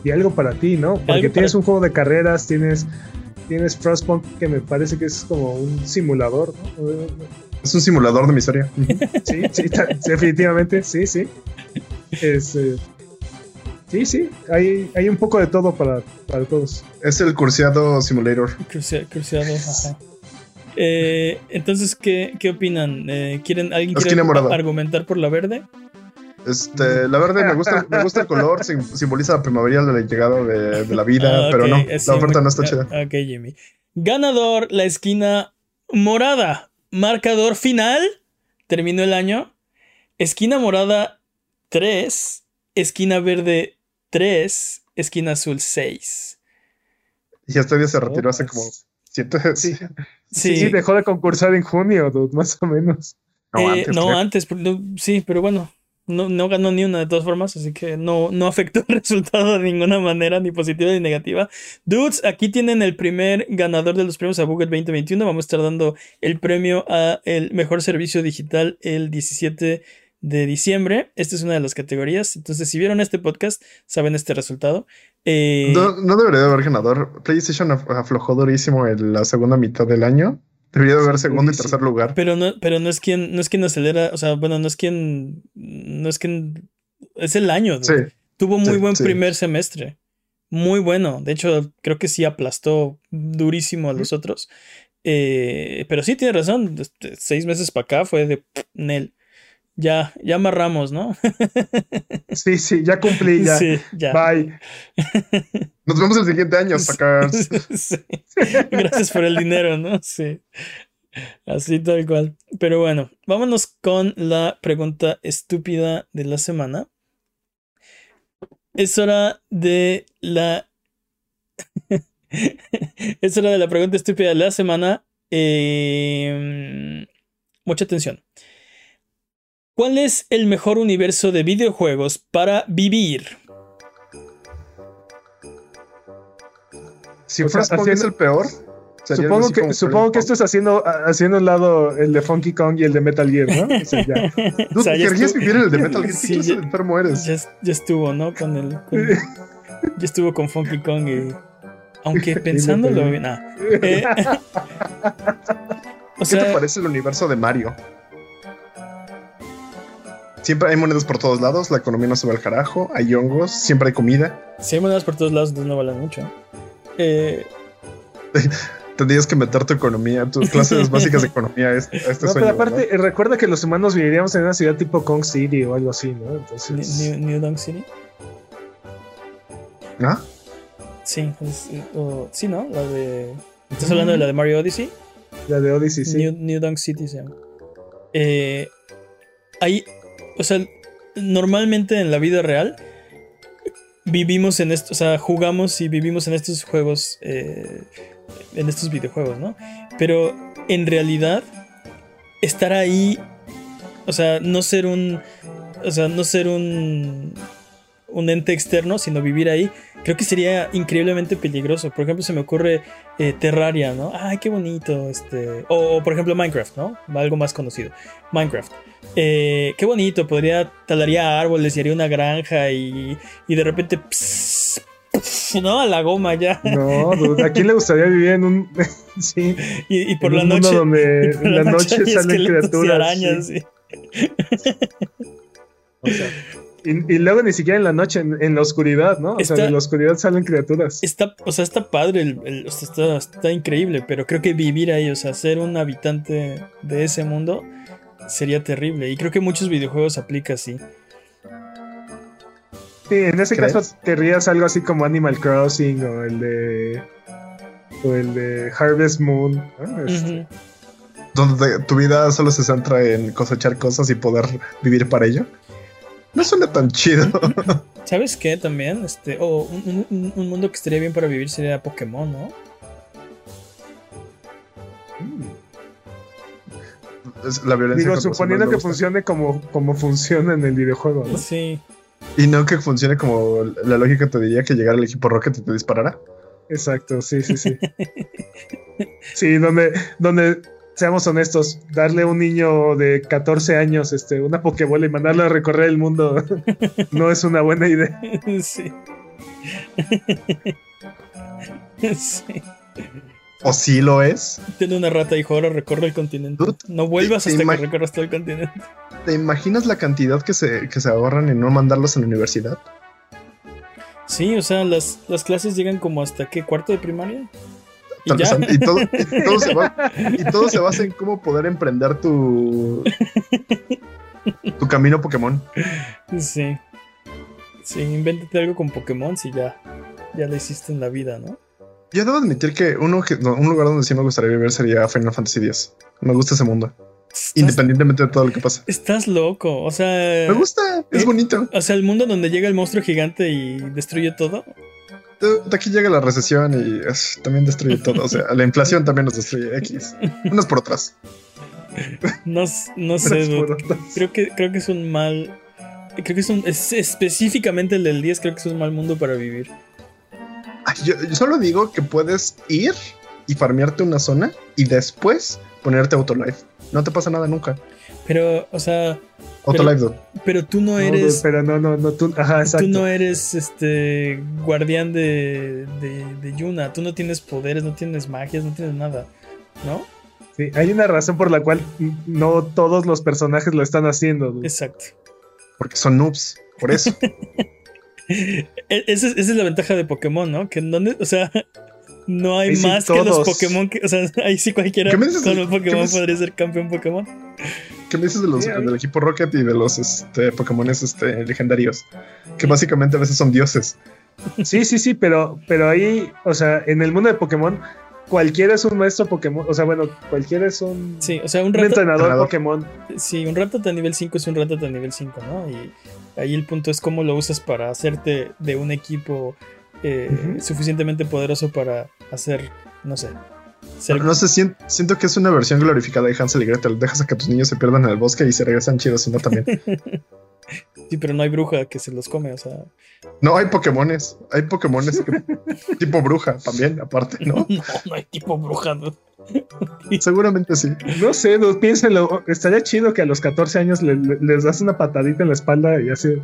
Y algo para ti, ¿no? Porque tienes para- un juego de carreras, tienes, tienes Frostpunk que me parece que es como un simulador, ¿no? es un simulador de miseria. Sí, sí, definitivamente, sí, sí. Es, eh, sí, sí, hay, hay un poco de todo para, para todos. es el curseado simulator. Cruceado, ajá. Eh, entonces, ¿qué, qué opinan? Eh, ¿quieren, ¿Alguien quiere argumentar por la verde? Este, la verde me gusta, me gusta el color, sim- simboliza la primavera la llegada de, de la vida, Ah, pero no, sí, la oferta muy- no está ah, chida. Ok, Jimmy. Ganador, la esquina morada. Marcador final. Terminó el año. Esquina morada 3. Esquina verde 3. Esquina azul 6. Y este día se retiró hace como siete. Sí. Sí. Sí, dejó de concursar en junio, dude, más o menos. No, Eh, antes, no, creo. antes, sí, pero bueno, no, no ganó ni una de todas formas, así que no, no afectó el resultado de ninguna manera, ni positiva ni negativa. Dudes, aquí tienen el primer ganador de los premios a Google 2021. Vamos a estar dando el premio a el mejor servicio digital el 17 de diciembre. Esta es una de las categorías. Entonces, si vieron este podcast, saben este resultado. Eh, No, no debería de haber ganador. PlayStation af- aflojó durísimo en la segunda mitad del año. Debería de haber segundo y tercer lugar. Pero no, pero no es quien, no es quien acelera, o sea, bueno, no es quien, no es quien, es el año. Sí. Tuvo muy sí, buen sí. primer semestre. Muy bueno. De hecho, creo que sí aplastó durísimo a los otros. Eh, pero sí, tiene razón. este, seis meses para acá fue de Nel. Ya, ya amarramos, ¿no? Sí, sí, ya cumplí, ya. Sí, ya. Bye. nos vemos el siguiente año, sacas. Sí. Gracias por el dinero, ¿no? Sí. Así tal cual. Pero bueno, vámonos con la pregunta estúpida de la semana. Es hora de la. es hora de la pregunta estúpida de la semana. Eh, Mucha atención. ¿Cuál es el mejor universo de videojuegos para vivir? Si O sea, Frostpunk es el peor, Supongo que, supongo esto es haciendo, haciendo un lado el de Funky Kong y el de Metal Gear, ¿no? O sea, ya. Dude, O sea, ya ¿Querías estuvo- vivir en el de Metal Gear? ¿Qué Sí, ya- enfermo eres? Ya, ya estuvo, ¿no? Con el. con- ya estuvo con Funky Kong y. Aunque pensándolo nah. Eh, o ¿Qué te parece el universo de Mario? Siempre hay monedas por todos lados, la economía no se va al carajo, hay hongos, siempre hay comida. si hay monedas por todos lados, entonces no valen mucho. Eh, Tendrías que meter tu economía, tus clases básicas de economía a este, a este No, sueño. pero aparte, recuerda que los humanos viviríamos en una ciudad tipo Kong City o algo así, ¿no? New, Entonces. New- New Dunk City. ¿no? ¿Ah? Sí, es- o- sí, ¿no? La de. ¿Estás hablando de la de Mario Odyssey? La de Odyssey, sí. New, New Dunk City se llama. Eh, hay, o sea, normalmente en la vida real vivimos en esto, o sea, jugamos y vivimos en estos juegos eh, en estos videojuegos, ¿no? Pero en realidad, estar ahí, o sea, no ser un, o sea, no ser un, un ente externo, sino vivir ahí, creo que sería increíblemente peligroso. Por ejemplo, se me ocurre eh, Terraria, ¿no? Ay, qué bonito, este, o, por ejemplo Minecraft, ¿no? Algo más conocido, Minecraft. Eh, qué bonito, podría talaría árboles y haría una granja y, y de repente no, a la goma ya. No, ¿a quién le gustaría vivir en un. sí. Y, por la noche. donde en la noche, salen criaturas. Y arañas, sí. o sea, y, luego ni siquiera en la noche, en, la oscuridad, ¿no? O sea, en la oscuridad salen criaturas. Está, o sea, está padre, el, está, está increíble, pero creo que vivir ahí, o sea, ser un habitante de ese mundo sería terrible. Y creo que muchos videojuegos aplica así. Sí, en ese caso te rías algo así como Animal Crossing o el de. o el de Harvest Moon. Este. Donde tu vida solo se centra en cosechar cosas y poder vivir para ello. No suena tan chido. ¿Sabes qué también? Este, o un, mundo que estaría bien para vivir sería Pokémon, ¿no? La violencia Digo, suponiendo que funcione como, como funciona en el videojuego, ¿no? Sí. Y no que funcione como la lógica te diría que llegara el equipo Rocket y te disparara. Exacto, sí, sí, sí. sí, donde, donde, seamos honestos, darle a un niño de 14 años este, una Pokébola y mandarlo a recorrer el mundo no es una buena idea. Sí. sí. ¿O sí lo es? Tiene una rata y ahora recorre el continente. no vuelvas hasta que recorras todo el continente. ¿Te imaginas la cantidad que se, que se ahorran en no mandarlos a la universidad? Sí, o sea, las, las clases llegan como hasta qué, cuarto de primaria. Y, todo, y, todo se basa en cómo poder emprender tu, tu camino Pokémon. Sí. Sí, invéntate algo con Pokémon si ya, ya lo hiciste en la vida, ¿no? Yo debo admitir que uno un lugar donde sí me gustaría vivir sería Final Fantasy X. Me gusta ese mundo. Independientemente de todo lo que pasa. Estás loco, o sea. Me gusta, es eh, bonito. O sea, el mundo donde llega el monstruo gigante y destruye todo. De, aquí llega la recesión y también destruye todo. O sea, la inflación también nos destruye X. Unas por otras. No, no sé, creo que, creo que es un mal. Creo que es un. específicamente el del 10, creo que es un mal mundo para vivir. Yo, solo digo que puedes ir y farmearte una zona y después ponerte autolife. No te pasa nada nunca. Pero, o sea. Autolife, pero, pero tú no eres. pero no, no, no, tú, ajá, exacto. Tú no eres este guardián de, de, Yuna. Tú no tienes poderes, no tienes magias, no tienes nada. ¿No? Sí, hay una razón por la cual no todos los personajes lo están haciendo. Exacto. Porque son noobs, por eso. E-, esa, es, la ventaja de Pokémon, ¿no? Que en donde, o sea, no hay más que los Pokémon. Que, o sea, ahí sí cualquiera con los Pokémon podría ser campeón Pokémon. ¿Qué me dices de los, del equipo Rocket y de los este, Pokémon este, legendarios? Que básicamente a veces son dioses. Sí, sí, sí, pero, pero ahí, o sea, en el mundo de Pokémon, cualquiera es un maestro Pokémon. O sea, bueno, cualquiera es un, sí, o sea, un, entrenador, Pokémon. Sí, un de nivel 5 es un de nivel 5, ¿no? Y ahí el punto es cómo lo usas para hacerte de un equipo eh, suficientemente poderoso para hacer, no sé. No sé, siento, que es una versión glorificada de Hansel y Gretel. Dejas a que tus niños se pierdan en el bosque y se regresan chidos, no también. sí, pero no hay bruja que se los come, o sea. No, hay Pokémones. Hay Pokémones tipo bruja también, aparte, ¿no? No, no hay tipo bruja, ¿no? Seguramente sí. No sé, no, piénsenlo. Estaría chido que a los 14 años les das una patadita en la espalda y así.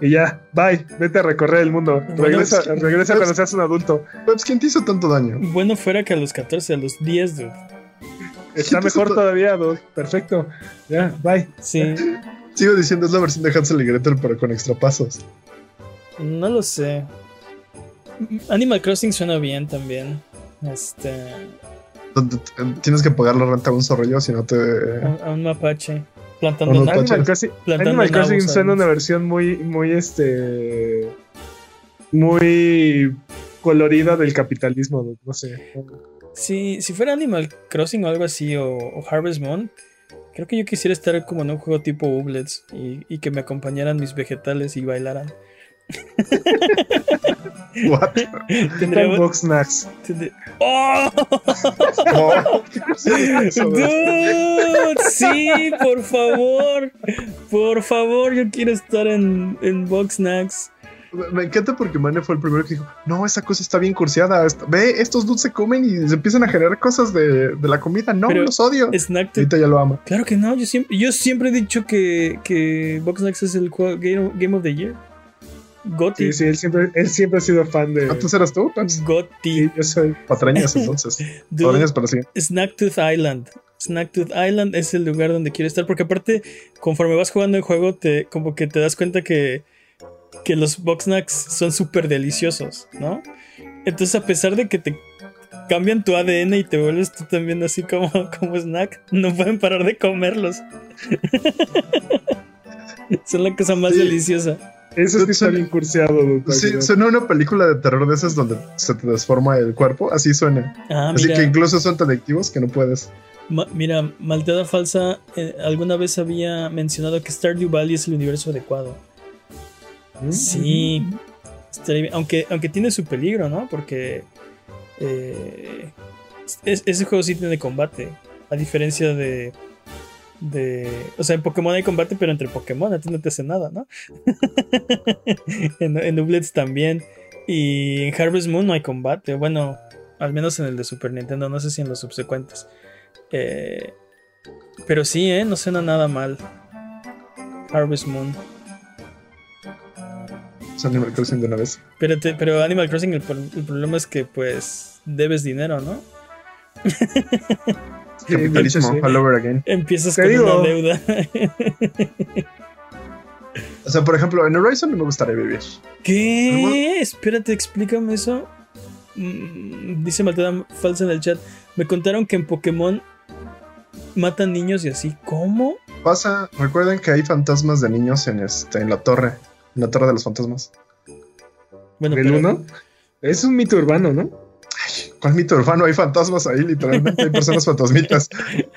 Y ya, bye, vete a recorrer el mundo. regresa, regresa cuando seas un adulto. Pues, ¿quién te hizo tanto daño? Bueno, fuera que a los 14, a los 10, dude. Está mejor todavía, dude. Perfecto. Ya, bye. Sí. Sigo diciendo, es la versión de Hansel y Gretel, pero con extra pasos. No lo sé. Animal Crossing suena bien también. Este. Tienes que pagar la renta a un zorrillo si no te. A, un mapache. Plantando un Animal Crossing, Animal Crossing suena una versión muy, muy este. Muy colorida del capitalismo, no sé. Si, si fuera Animal Crossing o algo así, o, Harvest Moon, creo que yo quisiera estar como en un juego tipo Ublets y, y que me acompañaran mis vegetales y bailaran. What? Tendría- Box Snacks. tendría- ¡Oh! No, ¿qué es eso? Dude, sí, por favor. Por favor, yo quiero estar en, en Box Snacks. Me encanta porque Mane fue el primero que dijo, no, esa cosa está bien cursiada. Esto- Ve, estos dudes se comen y se empiezan a generar cosas de, de la comida. No, Pero los odio. Snack Ahorita ya lo ama. Claro que no, yo siempre, yo siempre he dicho que, que Box Snacks es el juego Game, Game of the Year. Gotti. Sí, sí, él siempre, él siempre ha sido fan de. ¿Antes eras tú? Entonces, Gotti. Sí, yo soy. patrañas entonces. Dude, Patrañas para sí. Snacktooth Island. Snacktooth Island es el lugar donde quiero estar. Porque aparte, conforme vas jugando el juego, te, como que te das cuenta que, que los box snacks son súper deliciosos, ¿no? Entonces, a pesar de que te cambian tu ADN y te vuelves tú también así como, como snack, no pueden parar de comerlos. son la cosa más Sí. deliciosa. Eso sí está bien curseado, Sí, suena una película de terror de esas donde se te transforma el cuerpo. Así suena. Ah, Así que incluso son tan adictivos que no puedes. Ma- mira, Malteada Falsa eh, alguna vez había mencionado que Stardew Valley es el universo adecuado. Sí, aunque, aunque tiene su peligro, ¿no? Porque eh, es- ese juego sí tiene combate, a diferencia de, de... O sea, en Pokémon hay combate, pero entre Pokémon a ti no te hace nada, ¿no? en, en Doublets también. Y en Harvest Moon no hay combate, bueno, al menos en el de Super Nintendo, no sé si en los subsecuentes. Eh, pero sí, ¿eh? No suena nada mal. Harvest Moon. Es Animal Crossing de una vez. Pero, te- pero Animal Crossing, el, pro- el problema es que pues debes dinero, ¿no? Capitalismo, sí. all over again. Empiezas con digo. una deuda. O sea, por ejemplo, en Horizon no me gustaría vivir. ¿Qué? Espérate, explícame eso. Mm, Dice Maltada Falsa en el chat. Me contaron que en Pokémon matan niños y así. ¿Cómo? Pasa, recuerden que hay fantasmas de niños en este, en la torre. La torre de los fantasmas. Bueno, ¿Del pero- uno? Es un mito urbano, ¿no? ¿Cuál mito urbano? Hay fantasmas ahí, literalmente. Hay personas fantasmitas.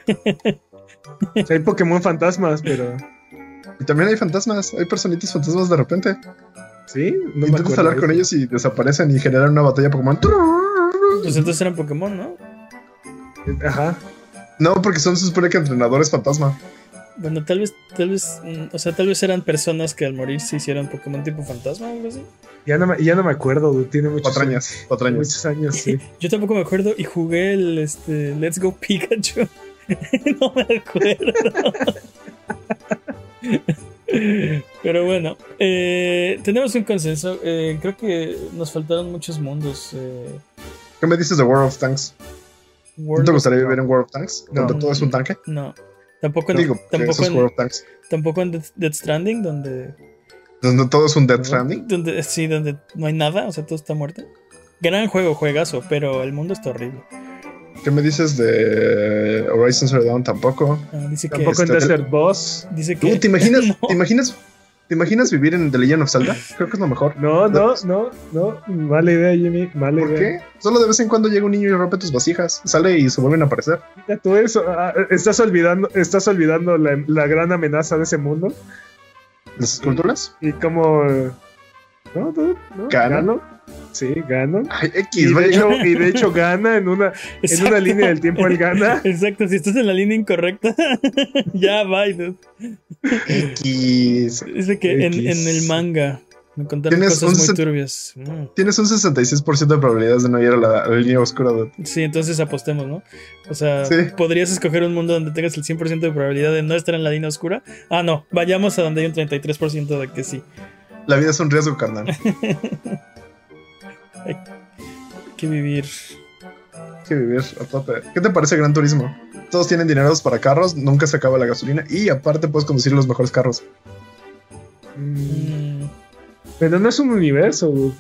Hay Pokémon fantasmas, pero. Y también hay fantasmas. Hay personitas fantasmas de repente. Sí, no Intentas hablar con ellos y desaparecen y generan una batalla Pokémon. Pues entonces eran Pokémon, ¿no? Ajá. No, porque son, se supone que entrenadores fantasma. Bueno, tal vez, tal vez, mm, o sea, tal vez eran personas que al morir se hicieron Pokémon tipo fantasma o algo así. Ya no me, ya no me acuerdo, dude, tiene muchos Patrañas, años. patrañas. Muchos años, sí. Yo tampoco me acuerdo y jugué el este, Let's Go Pikachu. no me acuerdo. Pero bueno, eh, tenemos un consenso. Eh, creo que nos faltaron muchos mundos. eh, ¿Qué me dices de World of Tanks? ¿No te of- gustaría vivir en World of Tanks? No. Donde todo es un tanque. No, tampoco en, Digo, tampoco es en, World of Tanks. tampoco en Death, Death Stranding, donde, Donde todo es un Death. Stranding. donde sí, donde no hay nada, o sea, todo está muerto. Gran juego, juegazo, pero el mundo está horrible. ¿Qué me dices de Horizon Zero Dawn? Tampoco. Ah, dice que Tampoco en este- Desert Boss. dice que ¿Tú te imaginas, No. te imaginas, te imaginas vivir en The Legend of Zelda? Creo que es lo mejor. No, no, no, no. Mala idea, Jimmy. Mala ¿Por idea. qué? Solo de vez en cuando llega un niño y rompe tus vasijas. Sale y se vuelven a aparecer. Mira tú eso. ah, estás olvidando, estás olvidando la, la gran amenaza de ese mundo. ¿Las esculturas? Y como. No, no. ¿Gana? Gano. Sí, gano. Ay, Y X, de, vaya. hecho, y de hecho gana en una, en una línea del tiempo él gana. Exacto, si estás en la línea incorrecta, ya dude. X. Dice que en, X. en el manga me contaron Tienes cosas muy turbias. Mm. Tienes un 66% de probabilidades de no ir a la, a la línea oscura. Sí, entonces apostemos, ¿no? O sea, Sí. ¿podrías escoger un mundo donde tengas el 100% de probabilidad de no estar en la línea oscura? Ah, no, vayamos a donde hay un 33% de que sí. La vida es un riesgo, carnal. Hay que vivir. Hay que vivir a tope. ¿Qué te parece Gran Turismo? Todos tienen dineros para carros, nunca se acaba la gasolina y aparte puedes conducir los mejores carros. Mm, Mm, Pero no es un universo. dude.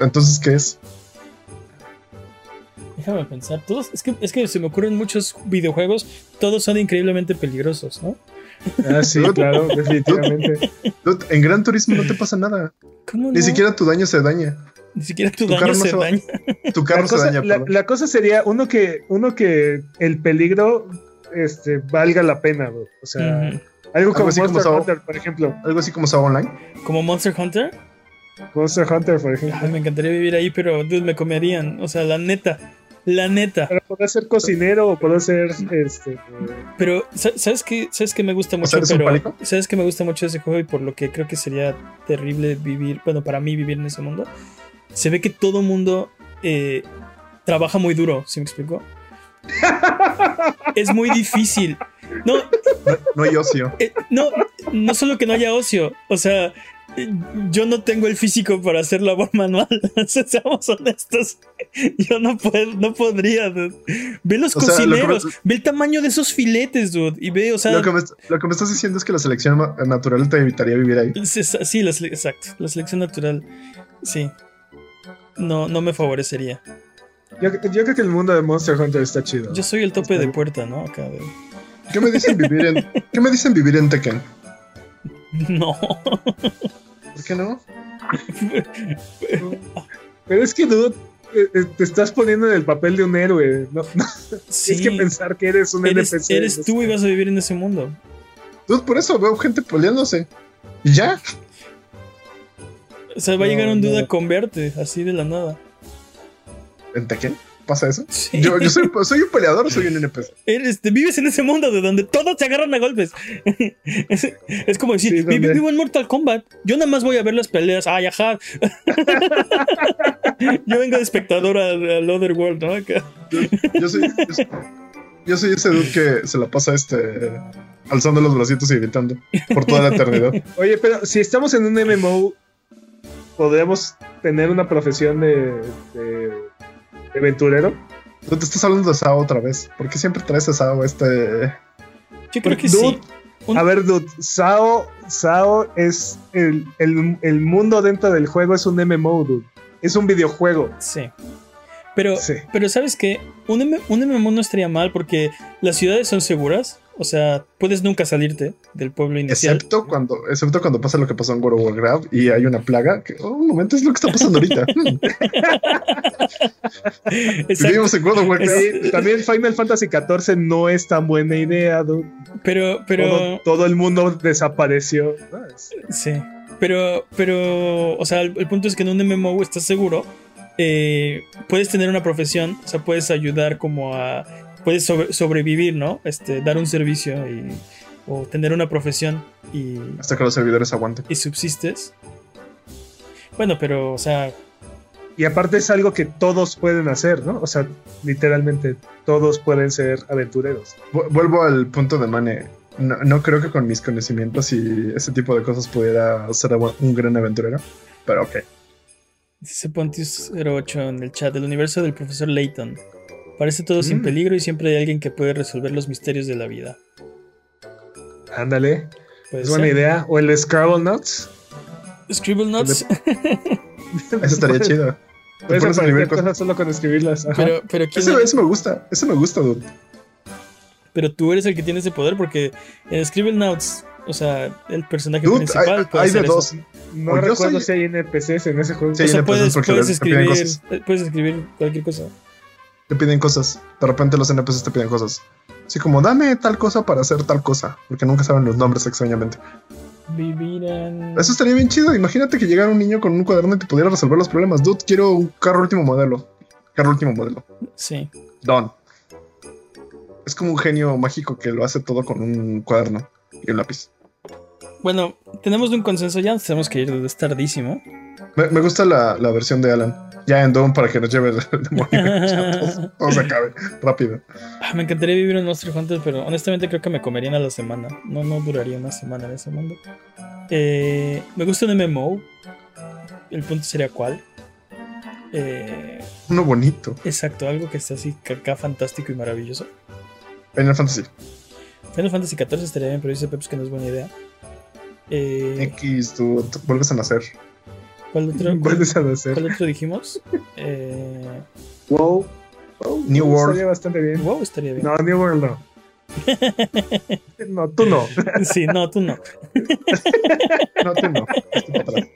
Entonces, ¿qué es? déjame pensar. Todos, es, que, es que se me ocurren muchos videojuegos, todos son increíblemente peligrosos, ¿no? Ah, sí, claro, definitivamente. En Gran Turismo no te pasa nada. ¿Cómo Ni siquiera tu daño se daña. Ni siquiera tu, tu daño carro no se daña. Tu carro La se cosa, daña. la, cosa sería uno que, uno que el peligro este, valga la pena, bro. O sea. Algo como así como Monster Sao- Hunter, por ejemplo. Algo así como Sao Online. Como Monster Hunter. Monster Hunter, por Ay, ejemplo. me encantaría vivir ahí, pero dude, me comerían. O sea, la neta. La neta. Para poder ser cocinero o poder ser este. Pero, sa- ¿sabes qué? ¿Sabes qué me gusta mucho? sea, ¿eres un pero? ¿Sabes qué me gusta mucho ese juego y por lo que creo que sería terrible vivir, bueno, para mí vivir en ese mundo? Se ve que todo mundo eh, trabaja muy duro, ¿sí me explico? es muy difícil. No, No, no hay ocio. eh, no, no solo que no haya ocio, o sea, yo no tengo el físico para hacer labor manual, seamos honestos, yo no puedo, no podría, dude. Ve los O sea, lo que me- cocineros, ve el tamaño de esos filetes, dude, y ve, o sea, Lo que, me, lo que me estás diciendo es que la selección natural te evitaría vivir ahí. Sí, la exacto. La selección natural. Sí. No, no me favorecería. Yo, yo creo que el mundo de Monster Hunter está chido. Yo soy el tope de puerta, ¿no? Acá ¿Qué me dicen vivir en, ¿qué me dicen vivir en Tekken? No. ¿Por qué no? Pero es que, dude, eh, eh, te estás poniendo en el papel de un héroe. No, no, Sí. Tienes que pensar que eres un Eres, NPC. eres tú y sé. vas a vivir en ese mundo. Dude, por eso veo gente peleándose. Y ya. O sea, va a llegar un duda no. con verte, así de la nada. ¿En Tekken? ¿Pasa eso? Sí. Yo, yo soy, soy un peleador o soy un NPC. Eres, te vives en ese mundo de donde todos se agarran a golpes. es, es como decir, Sí, "Vi- donde- vivo en Mortal Kombat. Yo nada más voy a ver las peleas. Ay, ajá. Yo vengo de espectador al, al Otherworld, ¿no? Acá. Yo soy, yo soy, yo soy ese dude que se la pasa este alzando los bracitos y gritando por toda la eternidad. Oye, pero si estamos en un MMO, ¿podríamos tener una profesión de, de, de aventurero? Tú te estás hablando de Sao otra vez. ¿Por qué siempre traes a Sao este? Yo creo que Dude, sí. Un- A ver, dude, Sao, Sao es el, el, el mundo dentro del juego, es un MMO, dude. Es un videojuego. Sí. Pero, Sí. pero ¿sabes qué? Un, M- un MMO no estaría mal porque las ciudades son seguras. O sea, puedes nunca salirte del pueblo inicial. Excepto cuando, excepto cuando pasa lo que pasó en World of Warcraft y hay una plaga. Que, oh, un momento, es lo que está pasando ahorita. Vivimos en World of Warcraft. También Final Fantasy XIV no es tan buena idea, dude. Pero, pero, Todo, todo el mundo desapareció. Es- sí. Pero, pero, o sea, el, el punto es que en un MMO estás seguro. eh, puedes tener una profesión, o sea, puedes ayudar como a. Puedes sobre- sobrevivir, ¿no? Este, dar un servicio y. O tener una profesión y, Hasta que los servidores aguanten. y subsistes. Bueno, pero, o sea, Y aparte es algo que todos pueden hacer, ¿no? O sea, literalmente todos pueden ser aventureros. Vu- Vuelvo al punto de Mane. No, no creo que con mis conocimientos y ese tipo de cosas pudiera ser un gran aventurero. Pero ok. Dice Pontius08 en el chat del universo del profesor Layton. Parece todo sin Mm. peligro y siempre hay alguien que puede resolver los misterios de la vida. Ándale, es buena ser. idea. O el Scrabble Nuts. Scribble Nuts. Eso estaría chido. Puedes aprender escribir cosas. cosas solo con escribirlas. Ajá. pero, pero, ¿quién Eso, me gusta. Eso me gusta, dude. pero tú eres el que tiene ese poder porque en Scribble Notes, o sea, el personaje Dude, principal hay, puede hay de eso. dos. no o recuerdo soy- si hay NPCs en ese juego. Sí, O sea, NPCs puedes, escribir, cosas. puedes escribir cualquier cosa. Te piden cosas. De repente los NPCs te piden cosas. Así como, dame tal cosa para hacer tal cosa. Porque nunca saben los nombres extrañamente. Vivir en... Eso estaría bien chido. Imagínate que llegara un niño con un cuaderno y te pudiera resolver los problemas. Dude, quiero un carro último modelo. Carro último modelo. Sí. Don. Es como un genio mágico que lo hace todo con un cuaderno y un lápiz. Bueno, tenemos un consenso ya, tenemos que ir, es tardísimo. Me, me gusta la, la versión de Alan. Ya en Dawn para que nos lleve el demonio. Todo se acabe rápido. Ah, me encantaría vivir en Monster Hunter, pero honestamente creo que me comerían a la semana. No, no duraría una semana en ese mundo. Eh, me gusta un MMO. El punto sería cuál. Eh, Uno bonito. exacto, algo que esté así acá fantástico y maravilloso. Final Fantasy. Final Fantasy XIV estaría bien, pero dice Peps que no es buena idea. Eh, X, tú tú vuelves a nacer. ¿cuál, otro, cuál, Puedes hacer. cuál otro dijimos? Eh, Wow. Wow, New World. Estaría bastante bien. wow, estaría bien. No, New World no. No, tú no. Sí, no, tú no. No, tú no. Estoy para atrás.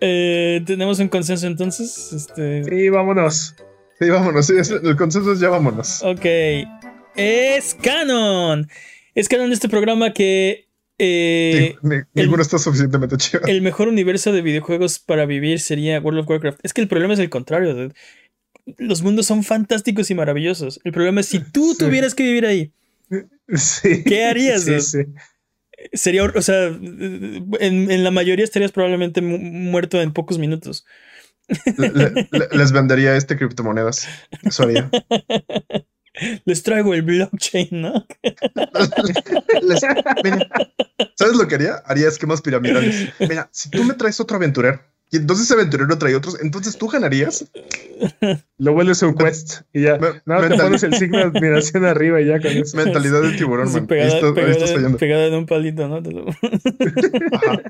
Eh, Tenemos un consenso entonces. Este, Sí, vámonos. Sí, vámonos. Sí, el consenso es ya vámonos. Ok. Es canon. Es canon de este programa que eh, ni- ninguno está suficientemente chido. el mejor universo de videojuegos para vivir sería World of Warcraft. Es que el problema es el contrario. dude. Los mundos son fantásticos y maravillosos. El problema es si tú Sí. tuvieras que vivir ahí, Sí. ¿Qué harías, Sí, sí. sería, o sea, en, en la mayoría estarías probablemente mu- muerto en pocos minutos. Le- le- le- les vendería este criptomonedas. Eso haría. Les traigo el blockchain, ¿no? Les- mira, ¿sabes lo que haría? Haría esquemas piramidales. Mira, si tú me traes otro aventurero y entonces ese aventurero trae otros, entonces tú ganarías. Lo vuelves un quest y ya. Me- No, te pones el signo de admiración arriba y ya con eso. Mentalidad de tiburón, Sí, man. Ahí pegada, estás- pegada- estás fallando. pegada en un palito, ¿no? Te lo- Ajá.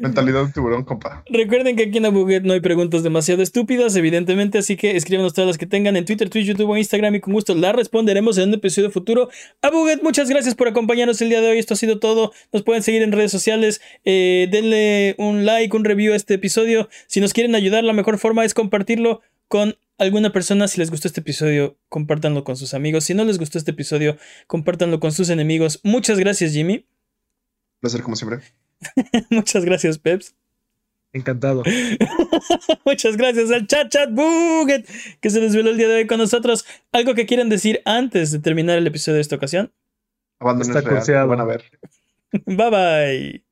Mentalidad de tiburón, compa. Recuerden que aquí en Abuget no hay preguntas demasiado estúpidas, evidentemente, así que escríbanos todas las que tengan en Twitter, Twitch, YouTube o Instagram y con gusto las responderemos en un episodio futuro. Abuget, muchas gracias por acompañarnos el día de hoy. Esto ha sido todo. Nos pueden seguir en redes sociales. Eh, denle un like, un review a este episodio. Si nos quieren ayudar, la mejor forma es compartirlo con alguna persona. Si les gustó este episodio, compártanlo con sus amigos. Si no les gustó este episodio, compártanlo con sus enemigos. Muchas gracias, Jimmy. Placer como siempre. Muchas gracias, Peps. Encantado. Muchas gracias al chat chat buget que se desveló el día de hoy con nosotros. ¿Algo que quieran decir antes de terminar el episodio de esta ocasión? Abandonen Está real. curseado. Van a ver. Bye bye.